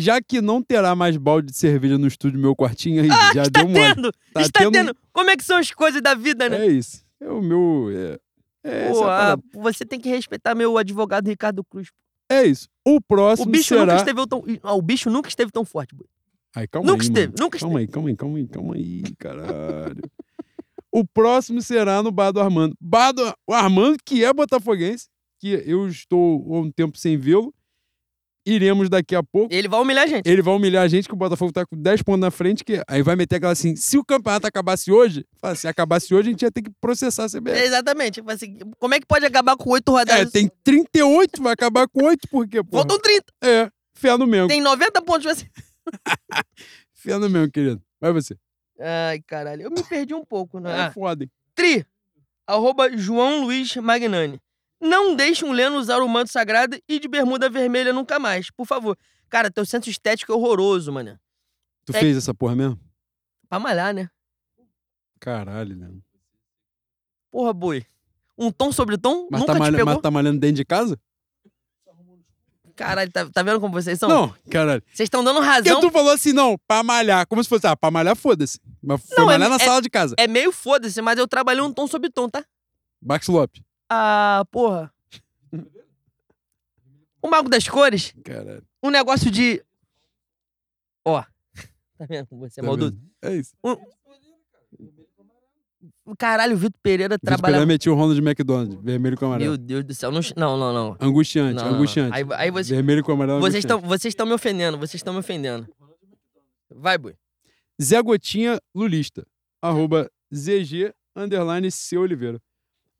Speaker 2: Já que não terá mais balde de cerveja no estúdio meu quartinho aí,
Speaker 1: Ah,
Speaker 2: já
Speaker 1: está
Speaker 2: deu mole.
Speaker 1: tendo!
Speaker 2: Tá
Speaker 1: está
Speaker 2: tendo-
Speaker 1: tendo. Como é que são as coisas da vida, né?
Speaker 2: É isso. É o meu. É, é,
Speaker 1: Pô, ah, você tem que respeitar meu advogado Ricardo Cruz.
Speaker 2: É isso. O
Speaker 1: O
Speaker 2: próximo
Speaker 1: bicho
Speaker 2: será.
Speaker 1: nunca esteve tão. ah, O bicho nunca esteve tão forte, boy.
Speaker 2: Ai, calma
Speaker 1: Nunca
Speaker 2: aí,
Speaker 1: esteve,
Speaker 2: mano.
Speaker 1: nunca
Speaker 2: Calma aí, calma aí, calma aí, calma aí, caralho. o próximo será no Bar do Armando. Bar do o Armando, que é botafoguense, que eu estou há um tempo sem vê-lo. Iremos daqui a pouco.
Speaker 1: Ele vai humilhar a gente.
Speaker 2: Ele vai humilhar a gente, que o Botafogo tá com 10 pontos na frente, que aí vai meter aquela assim, se o campeonato acabasse hoje, se acabasse hoje, a gente ia ter que processar a CBF.
Speaker 1: Exatamente. Tipo assim, como é que pode acabar com oito
Speaker 2: É,
Speaker 1: rodadas?
Speaker 2: tem 38, vai acabar com 8, por quê, pô?
Speaker 1: Faltam 30.
Speaker 2: É, fé no meu.
Speaker 1: Tem 90 pontos. Assim.
Speaker 2: Fé no meu, querido. Vai você.
Speaker 1: Ai, caralho. Eu me perdi um pouco, né?
Speaker 2: É
Speaker 1: Ah,
Speaker 2: foda, hein?
Speaker 1: Tri. Arroba João Luiz Magnani. Não deixe um Leno usar o manto sagrado e de bermuda vermelha nunca mais, por favor. Cara, teu senso estético é horroroso, mano.
Speaker 2: Tu
Speaker 1: É-
Speaker 2: fez essa porra mesmo?
Speaker 1: Pra malhar, né?
Speaker 2: Caralho, né?
Speaker 1: Porra, boi. Um tom sobre tom
Speaker 2: Mas
Speaker 1: nunca
Speaker 2: tá, malha-
Speaker 1: pegou?
Speaker 2: mas tá malhando dentro de casa?
Speaker 1: Caralho, tá, tá vendo como vocês são?
Speaker 2: Não, caralho.
Speaker 1: Vocês estão dando
Speaker 2: Porque
Speaker 1: razão.
Speaker 2: tu falou assim, não, pra malhar. Como se fosse, ah, pra malhar, foda-se. Mas foi
Speaker 1: Não, é-
Speaker 2: malhar na
Speaker 1: é-
Speaker 2: sala de casa.
Speaker 1: É meio foda-se, mas eu trabalhei um tom sobre tom, tá?
Speaker 2: Max Lopes.
Speaker 1: Ah, porra. O Mago das Cores,
Speaker 2: Caralho.
Speaker 1: um negócio de. Ó. Tá vendo você é
Speaker 2: tá
Speaker 1: maldoso?
Speaker 2: É isso.
Speaker 1: O Caralho, o Vitor Pereira
Speaker 2: Vitor Pereira
Speaker 1: trabalha.
Speaker 2: metiu o Ronald McDonald, vermelho com amarelo.
Speaker 1: Meu Deus do céu. Não, não, não. não.
Speaker 2: Angustiante,
Speaker 1: Não, não, não.
Speaker 2: angustiante.
Speaker 1: Aí, aí você-
Speaker 2: Vermelho com amarelo.
Speaker 1: vocês
Speaker 2: angustiante.
Speaker 1: estão vocês estão me ofendendo, vocês estão me ofendendo. Vai, boi.
Speaker 2: Zé Gotinha Lulista. Arroba ZG underline C Oliveira.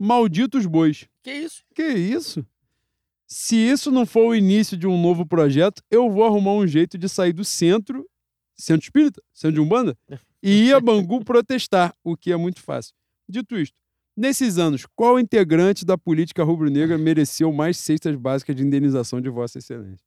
Speaker 2: Malditos bois.
Speaker 1: Que isso?
Speaker 2: Que isso? Se isso não for o início de um novo projeto, eu vou arrumar um jeito de sair do centro, centro espírita, centro de Umbanda, e ir a Bangu protestar, o que é muito fácil. Dito isto, nesses anos, qual integrante da política rubro-negra mereceu mais cestas básicas de indenização de Vossa Excelência?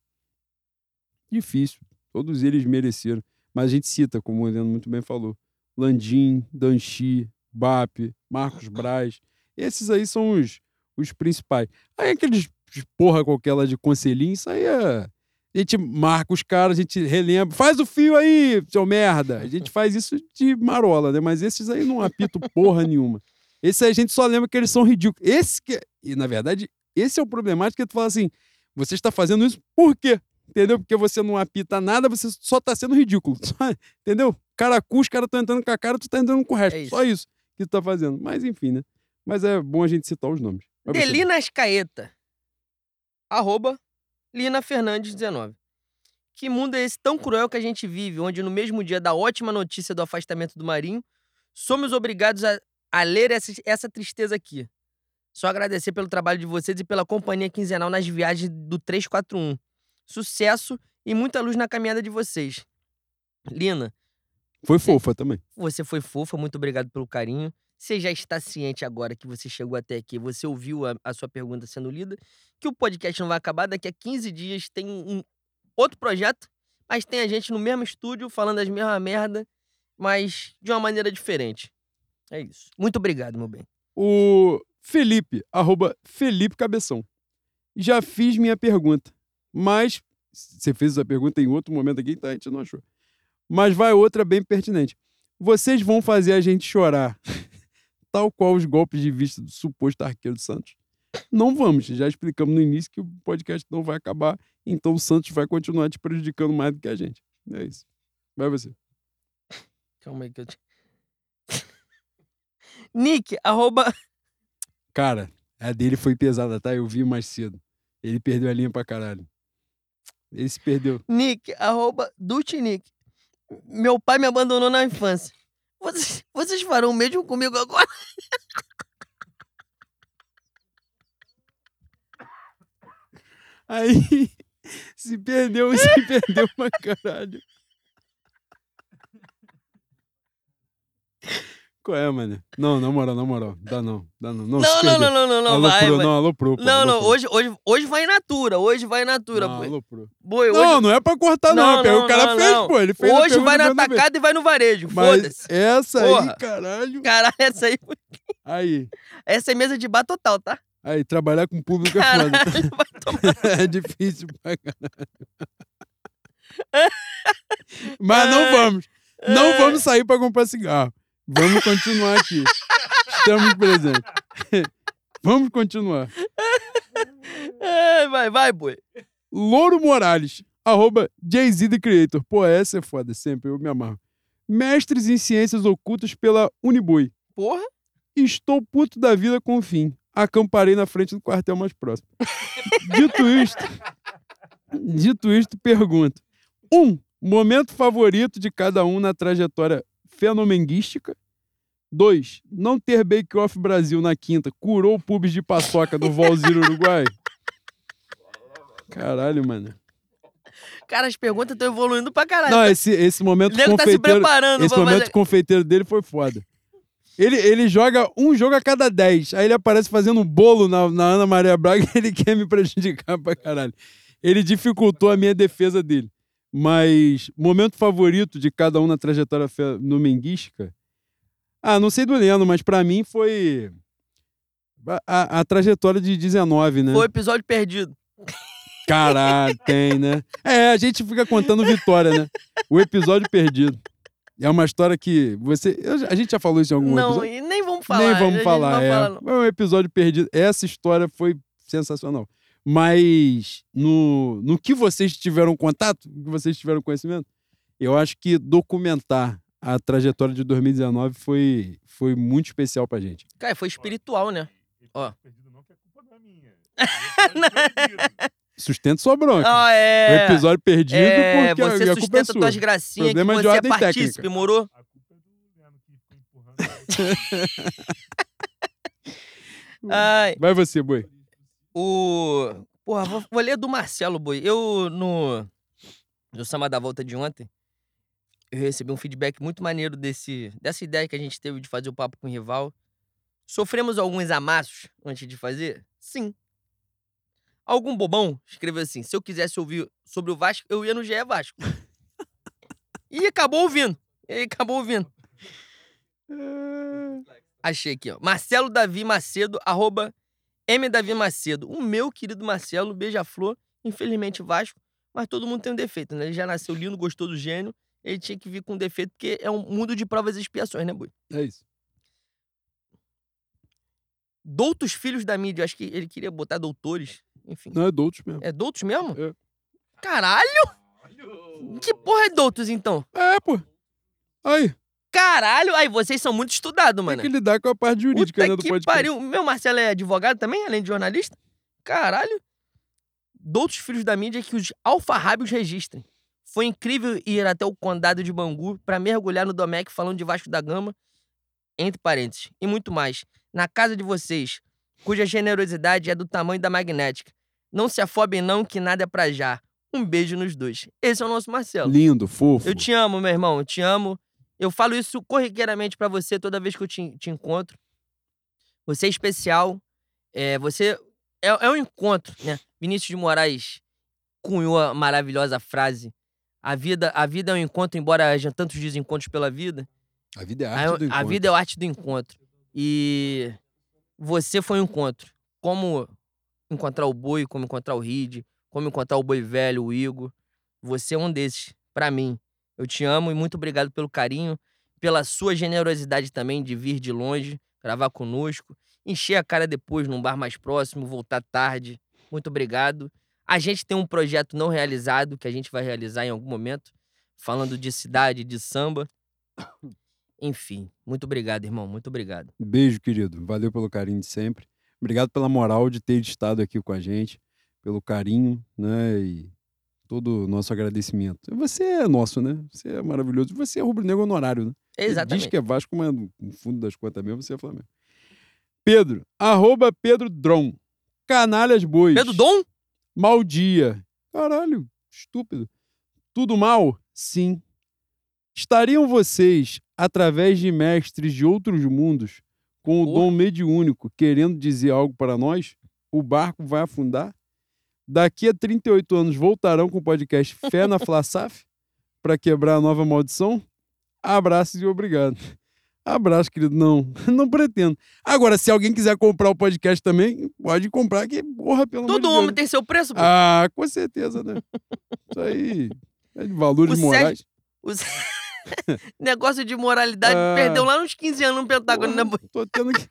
Speaker 2: Difícil. Todos eles mereceram. Mas a gente cita, como o Leandro muito bem falou, Landim, Danchi, BAP, Marcos Braz. Esses aí são os, os principais. Aí aqueles porra qualquer lá de conselhinho, isso aí é. A gente marca os caras, a gente relembra. Faz o fio aí, seu merda. A gente faz isso de marola, né? Mas esses aí não apito porra nenhuma. Esse aí a gente só lembra que eles são ridículos. Esse que. E na verdade, esse é o problemático que tu fala assim: você está fazendo isso por quê? Entendeu? Porque você não apita nada, você só tá sendo ridículo. Entendeu? Cara cu, os caras estão entrando com a cara, tu tá entrando com o resto.
Speaker 1: É isso.
Speaker 2: Só isso que tu tá fazendo. Mas enfim, né? Mas é bom a gente citar os nomes. Vai você.
Speaker 1: Delina Ascaeta. Arroba Lina Fernandes 19. Que mundo é esse tão cruel que a gente vive, onde no mesmo dia da ótima notícia do afastamento do Marinho, somos obrigados a, a ler essa, essa tristeza aqui. Só agradecer pelo trabalho de vocês e pela companhia quinzenal nas viagens do 341. Sucesso e muita luz na caminhada de vocês. Lina,
Speaker 2: Foi fofa também.
Speaker 1: você foi fofa, muito obrigado pelo carinho. Você já está ciente agora que você chegou até aqui, você ouviu a, a sua pergunta sendo lida, que o podcast não vai acabar. Daqui a 15 dias tem um outro projeto, mas tem a gente no mesmo estúdio falando as mesmas merda, mas de uma maneira diferente. É isso. Muito obrigado, meu bem.
Speaker 2: O Felipe, arroba Felipe Cabeção. Já fiz minha pergunta, mas você fez essa pergunta em outro momento aqui, então a gente não achou. Mas vai outra bem pertinente. Vocês vão fazer a gente chorar, tal qual os golpes de vista do suposto arqueiro do Santos? Não vamos, já explicamos no início que o podcast não vai acabar, então o Santos vai continuar te prejudicando mais do que a gente. É isso. Vai você.
Speaker 1: Calma aí que eu te... Nick, arroba...
Speaker 2: Cara, a dele foi pesada, tá? Eu vi mais cedo. Ele perdeu a linha pra caralho. Ele se perdeu.
Speaker 1: Nick, arroba Dutch Nick. Meu pai me abandonou na infância. Vocês, vocês farão o mesmo comigo agora?
Speaker 2: Aí se perdeu, se perdeu pra caralho. Qual é, mano? Não, na moral, na moral. Dá não, dá não. Não,
Speaker 1: Não, não, não, não, não,
Speaker 2: Alô,
Speaker 1: vai,
Speaker 2: pro,
Speaker 1: vai.
Speaker 2: não, alô, pro, pô,
Speaker 1: Não,
Speaker 2: alô,
Speaker 1: não,
Speaker 2: pro.
Speaker 1: hoje, hoje, hoje vai natura, hoje vai natura,
Speaker 2: Não,
Speaker 1: boi.
Speaker 2: alô, pro.
Speaker 1: Boi, hoje,
Speaker 2: Não, não é pra cortar, não.
Speaker 1: Não,
Speaker 2: pega.
Speaker 1: não,
Speaker 2: o cara
Speaker 1: não,
Speaker 2: fez,
Speaker 1: não.
Speaker 2: pô. Ele fez a
Speaker 1: hoje vai na
Speaker 2: mandou bem.
Speaker 1: atacada e vai no varejo,
Speaker 2: Mas
Speaker 1: foda-se.
Speaker 2: essa
Speaker 1: Porra.
Speaker 2: aí, caralho.
Speaker 1: Caralho, essa aí,
Speaker 2: Aí,
Speaker 1: essa é mesa de bar total, tá?
Speaker 2: aí, trabalhar com público é
Speaker 1: Caralho,
Speaker 2: foda.
Speaker 1: vai tomar.
Speaker 2: é difícil pra caralho. Mas não vamos. Não vamos sair pra comprar cigarro. Vamos continuar aqui. Estamos presentes. Vamos continuar.
Speaker 1: É, vai, vai, boi.
Speaker 2: Louro Morales, arroba Jay-Z The Creator. Pô, essa é foda, sempre, eu me amarro. Mestres em Ciências Ocultas pela Unibui.
Speaker 1: Porra.
Speaker 2: Estou puto da vida com o fim. Acamparei na frente do quartel mais próximo. Dito isto, dito isto, pergunto. Um, momento favorito de cada um na trajetória fenomenguística. Dois, não ter Bake Off Brasil na quinta curou o pubs de paçoca do Valzir Uruguai? Caralho, mano.
Speaker 1: Cara, as perguntas estão evoluindo pra caralho.
Speaker 2: Não, esse, esse momento
Speaker 1: o nego tá se
Speaker 2: confeiteiro...
Speaker 1: preparando
Speaker 2: Esse momento
Speaker 1: fazer...
Speaker 2: confeiteiro dele foi foda. Ele, ele joga um jogo a cada dez. Aí ele aparece fazendo um bolo na, na Ana Maria Braga e ele quer me prejudicar pra caralho. Ele dificultou a minha defesa dele. Mas momento favorito de cada um na trajetória fenomenguística? Ah, não sei do Leno, mas pra mim foi a, a- a trajetória de 19, né?
Speaker 1: Foi o episódio perdido.
Speaker 2: Caralho, tem, né? É, a gente fica contando vitória, né? O episódio perdido. É uma história que você. eu a gente já falou isso em algum
Speaker 1: não,
Speaker 2: episódio?
Speaker 1: e nem vamos falar.
Speaker 2: Nem vamos falar, é.
Speaker 1: falar.
Speaker 2: É um episódio perdido. Essa história foi sensacional. Mas no, no que vocês tiveram contato, no que vocês tiveram conhecimento, eu acho que documentar a trajetória de 2019 foi, foi muito especial pra gente.
Speaker 1: Cara, foi espiritual, né? Ó.
Speaker 3: Perdido não, que a culpa não é minha. Eu
Speaker 2: Sustenta sua bronca.
Speaker 1: Ah,
Speaker 2: O
Speaker 1: é.
Speaker 2: episódio perdido
Speaker 1: É,
Speaker 2: porque
Speaker 1: você
Speaker 2: a culpa é
Speaker 1: sustenta
Speaker 2: sua.
Speaker 1: tuas gracinhas que
Speaker 2: Problema de
Speaker 1: você é
Speaker 2: ordem
Speaker 1: partícipe,
Speaker 2: técnica.
Speaker 1: morou?
Speaker 3: A culpa é do Leandro que fica empurrando.
Speaker 1: Ai,
Speaker 2: Vai você, boi.
Speaker 1: O. Porra, vou, vou ler do Marcelo, boi. Eu, no. No Samba da Volta de ontem, eu recebi um feedback muito maneiro desse, dessa ideia que a gente teve de fazer o papo com o rival. Sofremos alguns amassos antes de fazer? Sim. Algum bobão escreveu assim: se eu quisesse ouvir sobre o Vasco, eu ia no GE Vasco. e acabou ouvindo. E acabou ouvindo. Achei aqui, ó. Marcelo Davi Macedo, arroba M. Davi Macedo. O meu querido Marcelo, beija-flor, infelizmente Vasco, mas todo mundo tem um defeito, né? Ele já nasceu lindo, gostou do gênio, ele tinha que vir com um defeito, porque é um mundo de provas e expiações, né, Bui?
Speaker 2: É isso.
Speaker 1: Doutos filhos da mídia, acho que ele queria botar doutores, enfim.
Speaker 2: Não, é Doutos mesmo.
Speaker 1: É doutos mesmo?
Speaker 2: É.
Speaker 1: Caralho! Que porra é doutos, então?
Speaker 2: É, pô. Aí,
Speaker 1: Caralho! Aí, vocês são muito estudados,
Speaker 2: tem
Speaker 1: mano.
Speaker 2: que lidar com a parte jurídica,
Speaker 1: Puta
Speaker 2: né, do
Speaker 1: que
Speaker 2: podcast.
Speaker 1: pariu. Meu Marcelo é advogado também, além de jornalista? Caralho. Doutos filhos da mídia que os alfarrábios registrem. Foi incrível ir até o condado de Bangu pra mergulhar no Domecq falando de Vasco da Gama, entre parênteses, e muito mais. Na casa de vocês, cuja generosidade é do tamanho da magnética. Não se afobem não, que nada é pra já. Um beijo nos dois. Esse é o nosso Marcelo.
Speaker 2: Lindo, fofo.
Speaker 1: Eu te amo, meu irmão, eu te amo. Eu falo isso corriqueiramente pra você toda vez que eu te, te encontro. Você é especial. É, você é, é um encontro, né? Vinícius de Moraes cunhou a maravilhosa frase: a vida, a vida é um encontro, embora haja tantos desencontros pela vida.
Speaker 2: A vida é
Speaker 1: A,
Speaker 2: arte do
Speaker 1: a
Speaker 2: encontro.
Speaker 1: vida é a arte do encontro. E você foi um encontro. Como encontrar o boi, como encontrar o Ride, como encontrar o boi velho, o Igor. Você é um desses, pra mim. Eu te amo e muito obrigado pelo carinho, pela sua generosidade também de vir de longe, gravar conosco, encher a cara depois num bar mais próximo, voltar tarde. Muito obrigado. A gente tem um projeto não realizado que a gente vai realizar em algum momento, falando de cidade, de samba. Enfim, muito obrigado, irmão. Muito obrigado.
Speaker 2: Beijo, querido. Valeu pelo carinho de sempre. Obrigado pela moral de ter estado aqui com a gente, pelo carinho, né? E todo o nosso agradecimento. Você é nosso, né? Você é maravilhoso. Você é rubro-negro honorário, né? Você
Speaker 1: Exatamente.
Speaker 2: Diz que é Vasco, mas no fundo das contas mesmo você é Flamengo. Pedro, arroba Pedro Dron. Canalhas bois.
Speaker 1: Pedro Dom?
Speaker 2: Mal dia. Caralho, estúpido. Tudo mal? Sim. Estariam vocês através de mestres de outros mundos, com o
Speaker 1: Oh.
Speaker 2: dom mediúnico, querendo dizer algo para nós, o barco vai afundar? Daqui a 38 anos voltarão com o podcast Fé na Flasaf para quebrar a nova maldição? Abraços e obrigado. Abraço, querido. Não, não pretendo. Agora, se alguém quiser comprar o podcast também, pode comprar, que porra, pelo
Speaker 1: Todo homem tem seu preço, pô.
Speaker 2: Ah, com certeza, né? Isso aí é de valores
Speaker 1: O Sérgio-
Speaker 2: morais.
Speaker 1: Os- Negócio de moralidade
Speaker 2: Ah.
Speaker 1: perdeu lá nos 15 anos no Pentágono, né,
Speaker 2: Porra,
Speaker 1: boi?
Speaker 2: Tô tendo que,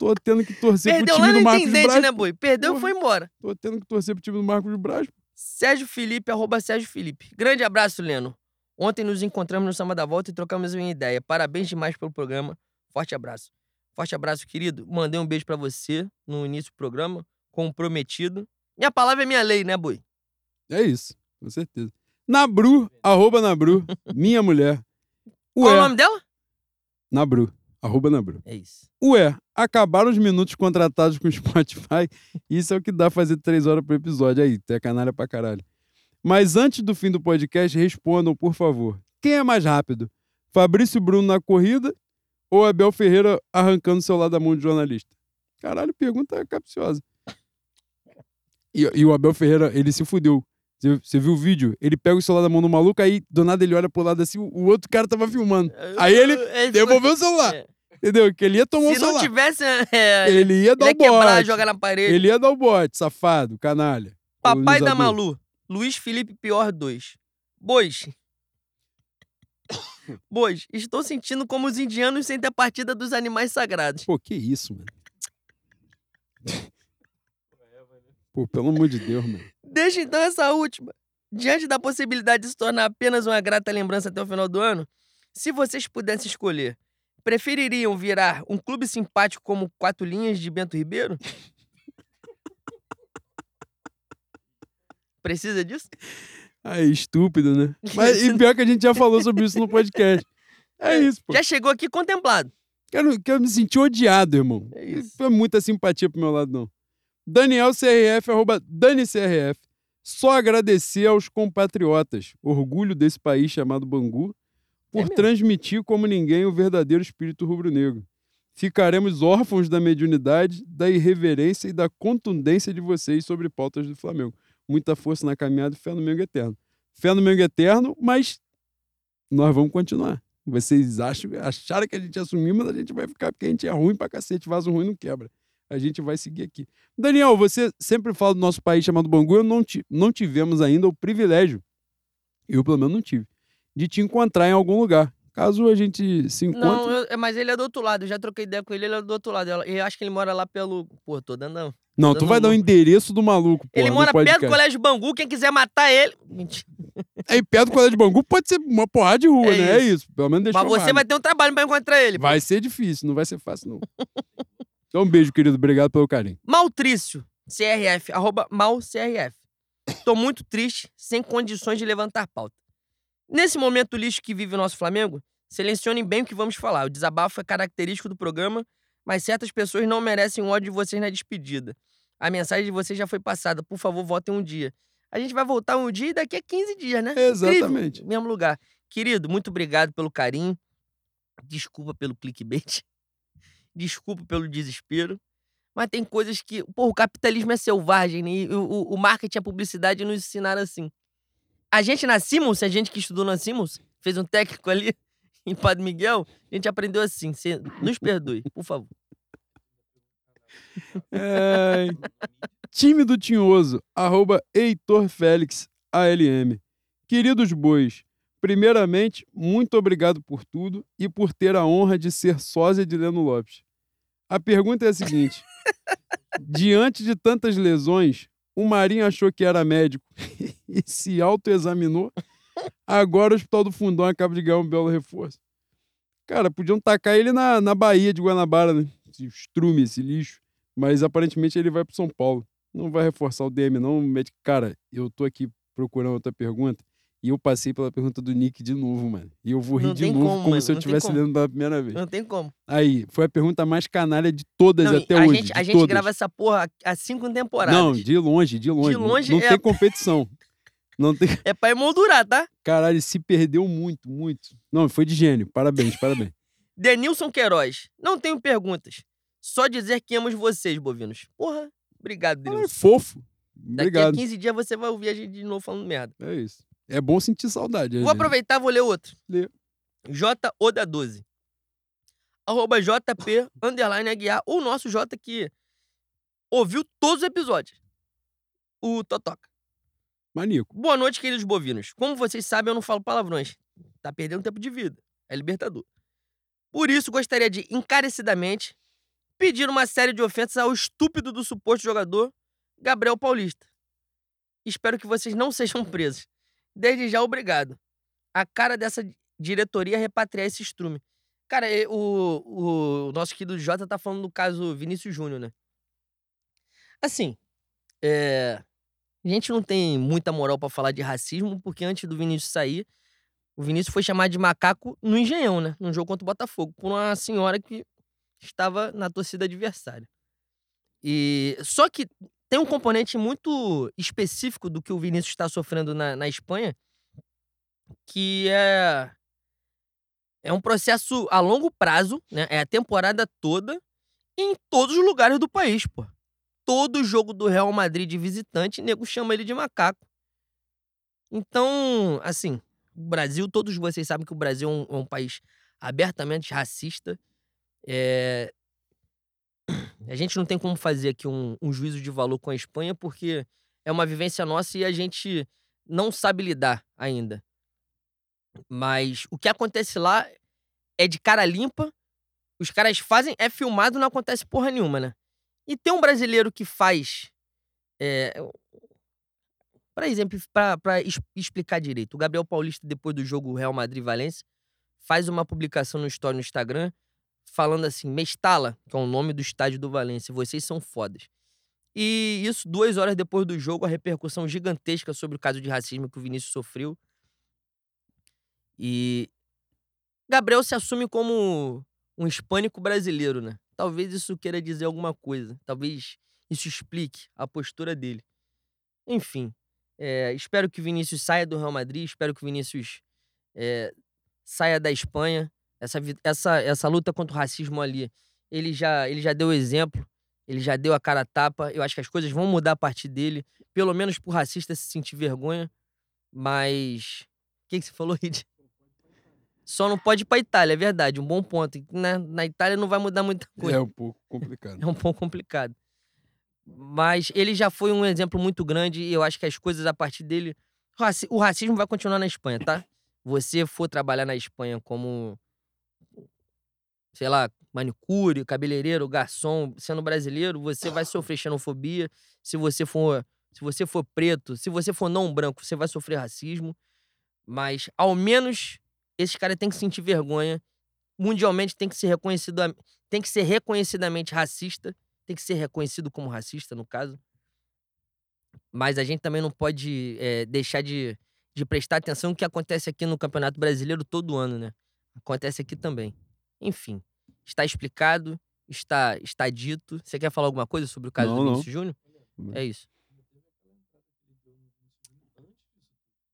Speaker 2: tô tendo que torcer
Speaker 1: Perdeu
Speaker 2: pro
Speaker 1: lá
Speaker 2: time
Speaker 1: no
Speaker 2: do Marcos
Speaker 1: intendente,
Speaker 2: Braz.
Speaker 1: né, boi? Perdeu e foi embora.
Speaker 2: Tô tendo que torcer pro time do Marcos Braz.
Speaker 1: Sérgio Felipe, arroba Sérgio Felipe. Grande abraço, Leno. Ontem nos encontramos no Samba da Volta e trocamos uma ideia. Parabéns demais pelo programa. Forte abraço. Forte abraço, querido. Mandei um beijo pra você no início do programa, como prometido. Minha palavra é minha lei, né, boi?
Speaker 2: É isso, com certeza. Nabru, arroba Nabru, minha mulher.
Speaker 1: Qual o
Speaker 2: Ué,
Speaker 1: nome dela?
Speaker 2: Nabru, arroba Nabru.
Speaker 1: É isso.
Speaker 2: Ué, acabaram os minutos contratados com o Spotify. Isso é o que dá fazer três horas por episódio. Aí, tu é canalha pra caralho. Mas antes do fim do podcast, respondam, por favor. Quem é mais rápido? Fabrício Bruno na corrida ou Abel Ferreira arrancando o celular da mão de jornalista? Caralho, pergunta capciosa. E, e o Abel Ferreira, ele se fudeu. Você- viu o vídeo? Ele pega o celular da mão do maluco, aí do nada ele olha pro lado assim, o outro cara tava filmando. Aí ele
Speaker 1: É,
Speaker 2: Devolveu o celular.
Speaker 1: É.
Speaker 2: Entendeu? Que ele ia tomar o
Speaker 1: Se não
Speaker 2: celular.
Speaker 1: tivesse, é, ele
Speaker 2: Ele ia dar
Speaker 1: ia
Speaker 2: o
Speaker 1: quebrar,
Speaker 2: bote.
Speaker 1: jogar na parede.
Speaker 2: Ele ia dar o bote, safado, canalha.
Speaker 1: Papai da. Malu, Luiz Felipe Pior 2. Bois. Bois, estou sentindo como os indianos sentem a partida dos animais sagrados.
Speaker 2: Pô, que isso, mano. Pô, pelo amor de Deus, mano.
Speaker 1: Deixa então essa última. Diante da possibilidade de se tornar apenas uma grata lembrança até o final do ano, se vocês pudessem escolher, prefeririam virar um clube simpático como Quatro Linhas de Bento Ribeiro? Precisa disso?
Speaker 2: Aí, estúpido, né? Mas, e pior que a gente já falou sobre isso no podcast. É isso, pô.
Speaker 1: Já chegou aqui contemplado.
Speaker 2: Quero, quero me sentir odiado, irmão.
Speaker 1: É isso.
Speaker 2: Não foi muita simpatia pro meu lado, não. Daniel CRF, arroba DaniCRF. Só agradecer aos compatriotas, orgulho desse país chamado Bangu, por
Speaker 1: mesmo.
Speaker 2: transmitir como ninguém o verdadeiro espírito rubro-negro. Ficaremos órfãos da mediunidade, da irreverência e da contundência de vocês sobre pautas do Flamengo. Muita força na caminhada e fé no Mengo Eterno. Fé no Mengo Eterno, mas nós vamos continuar. Vocês acham, acharam que a gente assumiu, mas a gente vai ficar porque a gente é ruim pra cacete, vaso ruim não quebra. A gente vai seguir aqui. Daniel, você sempre fala do nosso país chamado Bangu, eu não, não tivemos ainda o privilégio, eu pelo menos não tive, de te encontrar em algum lugar. Caso a gente se encontre.
Speaker 1: Não, eu- é, mas ele é do outro lado. Eu já troquei ideia com ele, ele é do outro lado. Eu- acho que ele mora lá pelo. Pô, tô dando. não.
Speaker 2: não, tu vai dar o
Speaker 1: um-
Speaker 2: endereço do maluco, pô.
Speaker 1: Ele mora perto do Colégio Bangu. Quem quiser matar ele. Mentira.
Speaker 2: Aí perto do colégio de Bangu pode ser uma porrada de rua,
Speaker 1: É
Speaker 2: né? É
Speaker 1: isso.
Speaker 2: isso. Pelo menos deixa
Speaker 1: Mas você vai ter um trabalho pra encontrar ele. pô.
Speaker 2: Vai ser difícil, não vai ser fácil, não. Então, um beijo, querido. Obrigado pelo carinho.
Speaker 1: Maltrício, CRF, arroba malCRF. Tô muito triste, sem condições de levantar pauta. Nesse momento lixo que vive o nosso Flamengo, selecionem bem o que vamos falar. O desabafo é característico do programa, mas certas pessoas não merecem o ódio de vocês na despedida. A mensagem de vocês já foi passada. Por favor, votem um dia. A gente vai voltar um dia e daqui a 15 dias, né? Incrível.
Speaker 2: Exatamente.
Speaker 1: Mesmo lugar. Querido, muito obrigado pelo carinho. Desculpa pelo clickbait. Desculpa pelo desespero. Mas tem coisas que. Pô, o capitalismo é selvagem, né? E o, o, o marketing e a publicidade nos ensinaram assim. A gente na Simons, a gente que estudou na Simons, fez um técnico ali em Padre Miguel, a gente aprendeu assim. Nos perdoe, por favor.
Speaker 2: É... Time do Tinhoso, arroba Heitor Félix, ALM. Queridos bois, primeiramente, muito obrigado por tudo e por ter a honra de ser sósia de Leno Lopes. A pergunta é a seguinte: diante de tantas lesões, o Marinho achou que era médico e se autoexaminou. Agora o Hospital do Fundão acaba de ganhar um belo reforço. Cara, podiam tacar ele na, na Bahia de Guanabara, né? Esse estrume, esse lixo. Mas aparentemente ele vai pro São Paulo. Não vai reforçar o DM, não. Médico. Cara, eu tô aqui procurando outra pergunta e eu passei pela pergunta do Nick de novo, mano. E eu vou rir
Speaker 1: Não
Speaker 2: de novo,
Speaker 1: como,
Speaker 2: como,
Speaker 1: mano,
Speaker 2: se eu
Speaker 1: não
Speaker 2: estivesse lendo pela primeira vez.
Speaker 1: Não tem como.
Speaker 2: Aí, foi a pergunta mais canalha de todas
Speaker 1: Não,
Speaker 2: até
Speaker 1: a
Speaker 2: hoje.
Speaker 1: gente, a
Speaker 2: de
Speaker 1: gente
Speaker 2: todas.
Speaker 1: grava essa porra há cinco temporadas.
Speaker 2: Não, de longe, de longe. Não-
Speaker 1: longe
Speaker 2: não
Speaker 1: é
Speaker 2: tem competição. Não tem...
Speaker 1: É pra emoldurar, tá?
Speaker 2: Caralho, se perdeu muito, muito. Não, foi de gênio. Parabéns, parabéns.
Speaker 1: Denilson Queiroz. Não tenho perguntas. Só dizer que amo vocês, bovinos. Porra, obrigado,
Speaker 2: Ah, é
Speaker 1: Denilson.
Speaker 2: fofo.
Speaker 1: Daqui
Speaker 2: Obrigado.
Speaker 1: a 15 dias você vai ouvir a gente de novo falando merda.
Speaker 2: É isso. É bom sentir saudade. às
Speaker 1: Vou
Speaker 2: vezes.
Speaker 1: aproveitar e vou ler outro.
Speaker 2: Lê.
Speaker 1: J Oda 12. Arroba JP underline Aguiar. O nosso J que ouviu todos os episódios. O Totoca.
Speaker 2: Maníaco.
Speaker 1: Boa noite, queridos bovinos. Como vocês sabem, eu não falo palavrões. Tá perdendo tempo de vida. É libertador. Por isso, gostaria de, encarecidamente, pedir uma série de ofensas ao estúpido do suposto jogador Gabriel Paulista. Espero que vocês não sejam presos. Desde já, obrigado. A cara dessa diretoria é repatriar esse estrume. Cara, o, o nosso querido Jota tá falando do caso Vinícius Júnior, né? Assim, é, a gente não tem muita moral pra falar de racismo, porque antes do Vinícius sair, o Vinícius foi chamado de macaco no Engenhão, né? No jogo contra o Botafogo, por uma senhora que estava na torcida adversária. E só que tem um componente muito específico do que o Vinícius está sofrendo na, na Espanha, que é é um processo a longo prazo, né? É a temporada toda em todos os lugares do país, pô. Todo jogo do Real Madrid de visitante, nego chama ele de macaco. Então, assim, o Brasil, todos vocês sabem que o Brasil é um, é um país abertamente racista. É, A gente não tem como fazer aqui um, um juízo de valor com a Espanha, porque é uma vivência nossa e a gente não sabe lidar ainda. Mas o que acontece lá é de cara limpa, os caras fazem, é filmado, não acontece porra nenhuma, né? E tem um brasileiro que faz. É, para exemplo, para explicar direito, o Gabriel Paulista, depois do jogo Real Madrid-Valência, faz uma publicação no story no Instagram falando assim: Mestala, que é o nome do estádio do Valência, vocês são fodas. E isso, duas horas depois do jogo, a repercussão gigantesca sobre o caso de racismo que o Vinícius sofreu. E Gabriel se assume como um hispânico brasileiro, né? Talvez isso queira dizer alguma coisa. Talvez isso explique a postura dele. Enfim, é, espero que o Vinícius saia do Real Madrid, espero que o Vinícius é, saia da Espanha. Essa, essa, essa luta contra o racismo ali, ele já, ele já deu exemplo, ele já deu a cara a tapa. Eu acho que as coisas vão mudar a partir dele, pelo menos pro racista se sentir vergonha. Mas. O que, que você falou, Rid? Só não pode ir pra Itália, é verdade, um bom ponto. Na, na Itália não vai mudar muita coisa.
Speaker 2: É um pouco complicado.
Speaker 1: É um pouco complicado. Mas ele já foi um exemplo muito grande e eu acho que as coisas a partir dele. O racismo vai continuar na Espanha, tá? Você for trabalhar na Espanha como. Sei lá, manicure, cabeleireiro, garçom, sendo brasileiro, você vai sofrer xenofobia. Se você for. Se você for preto, se você for não branco, você vai sofrer racismo. Mas, ao menos, esses caras têm que sentir vergonha. Mundialmente tem que ser reconhecido, tem que ser reconhecidamente racista, tem que ser reconhecido como racista, no caso. Mas a gente também não pode eh, deixar de, de prestar atenção no que acontece aqui no Campeonato Brasileiro todo ano, né? Acontece aqui também. Enfim, está explicado, está, está dito. Você quer falar alguma coisa sobre o caso
Speaker 2: Não,
Speaker 1: do
Speaker 2: não.
Speaker 1: Vinícius Júnior? É isso.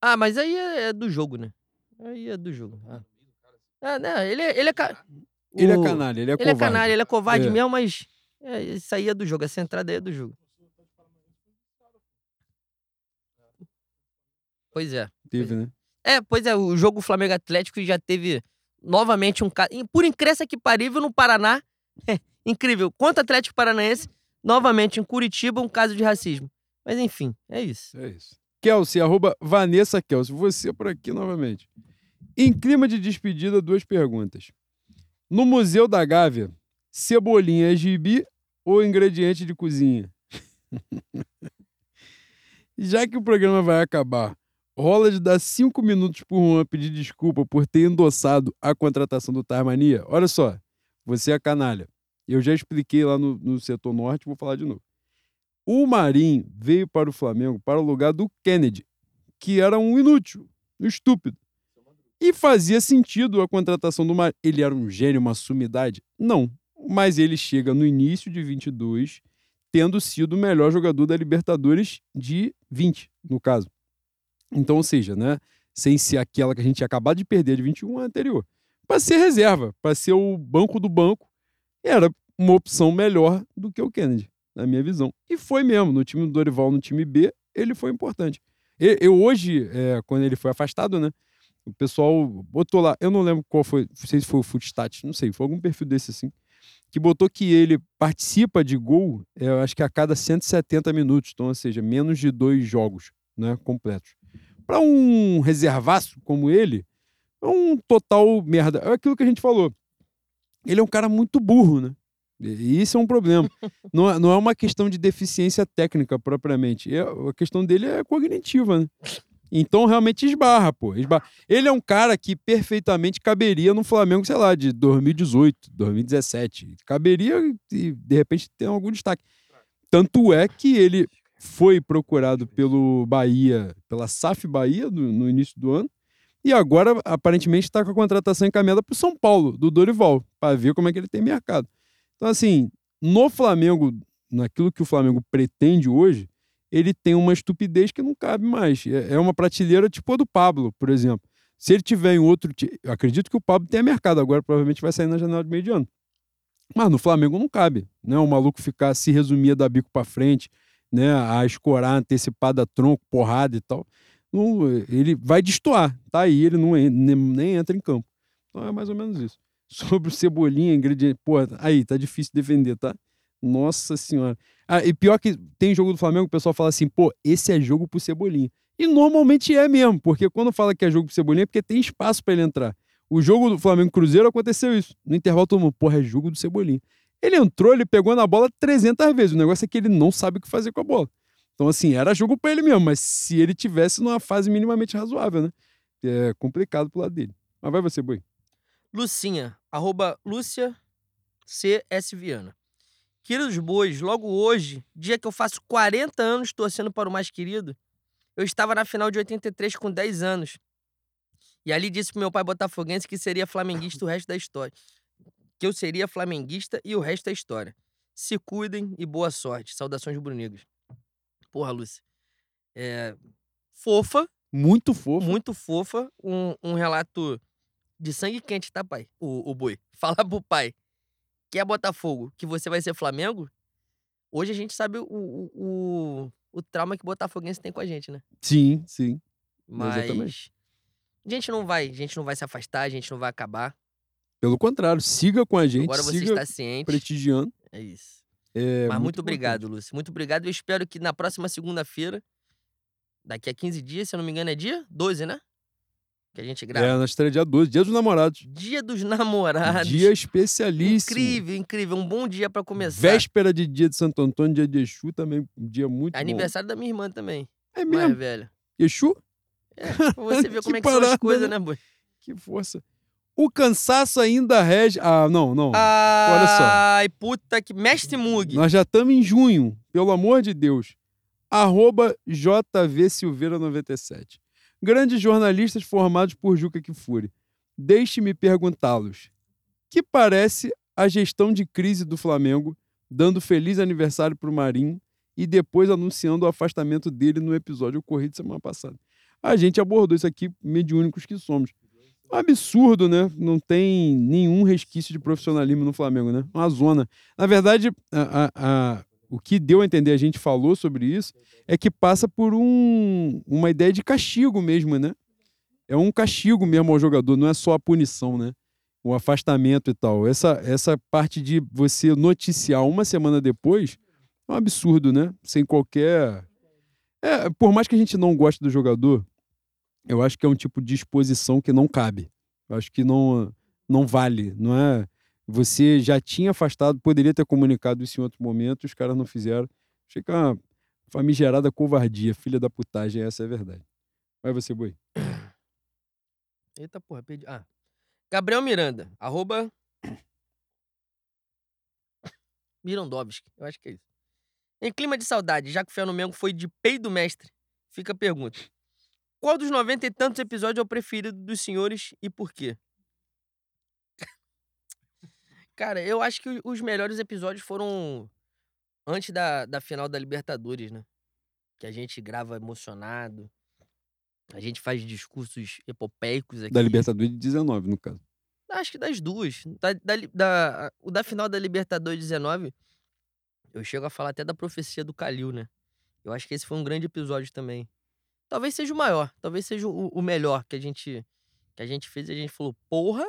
Speaker 1: Ah, mas aí é, é do jogo, né? Aí é do jogo. Ah. Ah, né, ele é, ele é, ca-
Speaker 2: Ele é
Speaker 1: o-
Speaker 2: canalha, ele é
Speaker 1: ele é
Speaker 2: covarde.
Speaker 1: canalha, ele é covarde
Speaker 2: É.
Speaker 1: mesmo, mas é, isso aí é do jogo, essa entrada aí é do jogo. Pois é.
Speaker 2: Teve, né?
Speaker 1: É, pois é, o jogo Flamengo Atlético já teve novamente um caso. Por incrível que parível, no Paraná, é, incrível, contra o Atlético Paranaense, novamente em Curitiba, um caso de racismo. Mas enfim, é isso.
Speaker 2: É isso. Kelsey, arroba Vanessa Kelsey. Você por aqui novamente. Em clima de despedida, duas perguntas. No Museu da Gávea, cebolinha é gibi ou ingrediente de cozinha? Já que o programa vai acabar, de dar cinco minutos por Juan pedir desculpa por ter endossado a contratação do Tarmania? Olha só, você é canalha. Eu já expliquei lá no, no setor norte, vou falar de novo. O Marinho veio para o Flamengo para o lugar do Kennedy, que era um inútil, um estúpido. E fazia sentido a contratação do Marinho. Ele era um gênio, uma sumidade? Não. Mas ele chega no início de 22, tendo sido o melhor jogador da Libertadores de 20, no caso. Então, ou seja, né? Sem ser aquela que a gente tinha acabado de perder de 21 a anterior. Para ser reserva, para ser o banco do banco, era uma opção melhor do que o Kennedy, na minha visão. E foi mesmo. No time do Dorival, no time B, ele foi importante. Eu, eu hoje, é, quando ele foi afastado, né? O pessoal botou lá, eu não lembro qual foi, não sei se foi o Footstat, não sei, foi algum perfil desse assim, que botou que ele participa de gol, é, acho que a cada 170 minutos, então, ou seja, menos de dois jogos né, completos. Para um reservaço como ele, é um total merda. É aquilo que a gente falou. Ele é um cara muito burro, né? E isso é um problema. não, é, não é uma questão de deficiência técnica propriamente. É, a questão dele é cognitiva, né? Então realmente esbarra, pô. Esbarra. Ele é um cara que perfeitamente caberia no Flamengo, sei lá, de 2018, 2017. Caberia e de repente tem algum destaque. Tanto é que ele foi procurado pelo Bahia, pela SAF Bahia no, no início do ano. E agora, aparentemente, está com a contratação encaminhada para o São Paulo, do Dorival, para ver como é que ele tem mercado. Então, assim, no Flamengo, naquilo que o Flamengo pretende hoje, ele tem uma estupidez que não cabe mais. É, é uma prateleira tipo a do Pablo, por exemplo. Se ele tiver em outro. Acredito que o Pablo tenha mercado agora, provavelmente vai sair na janela de meio de ano. Mas no Flamengo não cabe. Né? O maluco ficar se resumir da bico para frente, né? a escorar antecipada, tronco, porrada e tal. Não, ele vai destoar. Tá aí, ele não nem, nem entra em campo. Então é mais ou menos isso. Sobre o cebolinha, ingrediente. Pô, aí, tá difícil defender, tá? Nossa senhora. Ah, e pior que tem jogo do Flamengo, o pessoal fala assim, pô, esse é jogo pro Cebolinha. E normalmente é mesmo, porque quando fala que é jogo pro Cebolinha é porque tem espaço para ele entrar. O jogo do Flamengo Cruzeiro aconteceu isso. No intervalo todo mundo, porra, é jogo do Cebolinha. Ele entrou, ele pegou na bola 300 vezes. O negócio é que ele não sabe o que fazer com a bola. Então, assim, era jogo para ele mesmo, mas se ele tivesse numa fase minimamente razoável, né? É complicado pro lado dele. Mas vai você, Boi.
Speaker 1: Lucinha, arroba Lúcia C.S. Viana. Queridos bois, logo hoje, dia que eu faço 40 anos torcendo para o mais querido, eu estava na final de 83 com 10 anos. E ali disse pro meu pai botafoguense que seria flamenguista o resto da história. Que eu seria flamenguista e o resto é história. Se cuidem e boa sorte. Saudações brunigos. Porra, Lúcia. É... Fofa.
Speaker 2: Muito fofa.
Speaker 1: Muito fofa. Um, um relato de sangue quente, tá, pai? O, o boi. Fala pro pai que é Botafogo, que você vai ser Flamengo, hoje a gente sabe o, o, o, o trauma que Botafoguense tem com a gente, né?
Speaker 2: Sim, sim.
Speaker 1: Mas Exatamente. a gente não vai, a gente não vai se afastar, a gente não vai acabar.
Speaker 2: Pelo contrário, siga com a gente.
Speaker 1: Agora você
Speaker 2: siga
Speaker 1: está ciente.
Speaker 2: Prestigiando.
Speaker 1: É isso.
Speaker 2: É
Speaker 1: Mas muito,
Speaker 2: muito
Speaker 1: obrigado,
Speaker 2: importante.
Speaker 1: Lúcio. Muito obrigado. Eu espero que na próxima segunda-feira, daqui a 15 dias, se eu não me engano, é dia 12, né? Que a gente grava.
Speaker 2: É, na estreia dia 12, dia dos namorados.
Speaker 1: Dia dos namorados.
Speaker 2: Dia especialíssimo.
Speaker 1: Incrível, incrível. Um bom dia pra começar.
Speaker 2: Véspera de dia de Santo Antônio, dia de Exu também, um dia muito bom.
Speaker 1: Aniversário da minha irmã também.
Speaker 2: É
Speaker 1: Mais
Speaker 2: mesmo?
Speaker 1: velha.
Speaker 2: Exu?
Speaker 1: É, você ver como é que são as coisas,
Speaker 2: né?
Speaker 1: né, boi?
Speaker 2: Que força. O cansaço ainda rege... Ah, não, não.
Speaker 1: Ai, puta que. Mestre Mug.
Speaker 2: Nós já estamos em junho, pelo amor de Deus. Arroba JV Silveira 97. Grandes jornalistas formados por Juca Kifuri. Deixe-me perguntá-los. Que parece a gestão de crise do Flamengo, dando feliz aniversário para o Marinho e depois anunciando o afastamento dele no episódio ocorrido semana passada. A gente abordou isso aqui, mediúnicos que somos. Absurdo, né? Não tem nenhum resquício de profissionalismo no Flamengo, né? Uma zona. Na verdade, a, a- a- o que deu a entender, a gente falou sobre isso, é que passa por um, uma ideia de castigo mesmo, né? É um castigo mesmo ao jogador, não é só a punição, né? O afastamento e tal. Essa, essa parte de você noticiar uma semana depois é um absurdo, né? Sem qualquer. É, por mais que a gente não goste do jogador, eu acho que é um tipo de exposição que não cabe. Eu acho que não, não vale, não é? Você já tinha afastado, poderia ter comunicado isso em outro momento, os caras não fizeram. Achei que é uma famigerada covardia, filha da putagem, essa é a verdade. Vai você, boi.
Speaker 1: Eita porra, perdi. Ah. Gabriel Miranda, arroba. Mirandovski, eu acho que é isso. Em clima de saudade, já que o Fé no Mengo foi de peido mestre, fica a pergunta. Qual dos noventa e tantos episódios é o preferido dos senhores e por quê? Cara, eu acho que os melhores episódios foram antes da, da final da Libertadores, né? Que a gente grava emocionado. A gente faz discursos epopeicos aqui.
Speaker 2: Da Libertadores de 19, no caso.
Speaker 1: Acho que das duas. Da, da, da- o da final da Libertadores 19, eu chego a falar até da profecia do Calil, né? Eu acho que esse foi um grande episódio também. Talvez seja o maior, talvez seja o, o melhor que a gente que a gente fez. A gente falou, porra,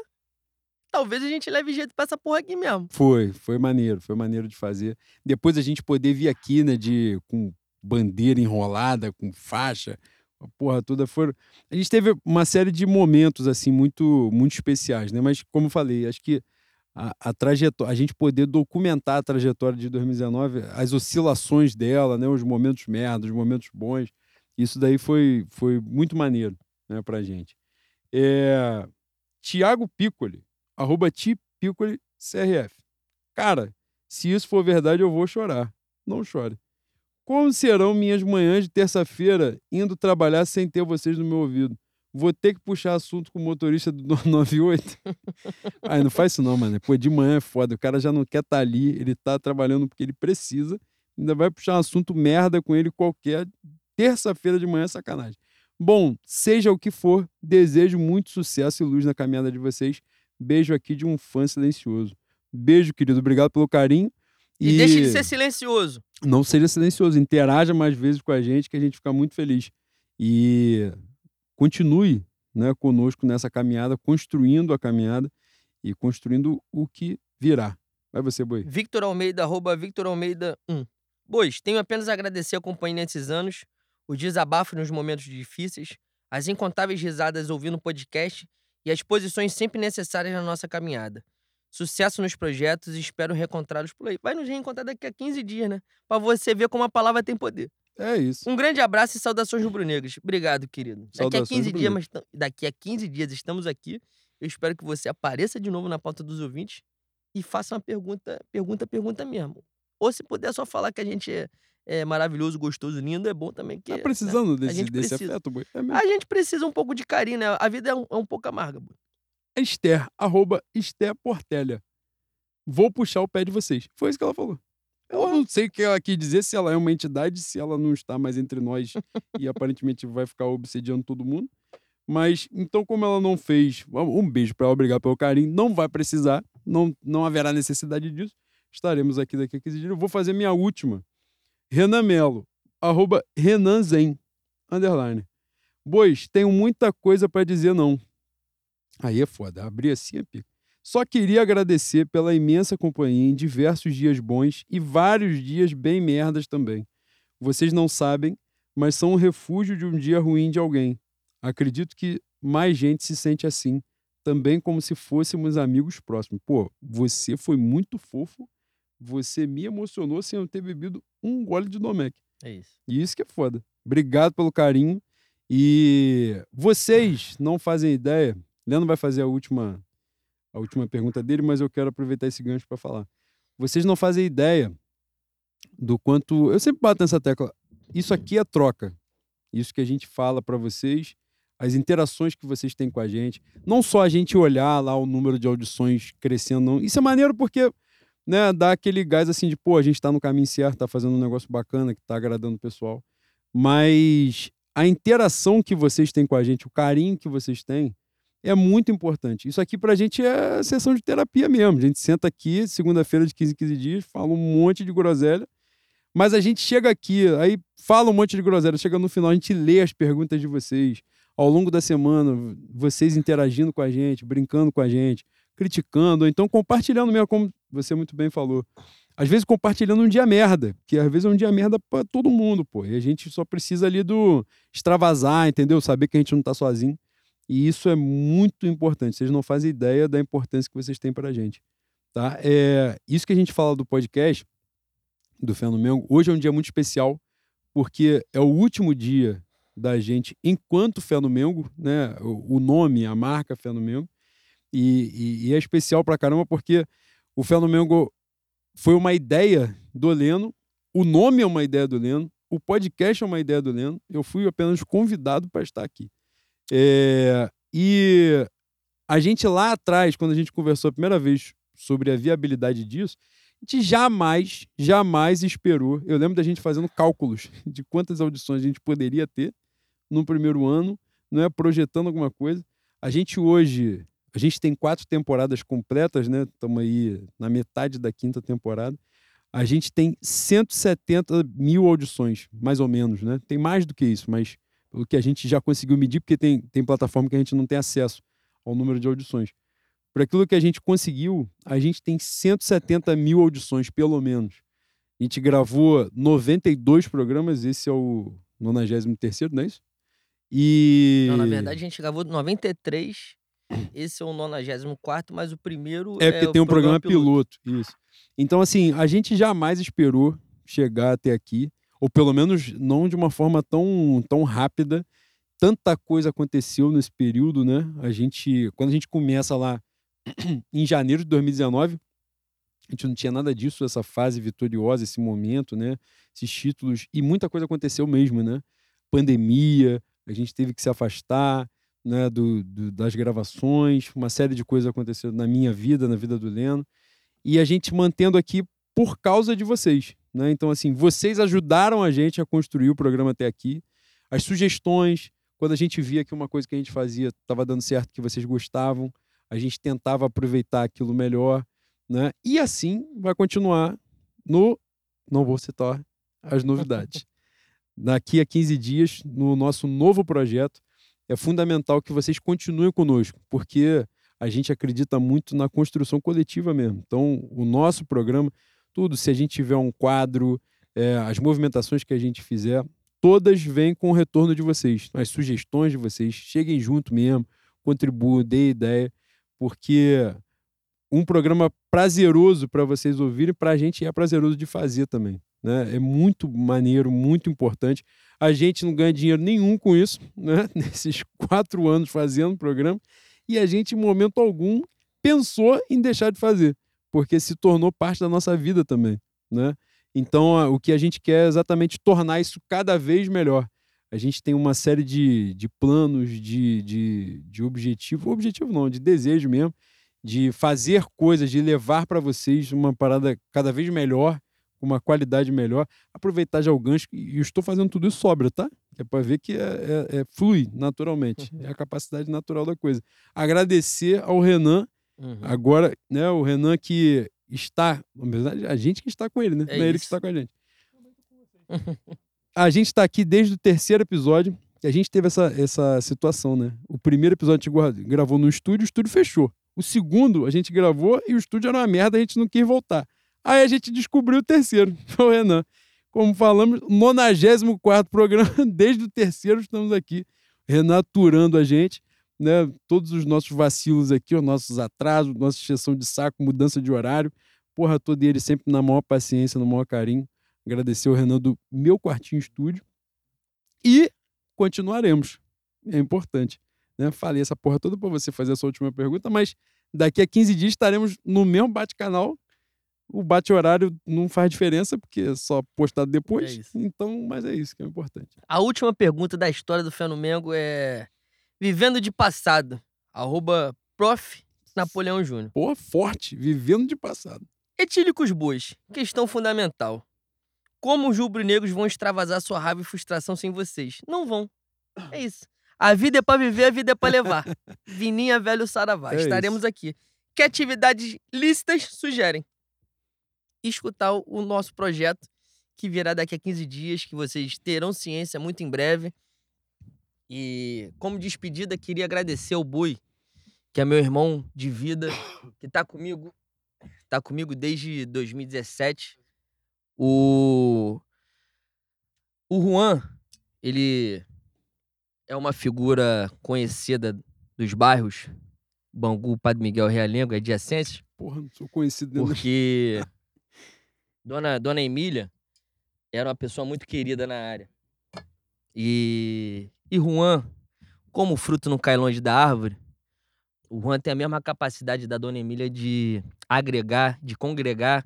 Speaker 1: talvez a gente leve jeito pra essa porra aqui mesmo.
Speaker 2: Foi, foi maneiro, foi maneiro de fazer. Depois a gente poder vir aqui, né, de, com bandeira enrolada, com faixa, a porra toda. Foram... A gente teve uma série de momentos, assim, muito, muito especiais, né? Mas, como falei, acho que a, a trajetória, a gente poder documentar a trajetória de 2019, as oscilações dela, né, os momentos merda, os momentos bons, isso daí foi, foi muito maneiro, né, pra gente. É... Tiago Piccoli, arroba Piccoli CRF. Cara, se isso for verdade, eu vou chorar. Não chore. Como serão minhas manhãs de terça-feira indo trabalhar sem ter vocês no meu ouvido? Vou ter que puxar assunto com o motorista do 98. Ai, não faz isso não, mano. Pô, de manhã é foda. O cara já não quer estar ali, ele tá trabalhando porque ele precisa. Ainda vai puxar um assunto merda com ele qualquer terça-feira de manhã, é sacanagem. Bom, seja o que for, desejo muito sucesso e luz na caminhada de vocês. Beijo aqui de um fã silencioso. Beijo, querido. Obrigado pelo carinho.
Speaker 1: E, deixe de ser silencioso.
Speaker 2: Não seja silencioso. Interaja mais vezes com a gente, que a gente fica muito feliz. E continue né, conosco nessa caminhada, construindo a caminhada e construindo o que virá. Vai você, Boi.
Speaker 1: Victor Almeida, arroba Victor Almeida 1. Bois, tenho apenas a agradecer a companhia nesses anos, o desabafo nos momentos difíceis, as incontáveis risadas ouvindo o podcast e as posições sempre necessárias na nossa caminhada. Sucesso nos projetos e espero reencontrá-los por aí. Vai nos reencontrar daqui a 15 dias, né? Pra você ver como a palavra tem poder.
Speaker 2: É isso.
Speaker 1: Um grande abraço e saudações rubro-negras. Obrigado, querido. Daqui a
Speaker 2: Saudações
Speaker 1: 15 dias, mas daqui a 15 dias estamos aqui. Eu espero que você apareça de novo na pauta dos ouvintes e faça uma pergunta, pergunta, pergunta mesmo. Ou se puder só falar que a gente é, é maravilhoso, gostoso, lindo, é bom também. Que,
Speaker 2: Tá
Speaker 1: né?
Speaker 2: precisando desse,
Speaker 1: gente
Speaker 2: desse
Speaker 1: precisa.
Speaker 2: afeto, Boi? É.
Speaker 1: A gente precisa um pouco de carinho, né? A vida é um, é um pouco amarga. Boi.
Speaker 2: Esther, arroba Esther Portelha. Vou puxar o pé de vocês. Foi isso que ela falou. Eu não sei o que ela quis dizer, se ela é uma entidade, se ela não está mais entre nós e aparentemente vai ficar obsediando todo mundo. Mas, então, como ela não fez, um beijo para ela, obrigado pelo carinho. Não vai precisar, não, não haverá necessidade disso. Estaremos aqui daqui a 15 dias. Eu vou fazer minha última. Renan Melo, arroba Renan Zen, underline. Bois, tenho muita coisa para dizer não. Aí é foda, abrir assim é pica. Só queria agradecer pela imensa companhia em diversos dias bons e vários dias bem merdas também. Vocês não sabem, mas são um refúgio de um dia ruim de alguém. Acredito que mais gente se sente assim, também como se fôssemos amigos próximos. Pô, você foi muito fofo, você me emocionou sem eu ter bebido um gole de Domec.
Speaker 1: É isso.
Speaker 2: E isso que é foda. Obrigado pelo carinho. E vocês não fazem ideia. Leandro vai fazer a última, a última pergunta dele, mas eu quero aproveitar esse gancho para falar. Vocês não fazem ideia do quanto. Eu sempre bato nessa tecla. Isso aqui é troca. Isso que a gente fala para vocês, as interações que vocês têm com a gente. Não só a gente olhar lá o número de audições crescendo, não. Isso é maneiro porque né, dá aquele gás assim de, pô, a gente tá no caminho certo, tá fazendo um negócio bacana, que tá agradando o pessoal. Mas a interação que vocês têm com a gente, o carinho que vocês têm, é muito importante. Isso aqui pra gente é sessão de terapia mesmo. A gente senta aqui, segunda-feira de 15 em 15 dias, fala um monte de groselha, mas a gente chega aqui, aí fala um monte de groselha, chega no final, a gente lê as perguntas de vocês. Ao longo da semana, vocês interagindo com a gente, brincando com a gente, criticando, ou então compartilhando mesmo, como você muito bem falou. Às vezes compartilhando um dia merda, que às vezes é um dia merda pra todo mundo, pô. E a gente só precisa ali do extravasar, entendeu? Saber que a gente não tá sozinho. E isso é muito importante. Vocês não fazem ideia da importância que vocês têm pra gente, tá? É, isso que a gente fala do podcast, do Fenomengo, hoje é um dia muito especial, porque é o último dia da gente enquanto Fenomengo, né? O, o nome, a marca Fenomengo. E, e, e é especial pra caramba porque o Fenomengo foi uma ideia do Leno, o nome é uma ideia do Leno, o podcast é uma ideia do Leno, eu fui apenas convidado para estar aqui. É, e a gente lá atrás, quando a gente conversou a primeira vez sobre a viabilidade disso, a gente jamais, jamais esperou. Eu lembro da gente fazendo cálculos de quantas audições a gente poderia ter no primeiro ano, não é projetando alguma coisa. A gente hoje, a gente tem quatro temporadas completas, né? Estamos aí na metade da quinta temporada. A gente tem 170 mil audições, mais ou menos, né? Tem mais do que isso, mas pelo que a gente já conseguiu medir, porque tem, tem plataforma que a gente não tem acesso ao número de audições. Por aquilo que a gente conseguiu, a gente tem 170 mil audições, pelo menos. A gente gravou 92 programas, esse é o 93, não é isso? E.
Speaker 1: Não, na verdade, a gente gravou 93. Esse é o 94, mas o primeiro.
Speaker 2: É porque
Speaker 1: o
Speaker 2: tem um programa piloto. Isso. Então, assim, a gente jamais esperou chegar até aqui, ou pelo menos não de uma forma tão, tão rápida. Tanta coisa aconteceu nesse período, né? A gente, quando a gente começa lá em janeiro de 2019, a gente não tinha nada disso, essa fase vitoriosa, esse momento, né? Esses títulos, e muita coisa aconteceu mesmo, né? Pandemia, a gente teve que se afastar, né, do, do, das gravações, uma série de coisas aconteceu na minha vida, na vida do Leno, e a gente mantendo aqui por causa de vocês, né? Então assim, vocês ajudaram a gente a construir o programa até aqui. As sugestões, quando a gente via que uma coisa que a gente fazia estava dando certo, que vocês gostavam, a gente tentava aproveitar aquilo melhor, né? E assim vai continuar no não vou citar as novidades. Daqui a 15 dias, no nosso novo projeto, é fundamental que vocês continuem conosco, porque a gente acredita muito na construção coletiva mesmo. Então, o nosso programa, tudo, se a gente tiver um quadro, é, as movimentações que a gente fizer, todas vêm com o retorno de vocês, as sugestões de vocês. Cheguem junto mesmo, contribuam, dê ideia, porque um programa prazeroso para vocês ouvirem, para a gente é prazeroso de fazer também. Né? É muito maneiro, muito importante. A gente não ganha dinheiro nenhum com isso, né? nesses quatro anos fazendo o programa, e a gente, em momento algum, pensou em deixar de fazer, porque se tornou parte da nossa vida também. Né? Então, o que a gente quer é exatamente tornar isso cada vez melhor. A gente tem uma série de, de planos, de, de, de objetivo, objetivo não, de desejo mesmo, de fazer coisas, de levar para vocês uma parada cada vez melhor, com uma qualidade melhor. Aproveitar já o gancho, e eu estou fazendo tudo isso sobra, tá? É para ver que é, é, é, flui naturalmente, é a capacidade natural da coisa. Agradecer ao Renan, uhum. agora, né? O Renan que está, na verdade, a gente que está com ele, né? É Não é ele que está com a gente. a gente está aqui desde o terceiro episódio. E a gente teve essa, essa situação, né? O primeiro episódio a gente gravou no estúdio, o estúdio fechou. O segundo a gente gravou e o estúdio era uma merda, a gente não quis voltar. Aí a gente descobriu o terceiro, o Renan. Como falamos, 94 programa, desde o terceiro estamos aqui. Renan aturando a gente, né? Todos os nossos vacilos aqui, os nossos atrasos, nossa exceção de saco, mudança de horário. Porra toda ele sempre na maior paciência, no maior carinho. Agradecer o Renan do meu quartinho estúdio. E continuaremos. É importante. Né? Falei essa porra toda para você fazer essa última pergunta, mas daqui a 15 dias estaremos no mesmo bate-canal. O bate-horário não faz diferença, porque é só postado depois. É então, mas é isso que é importante.
Speaker 1: A última pergunta da história do Fenomengo é: Vivendo de passado, arroba prof. Napoleão Júnior.
Speaker 2: Porra, forte, vivendo de passado.
Speaker 1: Etílicos bois, questão fundamental. Como os rubro-negros vão extravasar sua raiva e frustração sem vocês? Não vão. É isso. A vida é para viver, a vida é para levar. Vininha, velho Saravá. É Estaremos isso. aqui. Que atividades lícitas sugerem? Escutar o nosso projeto, que virá daqui a 15 dias, que vocês terão ciência muito em breve. E como despedida, queria agradecer ao Bui, que é meu irmão de vida, que tá comigo, tá comigo desde 2017. O o Juan, ele é uma figura conhecida dos bairros Bangu, Padre Miguel, Realengo, adjacentes.
Speaker 2: Porra, não sou conhecido dentro
Speaker 1: Porque Dona, Dona Emília era uma pessoa muito querida na área. E, e Juan, como o fruto não cai longe da árvore, o Juan tem a mesma capacidade da Dona Emília de agregar, de congregar,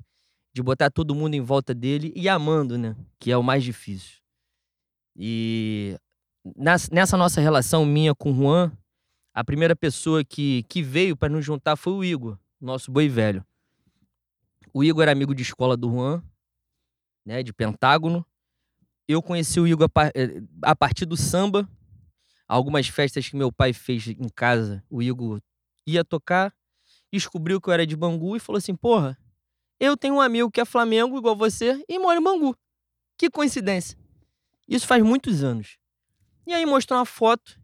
Speaker 1: de botar todo mundo em volta dele e amando, né? Que é o mais difícil. E nessa nossa relação minha com o Juan, a primeira pessoa que, que veio para nos juntar foi o Igor, nosso boi velho. O Igor era amigo de escola do Juan, né, de Pentágono. Eu conheci o Igor a, eh, a partir do samba, algumas festas que meu pai fez em casa, o Igor ia tocar, descobriu que eu era de Bangu e falou assim: Porra, eu tenho um amigo que é Flamengo igual você e mora em Bangu. Que coincidência. Isso faz muitos anos. E aí mostrou uma foto.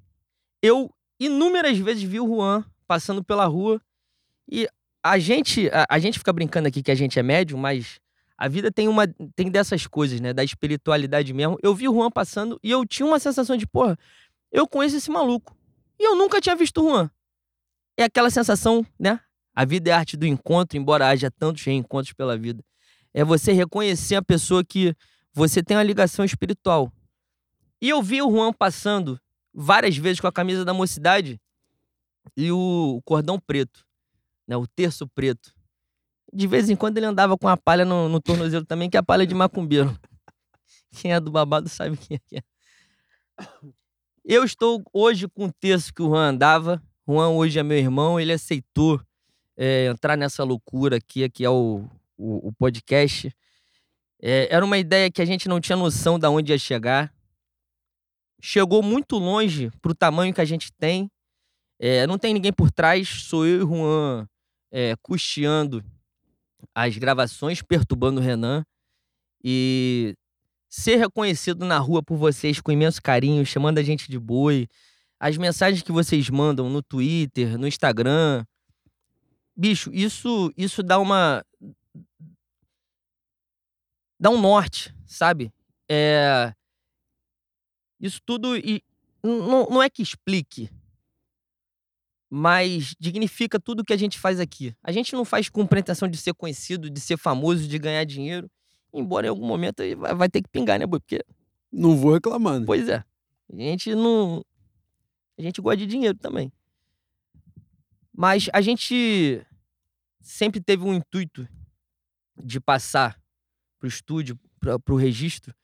Speaker 1: Eu inúmeras vezes vi o Juan passando pela rua e a gente, a, a gente fica brincando aqui que a gente é médium, mas a vida tem uma tem dessas coisas, né, da espiritualidade mesmo. Eu vi o Juan passando e eu tinha uma sensação de, porra, eu conheço esse maluco. E eu nunca tinha visto o Juan. É aquela sensação, né? A vida é a arte do encontro, embora haja tantos reencontros pela vida. É você reconhecer a pessoa que você tem uma ligação espiritual. E eu vi o Juan passando várias vezes com a camisa da mocidade e o cordão preto, né? O terço preto. De vez em quando ele andava com a palha no, no tornozelo também, que é a palha de macumbeiro. Quem é do babado sabe quem é. Eu estou hoje com o terço que o Juan andava. Juan hoje é meu irmão, ele aceitou é, entrar nessa loucura aqui, que é o, o, o podcast. É, era uma ideia que a gente não tinha noção de onde ia chegar. Chegou muito longe para o tamanho que a gente tem. É, não tem ninguém por trás, sou eu e Juan é, custeando as gravações, perturbando o Renan. E ser reconhecido na rua por vocês com imenso carinho, chamando a gente de boi, as mensagens que vocês mandam no Twitter, no Instagram. Bicho, isso isso dá uma dá um norte, sabe? É isso tudo e não, não é que explique, mas dignifica tudo que a gente faz aqui. A gente não faz com pretensão de ser conhecido, de ser famoso, de ganhar dinheiro. Embora em algum momento vai ter que pingar, né, Boi? Porque.
Speaker 2: Não vou reclamando.
Speaker 1: Pois é. A gente não. A gente gosta de dinheiro também. Mas a gente sempre teve um intuito de passar pro estúdio, pra, pro registro,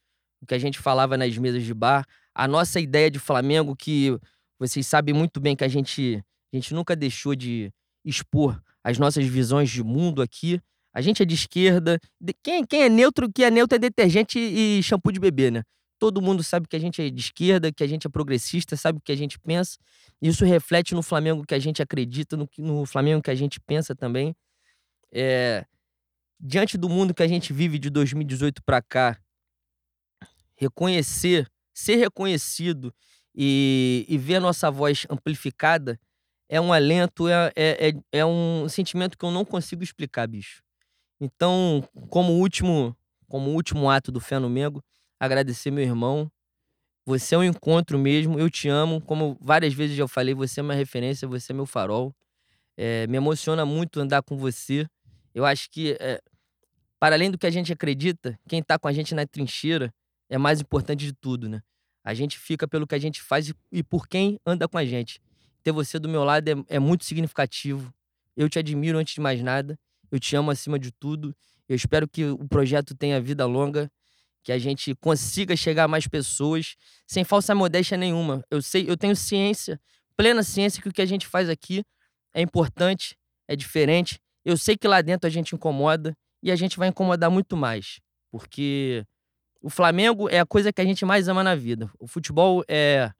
Speaker 1: o que a gente falava nas mesas de bar. A nossa ideia de Flamengo, que vocês sabem muito bem que a gente, a gente nunca deixou de expor as nossas visões de mundo aqui. A gente é de esquerda. Quem, quem é neutro, que é neutro é detergente e shampoo de bebê, né? Todo mundo sabe que a gente é de esquerda, que a gente é progressista, sabe o que a gente pensa. Isso reflete no Flamengo que a gente acredita, no, no Flamengo que a gente pensa também. É, diante do mundo que a gente vive de 2018 para cá, reconhecer, ser reconhecido e, e ver a nossa voz amplificada é um alento, é, é, é, é um sentimento que eu não consigo explicar, bicho. Então, como último, como último ato do Fé no Mengo, agradecer meu irmão. Você é um encontro mesmo, eu te amo. Como várias vezes já falei, você é uma referência, você é meu farol. É, me emociona muito andar com você. Eu acho que, é, para além do que a gente acredita, quem está com a gente na trincheira é mais importante de tudo, né? A gente fica pelo que a gente faz e por quem anda com a gente. Ter você do meu lado é, é muito significativo. Eu te admiro antes de mais nada. Eu te amo acima de tudo. Eu espero que o projeto tenha vida longa, que a gente consiga chegar a mais pessoas, sem falsa modéstia nenhuma. Eu sei, eu tenho ciência, plena ciência que o que a gente faz aqui é importante, é diferente. Eu sei que lá dentro a gente incomoda e a gente vai incomodar muito mais, porque o Flamengo é a coisa que a gente mais ama na vida. O futebol é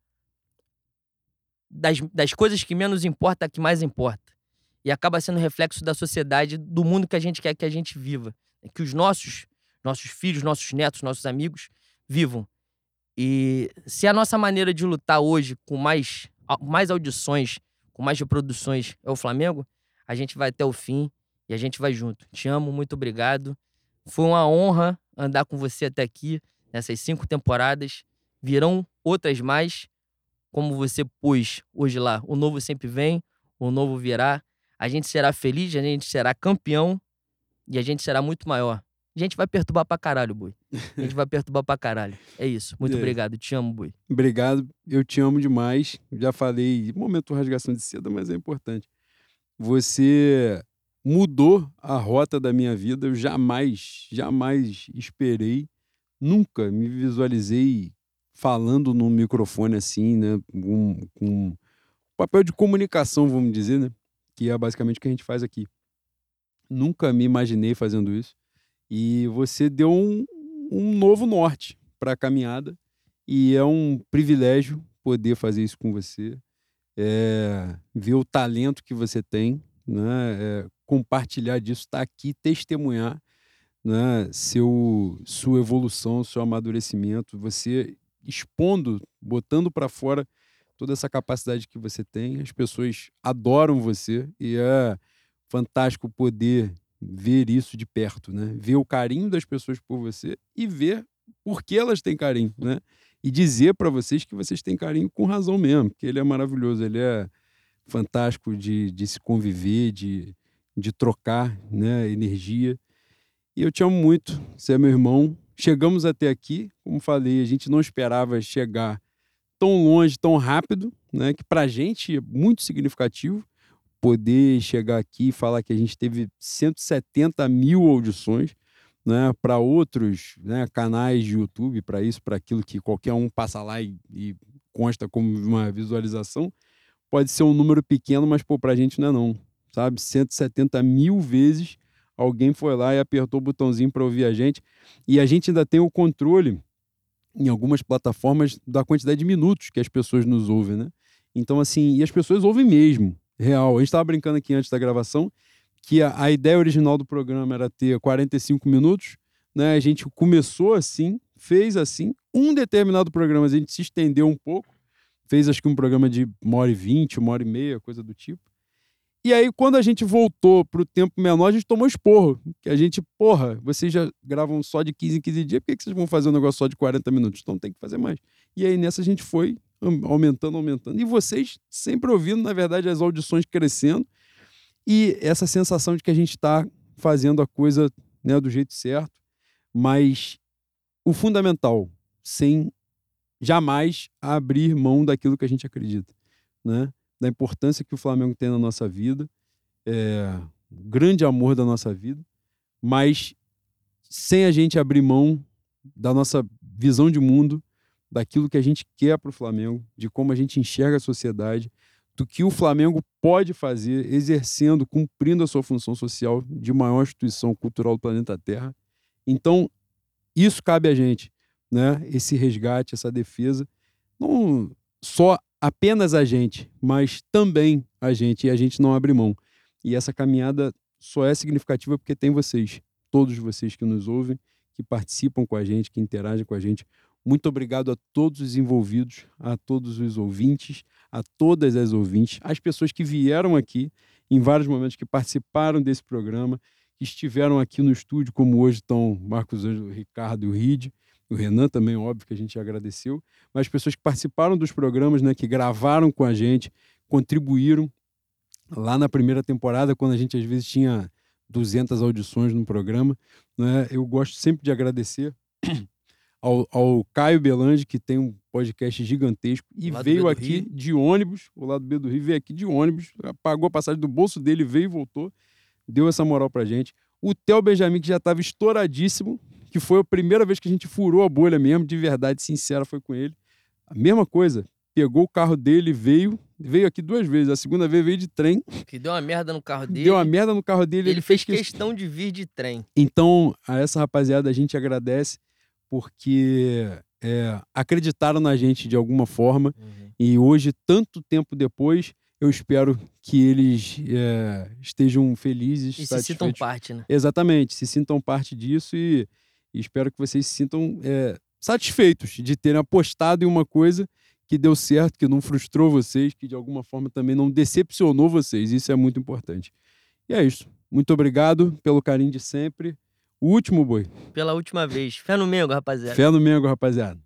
Speaker 1: das, das coisas que menos importa a que mais importa e acaba sendo reflexo da sociedade, do mundo que a gente quer que a gente viva. Que os nossos, nossos filhos, nossos netos, nossos amigos vivam. E se a nossa maneira de lutar hoje, com mais, mais audições, com mais reproduções, é o Flamengo, a gente vai até o fim e a gente vai junto. Te amo, muito obrigado. Foi uma honra andar com você até aqui, nessas cinco temporadas. Virão outras mais, como você pôs hoje lá. O novo sempre vem, o novo virá a gente será feliz, a gente será campeão e a gente será muito maior. A gente vai perturbar pra caralho, Bui. A gente vai perturbar pra caralho. É isso. Muito é. obrigado. Te amo, Bui.
Speaker 2: Obrigado. Eu te amo demais. Já falei, momento rasgação de seda, mas é importante. Você mudou a rota da minha vida. Eu jamais, jamais esperei, nunca me visualizei falando no microfone assim, né? Com, papel de comunicação, vamos dizer, né? que é basicamente o que a gente faz aqui. Nunca me imaginei fazendo isso. E você deu um, um novo norte para a caminhada. E é um privilégio poder fazer isso com você, é, ver o talento que você tem, né? É, compartilhar disso, estar tá aqui, testemunhar né? seu, sua evolução, seu amadurecimento, você expondo, botando para fora toda essa capacidade que você tem. As pessoas adoram você e é fantástico poder ver isso de perto, né? Ver o carinho das pessoas por você e ver por que elas têm carinho, né? E dizer para vocês que vocês têm carinho com razão mesmo, que ele é maravilhoso, ele é fantástico de, de se conviver, de, de trocar né, energia. E eu te amo muito, você é meu irmão. Chegamos até aqui, como falei, a gente não esperava chegar tão longe, tão rápido, né? Que para a gente é muito significativo poder chegar aqui e falar que a gente teve 170 mil audições, né? Para outros né, canais de YouTube, para isso, para aquilo que qualquer um passa lá e, e, consta como uma visualização, pode ser um número pequeno, mas para a gente não é não, sabe? 170 mil vezes alguém foi lá e apertou o botãozinho para ouvir a gente. E a gente ainda tem o controle em algumas plataformas da quantidade de minutos que as pessoas nos ouvem, né? Então, assim, e as pessoas ouvem mesmo, real. A gente estava brincando aqui antes da gravação que a, a, ideia original do programa era ter 45 minutos, né? A gente começou assim, fez assim, um determinado programa a gente se estendeu um pouco, fez acho que um programa de uma hora e vinte, uma hora e meia, coisa do tipo. E aí, quando a gente voltou para o tempo menor, a gente tomou esporro. Que a gente, porra, vocês já gravam só de 15 em 15 dias, por que, que vocês vão fazer um negócio só de 40 minutos? Então tem que fazer mais. E aí, nessa, a gente foi aumentando, aumentando. E vocês sempre ouvindo, na verdade, as audições crescendo. E essa sensação de que a gente está fazendo a coisa né, do jeito certo. Mas o fundamental, sem jamais abrir mão daquilo que a gente acredita. Né? Da importância que o Flamengo tem na nossa vida, é, grande amor da nossa vida, mas sem a gente abrir mão da nossa visão de mundo, daquilo que a gente quer para o Flamengo, de como a gente enxerga a sociedade, do que o Flamengo pode fazer exercendo, cumprindo a sua função social de maior instituição cultural do planeta Terra. Então, isso cabe a gente, né? Esse resgate, essa defesa, não só apenas a gente, mas também a gente, e a gente não abre mão. E essa caminhada só é significativa porque tem vocês, todos vocês que nos ouvem, que participam com a gente, que interagem com a gente. Muito obrigado a todos os envolvidos, a todos os ouvintes, a todas as ouvintes, as pessoas que vieram aqui em vários momentos, que participaram desse programa, que estiveram aqui no estúdio, como hoje estão Marcos Ângelo, Ricardo e o Ride o Renan também, óbvio que a gente agradeceu, mas pessoas que participaram dos programas, né, que gravaram com a gente, contribuíram lá na primeira temporada, quando a gente às vezes tinha 200 audições no programa. Né, eu gosto sempre de agradecer ao, ao Caio Belange, que tem um podcast gigantesco e veio aqui Rio. de ônibus, o lado B do Rio, veio aqui de ônibus, pagou a passagem do bolso dele, veio e voltou, deu essa moral pra gente. O Theo Benjamin, que já estava estouradíssimo, que foi a primeira vez que a gente furou a bolha mesmo, de verdade, sincera, foi com ele. A mesma coisa, pegou o carro dele, veio, veio aqui duas vezes. A segunda vez veio de trem.
Speaker 1: Que deu uma merda no carro dele.
Speaker 2: Deu uma merda no carro dele.
Speaker 1: Ele, ele fez questão de vir de trem.
Speaker 2: Então, a essa rapaziada a gente agradece porque é, acreditaram na gente de alguma forma. Uhum. E hoje, tanto tempo depois, eu espero que eles é, estejam felizes.
Speaker 1: E se sintam parte, né?
Speaker 2: Exatamente, se sintam parte disso e e espero que vocês se sintam é, satisfeitos de terem apostado em uma coisa que deu certo, que não frustrou vocês, que de alguma forma também não decepcionou vocês. Isso é muito importante. E é isso. Muito obrigado pelo carinho de sempre. O último, boi.
Speaker 1: Pela última vez. Fé no Mengo, rapaziada.
Speaker 2: Fé no Mengo, rapaziada.